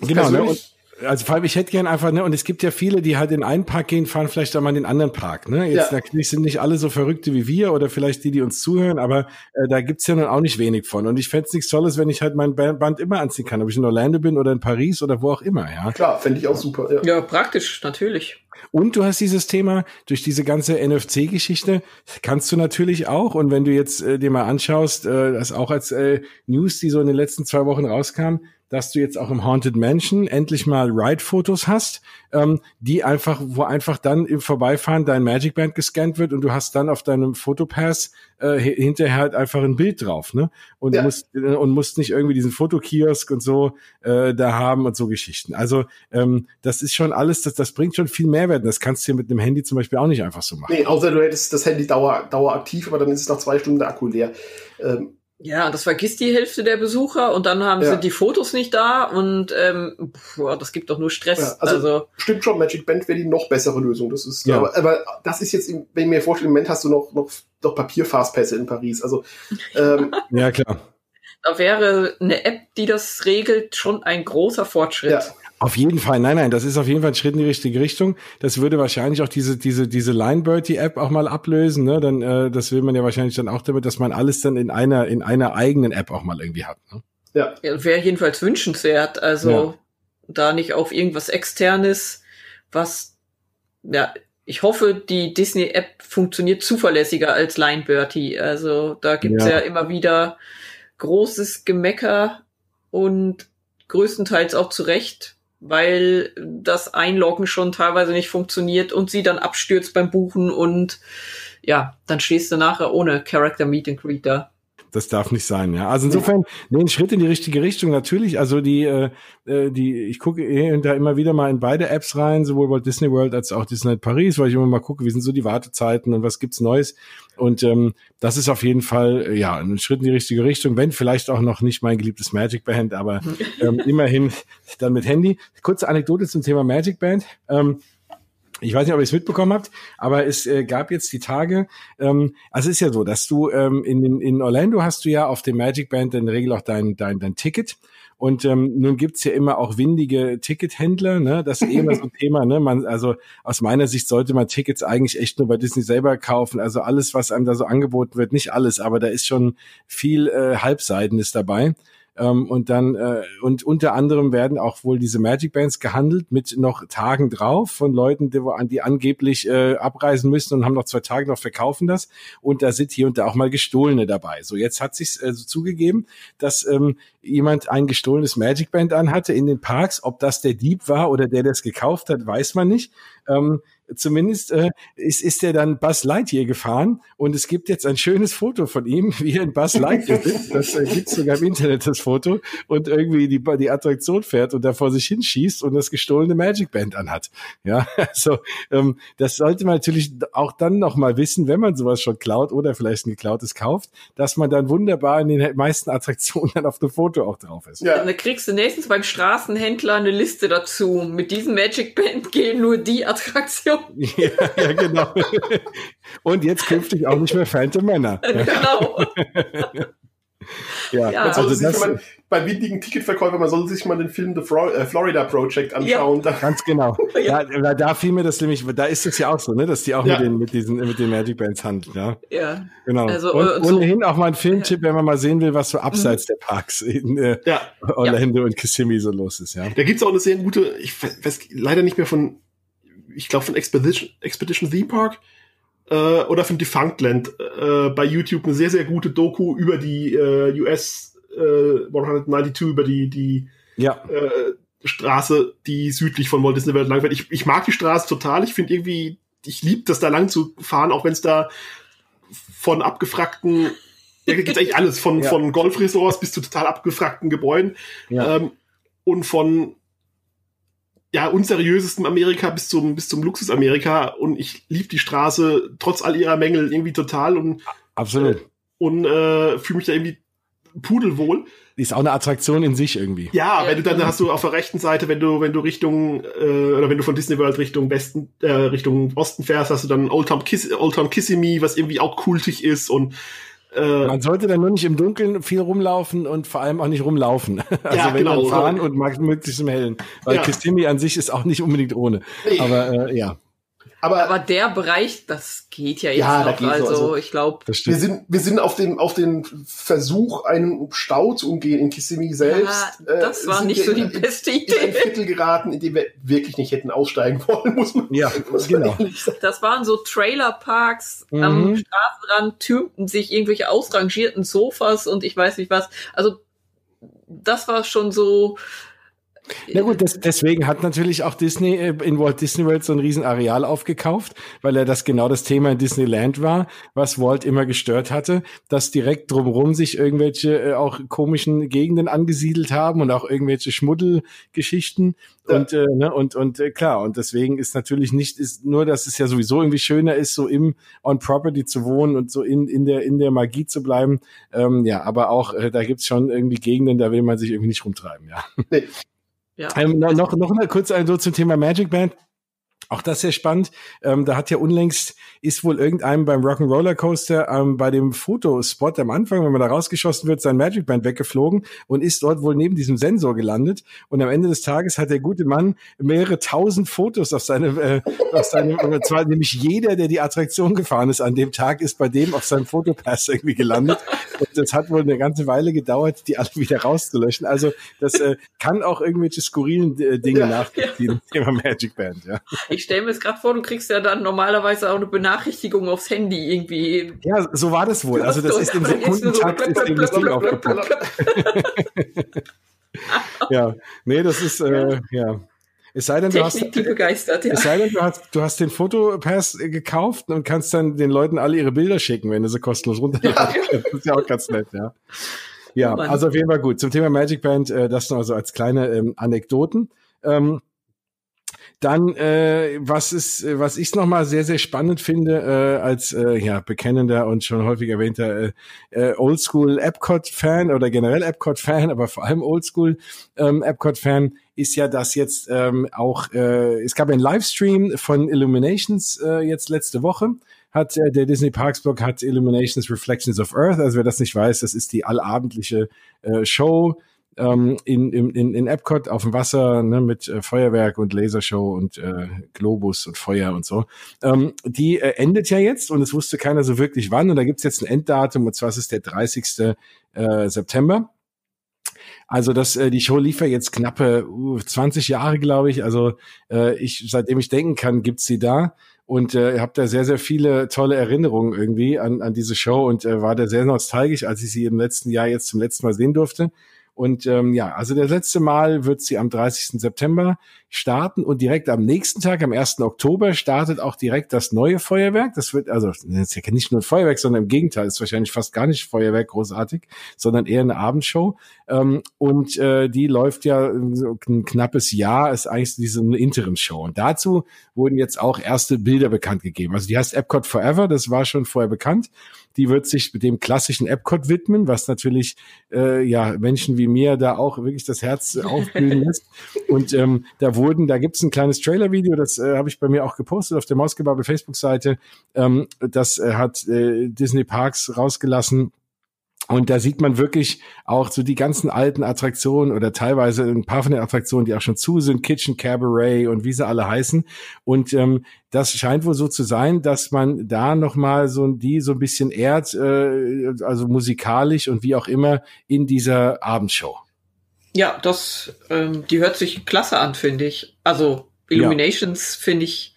Speaker 3: Genau, ne? Also vor allem, ich hätte gern einfach, ne, und es gibt ja viele, die halt in einen Park gehen, fahren vielleicht auch mal in den anderen Park. Ne? Jetzt
Speaker 4: Ja.
Speaker 3: natürlich sind nicht alle so Verrückte wie wir oder vielleicht die, die uns zuhören, aber äh, da gibt's ja nun auch nicht wenig von. Und ich fänd's es nichts Tolles, wenn ich halt mein Ba- Band immer anziehen kann, ob ich in Orlando bin oder in Paris oder wo auch immer, ja.
Speaker 4: Klar, fände ich auch super. Ja.
Speaker 5: ja, praktisch, natürlich.
Speaker 3: Und du hast dieses Thema durch diese ganze NFC-Geschichte kannst du natürlich auch. Und wenn du jetzt äh, dir mal anschaust, äh, das auch als äh, News, die so in den letzten zwei Wochen rauskam, dass du jetzt auch im Haunted Mansion endlich mal Ride-Fotos hast, ähm, die einfach, wo einfach dann im Vorbeifahren dein Magic Band gescannt wird und du hast dann auf deinem Fotopass äh, hi- hinterher halt einfach ein Bild drauf, ne? Und
Speaker 4: Ja.
Speaker 3: musst äh, und musst nicht irgendwie diesen Fotokiosk und so äh, da haben und so Geschichten. Also ähm, das ist schon alles, das, das bringt schon viel Mehrwert. Das kannst du dir mit einem Handy zum Beispiel auch nicht einfach so machen.
Speaker 4: Nee, außer du hättest das Handy dauer, daueraktiv, aber dann ist es nach zwei Stunden der Akku leer. Ähm,
Speaker 5: Ja, das vergisst die Hälfte der Besucher und dann haben
Speaker 4: Ja.
Speaker 5: sie die Fotos nicht da und ähm, boah, das gibt doch nur Stress.
Speaker 4: Ja, also-
Speaker 5: also,
Speaker 4: stimmt schon, Magic Band wäre die noch bessere Lösung. Das ist,
Speaker 3: Ja.
Speaker 4: aber, aber das ist jetzt, wenn ich mir vorstelle, im Moment hast du noch, noch, noch Papier-Fastpässe in Paris. Also, ähm,
Speaker 3: Ja, klar.
Speaker 5: da wäre eine App, die das regelt, schon ein großer Fortschritt.
Speaker 4: ja,
Speaker 3: Auf jeden Fall, nein, nein, das ist auf jeden Fall ein Schritt in die richtige Richtung. Das würde wahrscheinlich auch diese diese diese Linebirdie-App auch mal ablösen. Ne? Dann äh, das will man ja wahrscheinlich dann auch damit, dass man alles dann in einer in einer eigenen App auch mal irgendwie hat. Ne?
Speaker 4: ja.
Speaker 5: Ja, Wäre jedenfalls wünschenswert. Also
Speaker 3: Ja.
Speaker 5: da nicht auf irgendwas externes, was ja, ich hoffe, die Disney-App funktioniert zuverlässiger als Lineberty. Also da gibt's
Speaker 3: Ja.
Speaker 5: ja. immer wieder großes Gemecker und größtenteils auch zu Recht, weil das Einloggen schon teilweise nicht funktioniert und sie dann abstürzt beim Buchen und ja, dann stehst du nachher ohne Character Meet and Greet da.
Speaker 3: Das darf nicht sein, ja. Also insofern, ein Schritt in die richtige Richtung natürlich. Also die, äh, äh, die, ich gucke hier und da immer wieder mal in beide Apps rein, sowohl Walt Disney World als auch Disneyland Paris, weil ich immer mal gucke, wie sind so die Wartezeiten und was gibt's Neues. Und ähm, das ist auf jeden Fall äh, ja ein Schritt in die richtige Richtung, wenn vielleicht auch noch nicht mein geliebtes Magic Band, aber ähm, immerhin dann mit Handy. Kurze Anekdote zum Thema Magic Band. Ähm, ich weiß nicht, ob ihr es mitbekommen habt, aber es äh, gab jetzt die Tage, ähm, also es ist ja so, dass du ähm, in, in, Orlando hast du ja auf dem Magic Band in der Regel auch dein, dein, dein Ticket. Und ähm, nun gibt's ja immer auch windige Tickethändler, ne? Das ist eh immer so ein Thema, ne? Man, also aus meiner Sicht sollte man Tickets eigentlich echt nur bei Disney selber kaufen. Also alles, was einem da so angeboten wird, nicht alles, aber da ist schon viel äh, Halbseitenes dabei. Ähm, und dann, äh, und unter anderem werden auch wohl diese Magic Bands gehandelt mit noch Tagen drauf von Leuten, die, die angeblich äh, abreisen müssen und haben noch zwei Tage noch verkaufen das. Und da sind hier und da auch mal gestohlene dabei. So, jetzt hat sich äh, so zugegeben, dass ähm, jemand ein gestohlenes Magic Band anhatte in den Parks. Ob das der Dieb war oder der, es gekauft hat, weiß man nicht. Ähm, zumindest äh, ist, ist er dann Buzz Lightyear gefahren und es gibt jetzt ein schönes Foto von ihm, wie er in Buzz Lightyear sitzt. Das äh, gibt sogar im Internet, das Foto, und irgendwie die, die Attraktion fährt und da vor sich hinschießt und das gestohlene Magic Band anhat. Ja, also ähm, das sollte man natürlich auch dann noch mal wissen, wenn man sowas schon klaut oder vielleicht ein geklautes kauft, dass man dann wunderbar in den meisten Attraktionen dann auf dem Foto auch drauf ist.
Speaker 4: ja.
Speaker 5: Dann kriegst du nächstens beim Straßenhändler eine Liste dazu. Mit diesem Magic Band gehen nur die Attraktionen.
Speaker 3: Ja, ja, genau. Und jetzt künftig auch nicht mehr Phantom Männer.
Speaker 5: genau.
Speaker 3: Ja,
Speaker 5: Ja.
Speaker 4: Man
Speaker 3: also
Speaker 4: sich
Speaker 3: das,
Speaker 4: mal, bei windigen Ticketverkäufern, man sollte sich mal den Film The Fro äh, Florida Project anschauen. Da,
Speaker 3: ganz genau. Ja, da, da fiel mir das nämlich, da ist es ja auch so, ne, dass die auch
Speaker 4: Ja.
Speaker 3: mit den, mit diesen, mit den Magic Bands handeln, ja.
Speaker 5: Ja.
Speaker 3: Genau.
Speaker 5: Also,
Speaker 3: und
Speaker 5: äh, so-
Speaker 3: ohnehin auch mal ein Filmtipp, wenn man mal sehen will, was so abseits der Parks in äh,
Speaker 4: ja.
Speaker 3: Orlando und Kissimmee so los ist, ja.
Speaker 4: Da gibt's auch eine sehr gute, ich we- weiß leider nicht mehr von, ich glaube von Expedition, Expedition Theme Park äh, oder von Defunctland äh, bei YouTube eine sehr, sehr gute Doku über die äh, US äh, 192, über die, die
Speaker 3: Ja.
Speaker 4: äh, Straße, die südlich von Walt Disney World lang wird. Ich, ich mag die Straße total. Ich finde irgendwie, ich liebe das da lang zu fahren, auch wenn es da von abgefragten, da gibt's eigentlich alles, von,
Speaker 3: Ja.
Speaker 4: von Golfresorts bis zu total abgefragten Gebäuden
Speaker 3: Ja.
Speaker 4: ähm, und von ja, unseriösestem Amerika bis zum, bis zum Luxus-Amerika und ich liebe die Straße trotz all ihrer Mängel irgendwie total und,
Speaker 3: Absolut.
Speaker 4: und äh, fühle mich da irgendwie pudelwohl.
Speaker 3: Die ist auch eine Attraktion in sich irgendwie.
Speaker 4: Ja,
Speaker 5: Ja.
Speaker 4: wenn du dann hast du auf der rechten Seite, wenn du wenn du Richtung äh, oder wenn du von Disney World Richtung Westen äh, Richtung Osten fährst, hast du dann Old Town Kiss Old Town Kissimmee, was irgendwie auch kultig ist und äh,
Speaker 3: Man sollte dann nur nicht im Dunkeln viel rumlaufen und vor allem auch nicht rumlaufen. Also
Speaker 4: Ja,
Speaker 3: wenn
Speaker 4: genau.
Speaker 3: dann fahren und mag- möglichst im Hellen. Weil
Speaker 4: Ja.
Speaker 3: Kissimmee an sich ist auch nicht unbedingt ohne. Aber äh, ja,
Speaker 4: aber,
Speaker 5: Aber der Bereich, das geht ja jetzt
Speaker 4: Ja,
Speaker 5: noch. Also,
Speaker 4: Also,
Speaker 5: ich glaube,
Speaker 4: wir sind wir sind auf dem auf den Versuch einen Stau zu umgehen in Kissimmee selbst.
Speaker 5: ja, das
Speaker 4: äh,
Speaker 5: war nicht so die
Speaker 4: in,
Speaker 5: beste
Speaker 4: in ein
Speaker 5: Idee.
Speaker 4: Viertel geraten, in dem wir wirklich nicht hätten aussteigen wollen, muss man,
Speaker 3: Ja,
Speaker 4: muss man
Speaker 3: genau.
Speaker 4: sagen.
Speaker 5: Das waren so Trailerparks
Speaker 3: Mhm.
Speaker 5: am Straßenrand, türmten sich irgendwelche ausrangierten Sofas und ich weiß nicht was. Also das war schon so.
Speaker 3: Na gut, das, deswegen hat natürlich auch Disney äh, in Walt Disney World so ein riesen Areal aufgekauft, weil er das genau das Thema in Disneyland war, was Walt immer gestört hatte, dass direkt drumherum sich irgendwelche äh, auch komischen Gegenden angesiedelt haben und auch irgendwelche Schmuddelgeschichten
Speaker 4: Ja.
Speaker 3: und äh, ne, und und äh, klar und deswegen ist natürlich nicht ist nur, dass es ja sowieso irgendwie schöner ist, so im on Property zu wohnen und so in in der in der Magie zu bleiben. Ähm, ja, aber auch äh, da gibt's schon irgendwie Gegenden, da will man sich irgendwie nicht rumtreiben, ja.
Speaker 5: Ja.
Speaker 3: Ähm, no- noch, noch eine kurze Anekdote zum Thema Magic Band. Auch das sehr spannend. Ähm, da hat ja unlängst, ist wohl irgendeinem beim Rock'n'Roller Coaster ähm, bei dem Fotospot am Anfang, wenn man da rausgeschossen wird, sein Magic Band weggeflogen und ist dort wohl neben diesem Sensor gelandet. Und am Ende des Tages hat der gute Mann mehrere tausend Fotos auf seine, äh, auf seinem, und zwar nämlich jeder, der die Attraktion gefahren ist an dem Tag, ist bei dem auf seinem Fotopass irgendwie gelandet. Und das hat wohl eine ganze Weile gedauert, die alle wieder rauszulöschen. Also das äh, kann auch irgendwelche skurrilen äh, Dinge
Speaker 4: Ja.
Speaker 3: nachvollziehen. Thema Magic Band, ja.
Speaker 5: Ich stelle mir jetzt gerade vor, du kriegst ja dann normalerweise auch eine Benachrichtigung aufs Handy irgendwie.
Speaker 3: Ja, so war das wohl. Also das ist im Sekundentakt ist dem das Ding aufgepoppt. Ja, nee, das ist äh, ja. Es sei denn, du hast
Speaker 5: Technik, die begeistert, ja.
Speaker 3: es sei denn, du hast, du hast den Fotopass äh, gekauft und kannst dann den Leuten alle ihre Bilder schicken, wenn du sie kostenlos runterladen kannst. Das ist ja auch ganz nett, ja. Ja,
Speaker 5: Oh
Speaker 3: also auf jeden Fall gut. Zum Thema Magic Band, äh, das nur also als kleine ähm, Anekdoten. Ähm, dann, äh, was ist, was ich nochmal sehr, sehr spannend finde, äh, als äh, ja, bekennender und schon häufig erwähnter äh, äh, Oldschool Epcot-Fan oder generell Epcot-Fan, aber vor allem Oldschool ähm, Epcot-Fan, ist ja, dass jetzt ähm, auch, äh, es gab einen Livestream von Illuminations äh, jetzt letzte Woche hat äh, der Disney Parks Blog hat Illuminations Reflections of Earth. Also wer das nicht weiß, das ist die allabendliche äh, Show ähm, in, in, in Epcot auf dem Wasser ne, mit äh, Feuerwerk und Lasershow und äh, Globus und Feuer und so. Ähm, die äh, endet ja jetzt und es wusste keiner so wirklich wann. Und da gibt's jetzt ein Enddatum und zwar ist es der 30. Äh, September. Also das, äh, die Show lief ja jetzt knappe uh, 20 Jahre, glaube ich. Also äh, ich, seitdem ich denken kann, gibt's sie da und äh, habe da sehr, sehr viele tolle Erinnerungen irgendwie an, an diese Show und äh, war da sehr nostalgisch, als ich sie im letzten Jahr jetzt zum letzten Mal sehen durfte. Und ähm, ja, also das letzte Mal wird sie am 30. September starten und direkt am nächsten Tag, am 1. Oktober, startet auch direkt das neue Feuerwerk. Das wird, also das ist ja nicht nur ein Feuerwerk, sondern im Gegenteil, ist wahrscheinlich fast gar nicht Feuerwerk großartig, sondern eher eine Abendshow. Ähm, und äh, die läuft ja ein knappes Jahr, ist eigentlich diese Interim-Show. Und dazu wurden jetzt auch erste Bilder bekannt gegeben. Also die heißt Epcot Forever, das war schon vorher bekannt. Die wird sich mit dem klassischen Epcot widmen, was natürlich äh, ja Menschen wie mir da auch wirklich das Herz aufblühen lässt. Und ähm, da wurden, da gibt's ein kleines Trailer-Video, das äh, habe ich bei mir auch gepostet auf der Mausgebabbel Facebook-Seite. Ähm, das äh, hat äh, Disney Parks rausgelassen. Und da sieht man wirklich auch so die ganzen alten Attraktionen oder teilweise ein paar von den Attraktionen, die auch schon zu sind, Kitchen Cabaret und wie sie alle heißen. Und ähm, das scheint wohl so zu sein, dass man da nochmal so die so ein bisschen ehrt, äh, also musikalisch und wie auch immer in dieser Abendshow.
Speaker 5: Ja, das, ähm, die hört sich klasse an, finde ich. Also Illuminations finde ich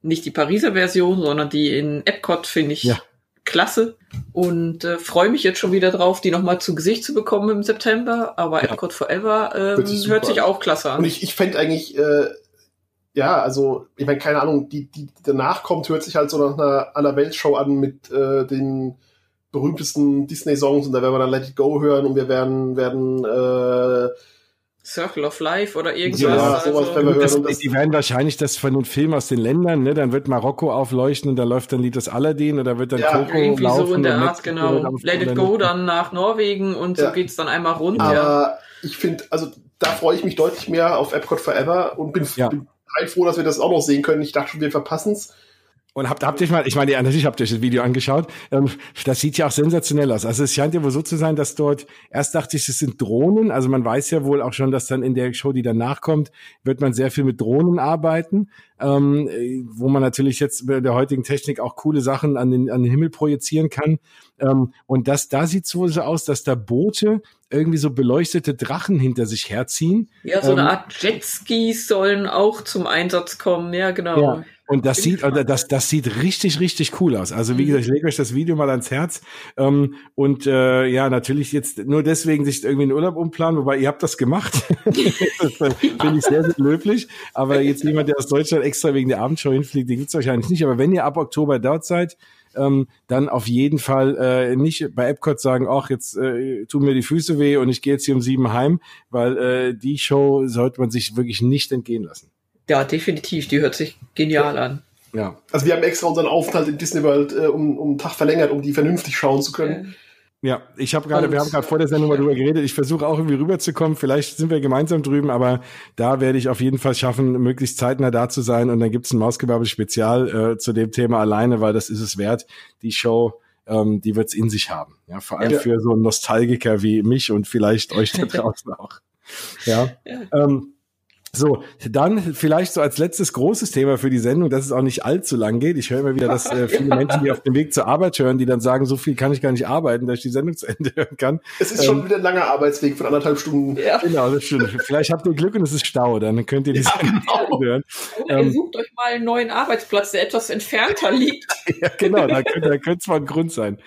Speaker 5: nicht die Pariser Version, sondern die in Epcot finde ich
Speaker 3: Ja.
Speaker 5: Klasse und äh, freue mich jetzt schon wieder drauf, die nochmal zu Gesicht zu bekommen im September. Aber ja. Epcot Forever ähm, hört, sich hört, sich auch klasse an.
Speaker 4: Und ich, ich fände eigentlich, äh, ja, also, ich meine, keine Ahnung, die, die danach kommt, hört sich halt so nach einer Allerweltshow an mit äh, den berühmtesten Disney-Songs und da werden wir dann Let It Go hören und wir werden, werden äh,
Speaker 5: Circle of Life oder irgendwas.
Speaker 3: Ja, sowas also. wir hören. Das, die werden wahrscheinlich das von den Filmen aus den Ländern, ne? Dann wird Marokko aufleuchten und da läuft dann Lied des Aladdin oder wird dann
Speaker 5: ja, Coco irgendwie laufen. so in der Art, genau. Let It Go dann nach Norwegen und ja. so geht's dann einmal runter.
Speaker 4: Aber ich finde, also da freue ich mich deutlich mehr auf Epcot Forever und bin, ja. bin froh, dass wir das auch noch sehen können. Ich dachte schon, wir verpassen's.
Speaker 3: Und habt, habt ihr mal, ich meine, natürlich habt ihr euch das Video angeschaut. Ähm, das sieht ja auch sensationell aus. Also es scheint ja wohl so zu sein, dass dort, erst dachte ich, es sind Drohnen. Also man weiß ja wohl auch schon, dass dann in der Show, die danach kommt, wird man sehr viel mit Drohnen arbeiten, ähm, wo man natürlich jetzt bei der heutigen Technik auch coole Sachen an den, an den Himmel projizieren kann. Ähm, und das, da sieht so aus, dass da Boote irgendwie so beleuchtete Drachen hinter sich herziehen.
Speaker 5: Ja, so eine ähm, Art Jetskis sollen auch zum Einsatz kommen. Ja, genau. Ja.
Speaker 3: Und das sieht, oder das, das sieht richtig, richtig cool aus. Also wie gesagt, ich lege euch das Video mal ans Herz. Ähm, und äh, ja, natürlich jetzt nur deswegen sich irgendwie einen Urlaub umplanen, wobei ihr habt das gemacht. das finde ich sehr, sehr löblich. Aber jetzt jemand, der aus Deutschland extra wegen der Abendshow hinfliegt, die gibt's wahrscheinlich nicht. Aber wenn ihr ab Oktober dort seid, ähm, dann auf jeden Fall äh, nicht bei Epcot sagen, ach, jetzt äh, tun mir die Füße weh und ich gehe jetzt hier um sieben heim, weil äh, die Show sollte man sich wirklich nicht entgehen lassen.
Speaker 5: Ja, definitiv. Die hört sich genial an.
Speaker 4: Ja. Also wir haben extra unseren Aufenthalt in Disney World äh, um, um einen Tag verlängert, um die vernünftig schauen zu können.
Speaker 3: Ja, ich habe gerade, wir haben gerade vor der Sendung mal drüber geredet. Ich versuche auch irgendwie rüberzukommen. Vielleicht sind wir gemeinsam drüben, aber da werde ich auf jeden Fall schaffen, möglichst zeitnah da zu sein. Und dann gibt's ein Mausgebabbel-Spezial äh, zu dem Thema alleine, weil das ist es wert. Die Show, ähm, die wird's in sich haben. Ja, vor allem ja. für so einen Nostalgiker wie mich und vielleicht euch da draußen auch. Ja. ja. Ähm, so, dann vielleicht so als letztes großes Thema für die Sendung, dass es auch nicht allzu lang geht. Ich höre immer wieder, dass äh, viele Menschen, die auf dem Weg zur Arbeit hören, die dann sagen, so viel kann ich gar nicht arbeiten, dass ich die Sendung zu Ende hören kann.
Speaker 4: Es ist ähm, schon wieder ein langer Arbeitsweg von anderthalb Stunden.
Speaker 3: Ja. Genau, das stimmt. Vielleicht habt ihr Glück und es ist Stau, dann könnt ihr die ja, Sendung genau. hören.
Speaker 5: Oder ähm, ihr sucht euch mal einen neuen Arbeitsplatz, der etwas entfernter liegt.
Speaker 3: ja, genau, da könnte da könnte es mal ein Grund sein.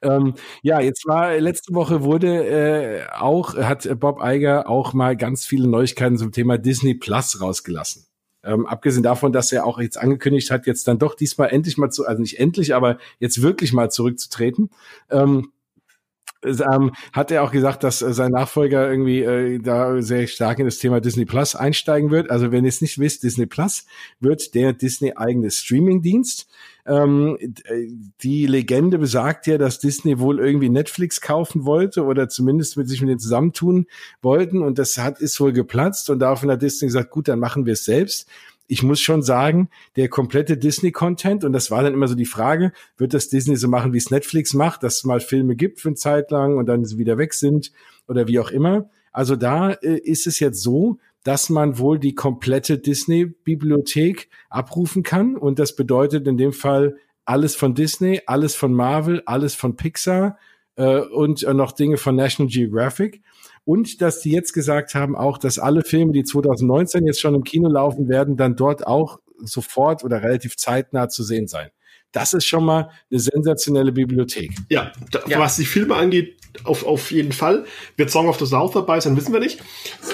Speaker 3: Ähm, ja, jetzt war letzte Woche wurde äh, auch, hat Bob Eiger auch mal ganz viele Neuigkeiten zum Thema Disney Plus rausgelassen. Ähm, abgesehen davon, dass er auch jetzt angekündigt hat, jetzt dann doch diesmal endlich mal zu, also nicht endlich, aber jetzt wirklich mal zurückzutreten. Ähm, ähm, hat er auch gesagt, dass äh, sein Nachfolger irgendwie äh, da sehr stark in das Thema Disney Plus einsteigen wird. Also wenn ihr es nicht wisst, Disney Plus wird der Disney eigene Streaming-Dienst. Ähm, die Legende besagt ja, dass Disney wohl irgendwie Netflix kaufen wollte oder zumindest mit sich mit denen zusammentun wollten und das hat ist wohl geplatzt und daraufhin hat Disney gesagt, gut, dann machen wir es selbst ich muss schon sagen, der komplette Disney-Content, und das war dann immer so die Frage, wird das Disney so machen, wie es Netflix macht, dass es mal Filme gibt für eine Zeit lang und dann sie wieder weg sind oder wie auch immer. Also da äh, ist es jetzt so, dass man wohl die komplette Disney-Bibliothek abrufen kann. Und das bedeutet in dem Fall alles von Disney, alles von Marvel, alles von Pixar äh, und äh, noch Dinge von National Geographic. Und dass die jetzt gesagt haben, auch, dass alle Filme, die 2019 jetzt schon im Kino laufen werden, dann dort auch sofort oder relativ zeitnah zu sehen sein. Das ist schon mal eine sensationelle Bibliothek.
Speaker 4: Ja, da, ja. was die Filme angeht, auf, auf jeden Fall. Wird Song of the South dabei sein, wissen wir nicht.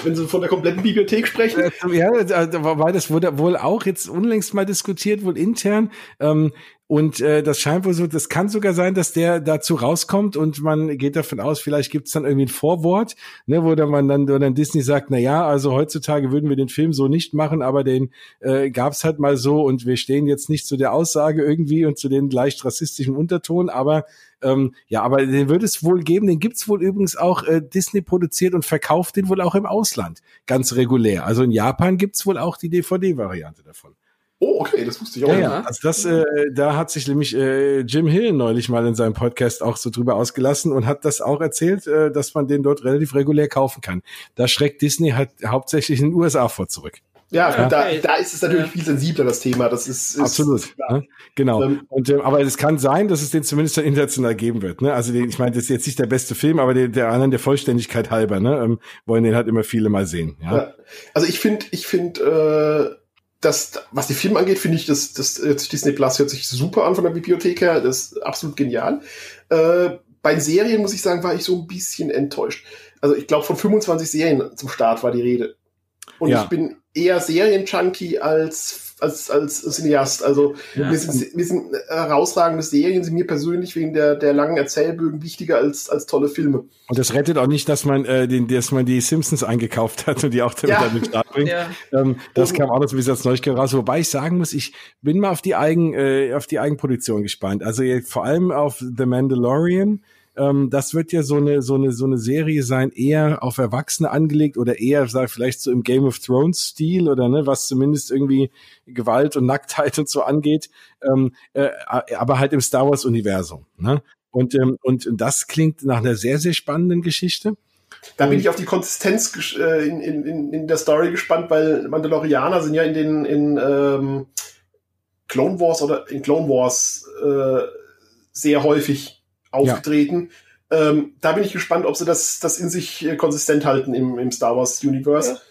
Speaker 4: Wenn Sie von der kompletten Bibliothek sprechen.
Speaker 3: Äh, ja, weil das wurde wohl auch jetzt unlängst mal diskutiert, wohl intern. Ähm, und äh, das scheint wohl so, das kann sogar sein, dass der dazu rauskommt und man geht davon aus, vielleicht gibt's dann irgendwie ein Vorwort, ne, wo dann man dann, wo dann Disney sagt, na ja, also heutzutage würden wir den Film so nicht machen, aber den äh, gab's halt mal so und wir stehen jetzt nicht zu der Aussage irgendwie und zu den leicht rassistischen Unterton, aber ähm, ja, aber den wird es wohl geben. Den gibt's wohl übrigens auch äh, Disney produziert und verkauft den wohl auch im Ausland ganz regulär. Also in Japan gibt's wohl auch die DVD-Variante davon.
Speaker 4: Oh, okay, das wusste ich auch.
Speaker 3: Ja, ja. Also das, äh, da hat sich nämlich äh, Jim Hill neulich mal in seinem Podcast auch so drüber ausgelassen und hat das auch erzählt, äh, dass man den dort relativ regulär kaufen kann. Da schreckt Disney halt hauptsächlich in den USA vor zurück.
Speaker 4: Ja, ja. Da, da ist es natürlich ja. viel sensibler, das Thema. Das ist, ist
Speaker 3: absolut. Ja. Genau. Ähm, und, äh, aber es kann sein, dass es den zumindest international geben wird. Ne? Also den, ich meine, das ist jetzt nicht der beste Film, aber der, der anderen der Vollständigkeit halber, ne, ähm, wollen den halt immer viele mal sehen. Ja.
Speaker 4: Also ich finde, ich finde, äh, das, was die Filme angeht, finde ich, das, das Disney Plus hört sich super an von der Bibliothek her. Das ist absolut genial. Äh, bei Serien, muss ich sagen, war ich so ein bisschen enttäuscht. Also ich glaube, von 25 Serien zum Start war die Rede. Und
Speaker 3: Ja.
Speaker 4: ich bin eher Serien-Junkie als als, als Cineast. Also
Speaker 5: Ja.
Speaker 4: mir, sind, mir sind herausragende Serien, sind mir persönlich wegen der, der langen Erzählbögen wichtiger als, als tolle Filme.
Speaker 3: Und das rettet auch nicht, dass man, äh, den, dass man die Simpsons eingekauft hat und die auch damit
Speaker 4: Ja.
Speaker 3: an den Start bringt.
Speaker 5: Ja.
Speaker 3: Ähm, das
Speaker 4: Und-
Speaker 3: kam auch noch so ein bisschen als Neuigkeit raus. Wobei ich sagen muss, ich bin mal auf die Eigen, äh, auf die Eigenproduktion gespannt. Also vor allem auf The Mandalorian. Ähm, das wird ja so eine, so eine, so eine Serie sein, eher auf Erwachsene angelegt oder eher, ich, vielleicht so im Game of Thrones Stil oder ne, was zumindest irgendwie Gewalt und Nacktheit und so angeht. Ähm, äh, aber halt im Star Wars Universum. Ne? Und, ähm, und das klingt nach einer sehr, sehr spannenden Geschichte.
Speaker 4: Da bin ich auf die Konsistenz äh, in, in, in, in der Story gespannt, weil Mandalorianer sind ja in den in ähm, Clone Wars oder in Clone Wars äh, sehr häufig aufgetreten. Ähm, da bin ich gespannt, ob sie das, das in sich äh, konsistent halten im, im Star Wars Universe.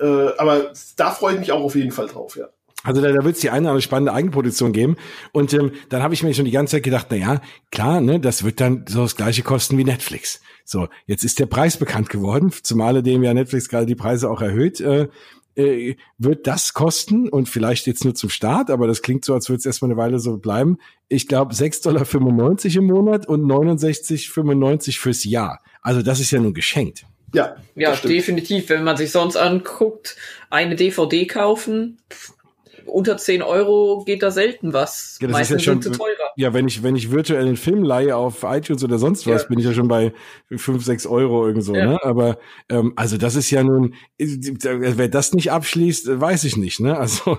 Speaker 4: Äh, aber da freue ich mich auch auf jeden Fall drauf, ja.
Speaker 3: Also da, da wird es die eine oder andere spannende Eigenproduktion geben. Und ähm, dann habe ich mir schon die ganze Zeit gedacht, na ja, klar, ne, das wird dann so das gleiche kosten wie Netflix. So, jetzt ist der Preis bekannt geworden, zumal dem ja Netflix gerade die Preise auch erhöht. Äh, äh, wird das kosten und vielleicht jetzt nur zum Start, aber das klingt so, als würde es erstmal eine Weile so bleiben. Ich glaube 6,95 Dollar im Monat und 69,95 fürs Jahr. Also das ist ja nun geschenkt.
Speaker 4: Ja,
Speaker 5: Ja, definitiv. Wenn man sich sonst anguckt, eine DVD kaufen, pff, unter 10 Euro geht da selten was.
Speaker 3: Ja, das ist
Speaker 5: Meistens
Speaker 3: ja schon-
Speaker 5: sind sie teurer.
Speaker 3: Ja, wenn ich, wenn ich virtuell einen Film leihe auf iTunes oder sonst was,
Speaker 5: Ja.
Speaker 3: bin ich ja schon bei fünf, sechs Euro irgendwo,
Speaker 5: Ja.
Speaker 3: ne? Aber ähm, also das ist ja nun, äh, wer das nicht abschließt, äh, weiß ich nicht, ne? Also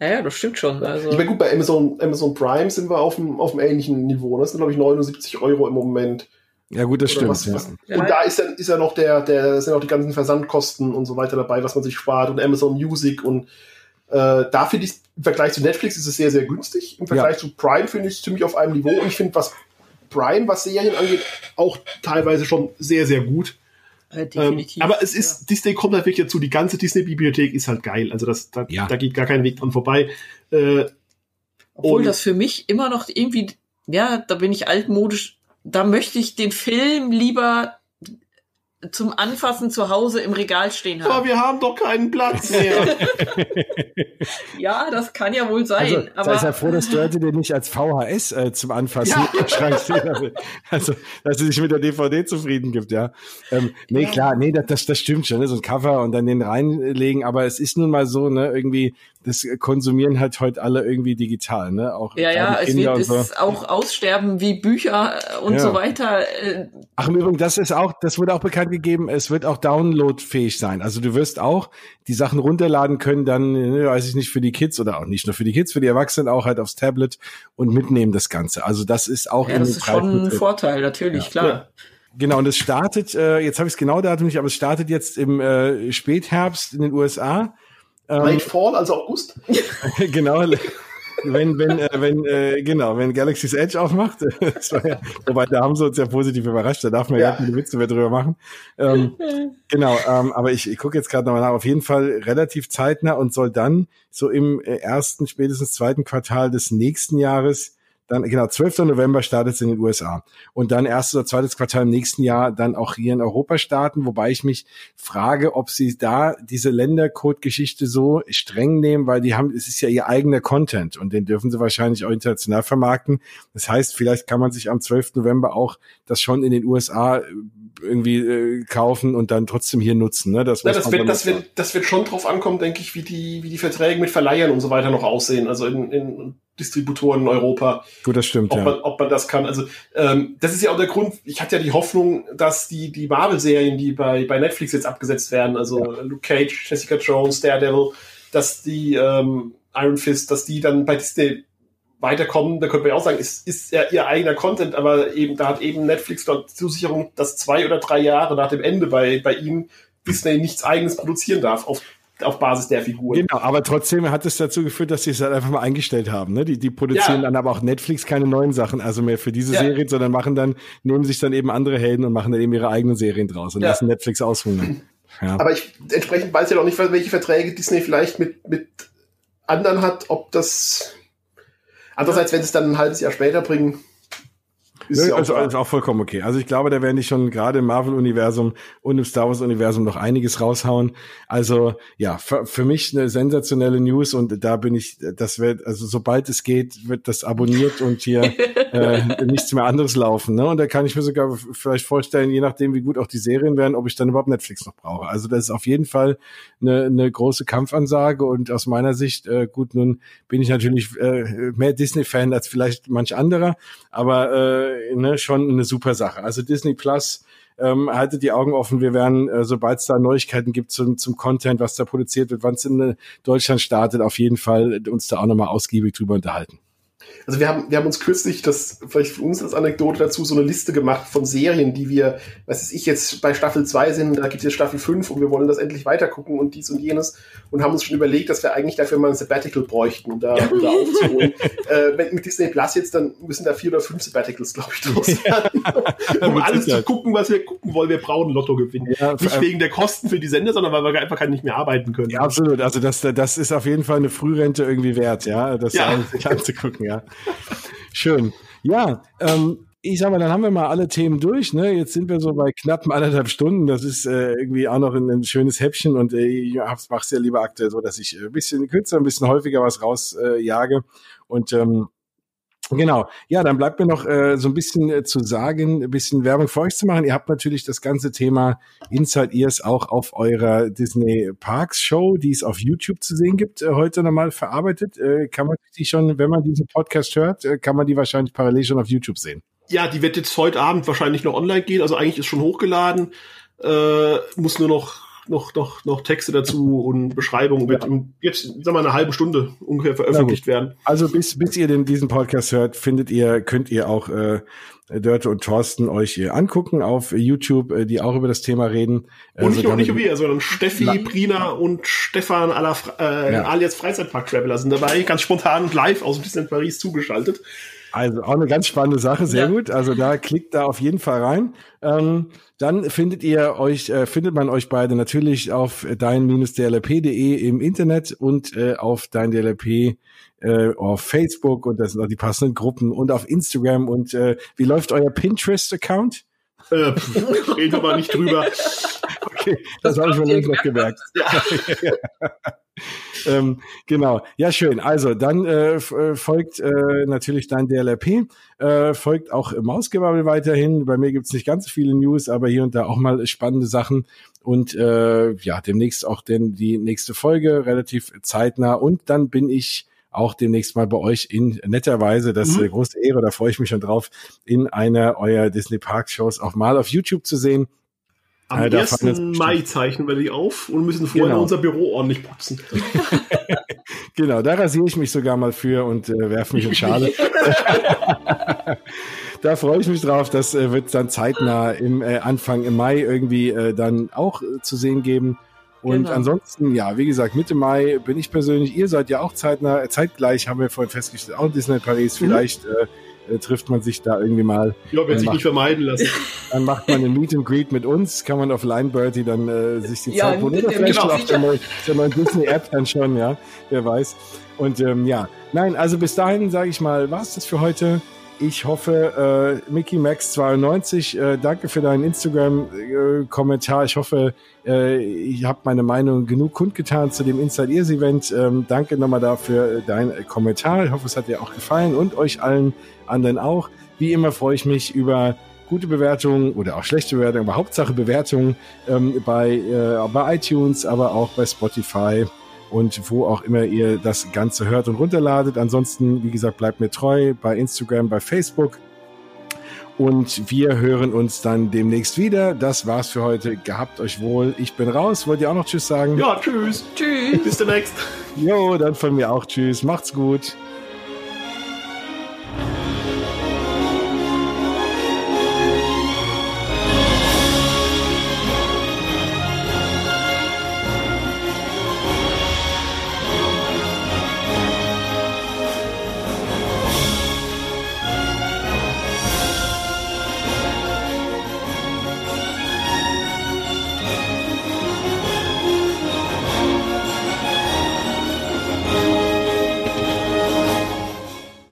Speaker 5: Ja, ja, das stimmt schon. Also,
Speaker 4: Ich meine, gut, bei Amazon, Amazon Prime sind wir auf einem, auf einem ähnlichen Niveau. Das sind, glaube ich, 79 Euro im Moment.
Speaker 3: ja gut, das stimmt.
Speaker 4: was,
Speaker 3: ja.
Speaker 4: was,
Speaker 5: Ja.
Speaker 4: Und da ist dann, ist ja noch der, der, sind auch die ganzen Versandkosten und so weiter dabei, was man sich spart und Amazon Music und äh, da finde ich, im Vergleich zu Netflix ist es sehr, sehr günstig. Im Vergleich zu Prime finde ich es ziemlich auf einem Niveau und ich finde, was Prime, was Serien angeht, auch teilweise schon sehr, sehr gut.
Speaker 5: äh,
Speaker 4: Ähm,
Speaker 5: definitiv.
Speaker 4: aber es ist, Disney kommt halt wirklich dazu, die ganze Disney-Bibliothek ist halt geil. Also das, da,
Speaker 3: Ja.
Speaker 4: da geht gar kein Weg dran vorbei. Äh,
Speaker 5: Obwohl
Speaker 4: und-
Speaker 5: das für mich immer noch irgendwie, ja, da bin ich altmodisch, da möchte ich den Film lieber zum Anfassen zu Hause im Regal stehen
Speaker 4: aber
Speaker 5: haben.
Speaker 4: wir haben doch keinen Platz mehr.
Speaker 5: Ja, das kann ja wohl sein.
Speaker 3: Also,
Speaker 5: aber
Speaker 3: sei ja froh, dass du heute den nicht als VHS äh, zum Anfassen
Speaker 4: Ja.
Speaker 3: im Schrank stehen hast. Also, dass du dich mit der DVD zufrieden gibt, ja. Ähm, nee,
Speaker 5: Ja.
Speaker 3: klar, nee, das, das, das stimmt schon, ne? so ein Cover und dann den reinlegen, aber es ist nun mal so, ne, irgendwie, das konsumieren halt heute alle irgendwie digital, ne, auch
Speaker 5: ja, ja,
Speaker 3: gerade
Speaker 5: es
Speaker 3: Kinder
Speaker 5: wird
Speaker 3: und so.
Speaker 5: es auch aussterben wie Bücher äh, und
Speaker 3: Ja.
Speaker 5: so weiter. Äh,
Speaker 3: Ach, im Übrigen, das ist auch, das wurde auch bekannt gegeben, es wird auch downloadfähig sein. Also du wirst auch die Sachen runterladen können, dann, ne, weiß ich nicht, für die Kids oder auch nicht nur für die Kids, für die Erwachsenen auch halt aufs Tablet und mitnehmen das Ganze. Also das ist auch
Speaker 5: ja, das ist schon ein Vorteil, natürlich, klar.
Speaker 4: Ja.
Speaker 3: Genau, und es startet, äh, jetzt habe ich es genau Datum nicht, aber es startet jetzt im äh, Spätherbst in den USA.
Speaker 4: Late Fall, also August.
Speaker 3: genau. Wenn, wenn, äh, wenn, äh, genau, wenn Galaxy's Edge aufmacht, das war ja, wobei da haben sie uns ja positiv überrascht, da darf man ja,
Speaker 4: Ja.
Speaker 3: gar keine Witze mehr drüber machen. Ähm, genau, ähm, aber ich, ich gucke jetzt gerade nochmal nach, auf jeden Fall relativ zeitnah und soll dann so im äh, ersten, spätestens zweiten Quartal des nächsten Jahres dann, genau, 12. November startet es in den USA. Und dann erstes oder zweites Quartal im nächsten Jahr dann auch hier in Europa starten, wobei ich mich frage, ob sie da diese Ländercode-Geschichte so streng nehmen, weil die haben, es ist ja ihr eigener Content und den dürfen sie wahrscheinlich auch international vermarkten. Das heißt, vielleicht kann man sich am 12. November auch das schon in den USA irgendwie äh, kaufen und dann trotzdem hier nutzen. Ne? Das,
Speaker 4: Ja, das, wird, das, wird, das wird schon drauf ankommen, denke ich, wie die, wie die Verträge mit Verleihern und so weiter noch aussehen, also in, in Distributoren in Europa,
Speaker 3: Gut, das stimmt,
Speaker 4: ob,
Speaker 3: ja.
Speaker 4: man, ob man das kann. Also ähm, das ist ja auch der Grund, ich hatte ja die Hoffnung, dass die, die Marvel-Serien, die bei, bei Netflix jetzt abgesetzt werden, also Luke Cage, Jessica Jones, Daredevil, dass die ähm, Iron Fist, dass die dann bei Disney weiterkommen, da könnte man ja auch sagen, ist, ist ja ihr eigener Content, aber eben, da hat eben Netflix dort Zusicherung, dass zwei oder drei Jahre nach dem Ende bei, bei ihnen Disney nichts eigenes produzieren darf auf, auf Basis der Figuren.
Speaker 3: Genau, aber trotzdem hat es dazu geführt, dass sie es halt einfach mal eingestellt haben. Ne? Die, die produzieren
Speaker 4: Ja.
Speaker 3: dann aber auch Netflix keine neuen Sachen, also mehr für diese
Speaker 4: Ja.
Speaker 3: Serien, sondern machen dann, nehmen sich dann eben andere Helden und machen dann eben ihre eigenen Serien draus und
Speaker 4: Ja.
Speaker 3: lassen Netflix aushungern. Ja.
Speaker 4: Aber ich entsprechend weiß ja noch nicht, welche Verträge Disney vielleicht mit, mit anderen hat, ob das. Andererseits, wenn sie es dann ein halbes Jahr später bringen,
Speaker 3: ist, ja, also, ist auch vollkommen okay. Also ich glaube, da werden die schon gerade im Marvel-Universum und im Star Wars-Universum noch einiges raushauen. Also ja, für, für, mich eine sensationelle News und da bin ich, das wird, also sobald es geht, wird das abonniert und hier äh, nichts mehr anderes laufen. Ne? Und da kann ich mir sogar vielleicht vorstellen, je nachdem, wie gut auch die Serien werden, ob ich dann überhaupt Netflix noch brauche. Also das ist auf jeden Fall eine, eine große Kampfansage und aus meiner Sicht, äh, gut, nun bin ich natürlich äh, mehr Disney-Fan als vielleicht manch anderer, aber äh, ne, schon eine super Sache. Also Disney Plus, ähm, haltet die Augen offen. Wir werden, äh, sobald es da Neuigkeiten gibt zum, zum Content, was da produziert wird, wann es in äh, Deutschland startet, auf jeden Fall uns da auch nochmal ausgiebig drüber unterhalten.
Speaker 4: Also wir haben, wir haben uns kürzlich, das vielleicht für uns als Anekdote dazu, so eine Liste gemacht von Serien, die wir, was weiß ich, jetzt bei Staffel 2 sind, da gibt es jetzt Staffel 5 und wir wollen das endlich weitergucken und dies und jenes und haben uns schon überlegt, dass wir eigentlich dafür mal ein Sabbatical bräuchten, um da, um da aufzuholen. äh, mit Disney Plus jetzt, dann müssen da vier oder fünf Sabbaticals, glaube ich, draus werden. um alles zu gucken, was wir gucken wollen. Wir brauchen Lotto gewinnen. Ja, nicht wegen der Kosten für die Sender, sondern weil wir einfach nicht mehr arbeiten können.
Speaker 3: Ja, absolut. Also das, das ist auf jeden Fall eine Frührente irgendwie wert, ja, das ja. anzugucken, ja. Schön. Ja, ähm, ich sag mal, dann haben wir mal alle Themen durch. Ne? Jetzt sind wir so bei knapp anderthalb Stunden. Das ist äh, irgendwie auch noch ein, ein schönes Häppchen und äh, ich mache es ja lieber aktuell so, dass ich ein bisschen kürzer, ein bisschen häufiger was rausjage. Äh, und ähm, Genau. Ja, dann bleibt mir noch äh, so ein bisschen äh, zu sagen, ein bisschen Werbung für euch zu machen. Ihr habt natürlich das ganze Thema Inside Ears auch auf eurer Disney Parks Show, die es auf YouTube zu sehen gibt, äh, heute nochmal verarbeitet. Äh, kann man die schon, wenn man diesen Podcast hört, äh, kann man die wahrscheinlich parallel schon auf YouTube sehen?
Speaker 4: Ja, die wird jetzt heute Abend wahrscheinlich noch online gehen. Also eigentlich ist schon hochgeladen. Äh, muss nur noch noch, noch, noch Texte dazu und Beschreibungen. Wird ja. jetzt, sag mal, eine halbe Stunde ungefähr veröffentlicht werden.
Speaker 3: Also bis, bis ihr den, diesen Podcast hört, findet ihr, könnt ihr auch äh, Dörte und Thorsten euch hier angucken auf YouTube, äh, die auch über das Thema reden.
Speaker 4: Äh, und nicht nur, nicht nur wir, sondern Steffi, La Prina und Stefan äh, ja. alias Freizeitpark-Traveler sind dabei, ganz spontan live aus Disneyland Paris zugeschaltet.
Speaker 3: Also auch eine ganz spannende Sache, sehr ja. gut. Also da klickt da auf jeden Fall rein. Ähm, dann findet ihr euch, äh, findet man euch beide natürlich auf dein-dlp.de im Internet und äh, auf dein DLP äh, auf Facebook und das sind auch die passenden Gruppen und auf Instagram. Und äh, wie läuft euer Pinterest-Account?
Speaker 4: Äh, reden wir mal nicht drüber.
Speaker 3: Okay, das, das habe ich mir längst noch gemerkt. Ja. ähm, genau. Ja, schön. Also dann äh, äh, folgt äh, natürlich dein DLRP, äh, folgt auch Mausgebabbel weiterhin. Bei mir gibt's nicht ganz so viele News, aber hier und da auch mal spannende Sachen. Und äh, ja, demnächst auch denn die nächste Folge relativ zeitnah. Und dann bin ich auch demnächst mal bei euch in netter Weise, das ist mhm. eine große Ehre, da freue ich mich schon drauf, in einer eurer Disney Park Shows auch mal auf YouTube zu sehen.
Speaker 4: Am ja, 1. Mai zeichnen wir die auf und müssen vorher genau. unser Büro ordentlich putzen.
Speaker 3: genau, da rasiere ich mich sogar mal für und äh, werfe mich in Schale. da freue ich mich drauf. Das äh, wird dann zeitnah im äh, Anfang im Mai irgendwie äh, dann auch äh, zu sehen geben. Und genau. ansonsten, ja, wie gesagt, Mitte Mai bin ich persönlich, ihr seid ja auch zeitnah, äh, zeitgleich haben wir vorhin festgestellt, auch in Disney Paris, mhm. vielleicht äh, äh, trifft man sich da irgendwie mal.
Speaker 4: Ja, wird sich macht, nicht vermeiden lassen.
Speaker 3: Dann macht man ein Meet and Greet mit uns, kann man auf Line Birdie dann äh, sich die ja, Zeit holen. Oder vielleicht genau, auf der neuen, neuen Disney-App dann schon, ja, wer weiß. Und ähm, ja, nein, also bis dahin sage ich mal, war's das für heute. Ich hoffe, äh, Mickey Max 92, äh, danke für deinen Instagram-Kommentar. Äh, ich hoffe, äh, ich habe meine Meinung genug kundgetan zu dem Inside Ears Event. Ähm, danke nochmal dafür äh, dein Kommentar. Ich hoffe, es hat dir auch gefallen und euch allen anderen auch. Wie immer freue ich mich über gute Bewertungen oder auch schlechte Bewertungen, aber Hauptsache Bewertungen ähm, bei, äh, bei iTunes, aber auch bei Spotify und wo auch immer ihr das Ganze hört und runterladet. Ansonsten, wie gesagt, bleibt mir treu bei Instagram, bei Facebook. Und wir hören uns dann demnächst wieder. Das war's für heute. Gehabt euch wohl. Ich bin raus. Wollt ihr auch noch Tschüss sagen?
Speaker 4: Ja, tschüss. Tschüss. Bis demnächst.
Speaker 3: Jo, dann von mir auch Tschüss. Macht's gut.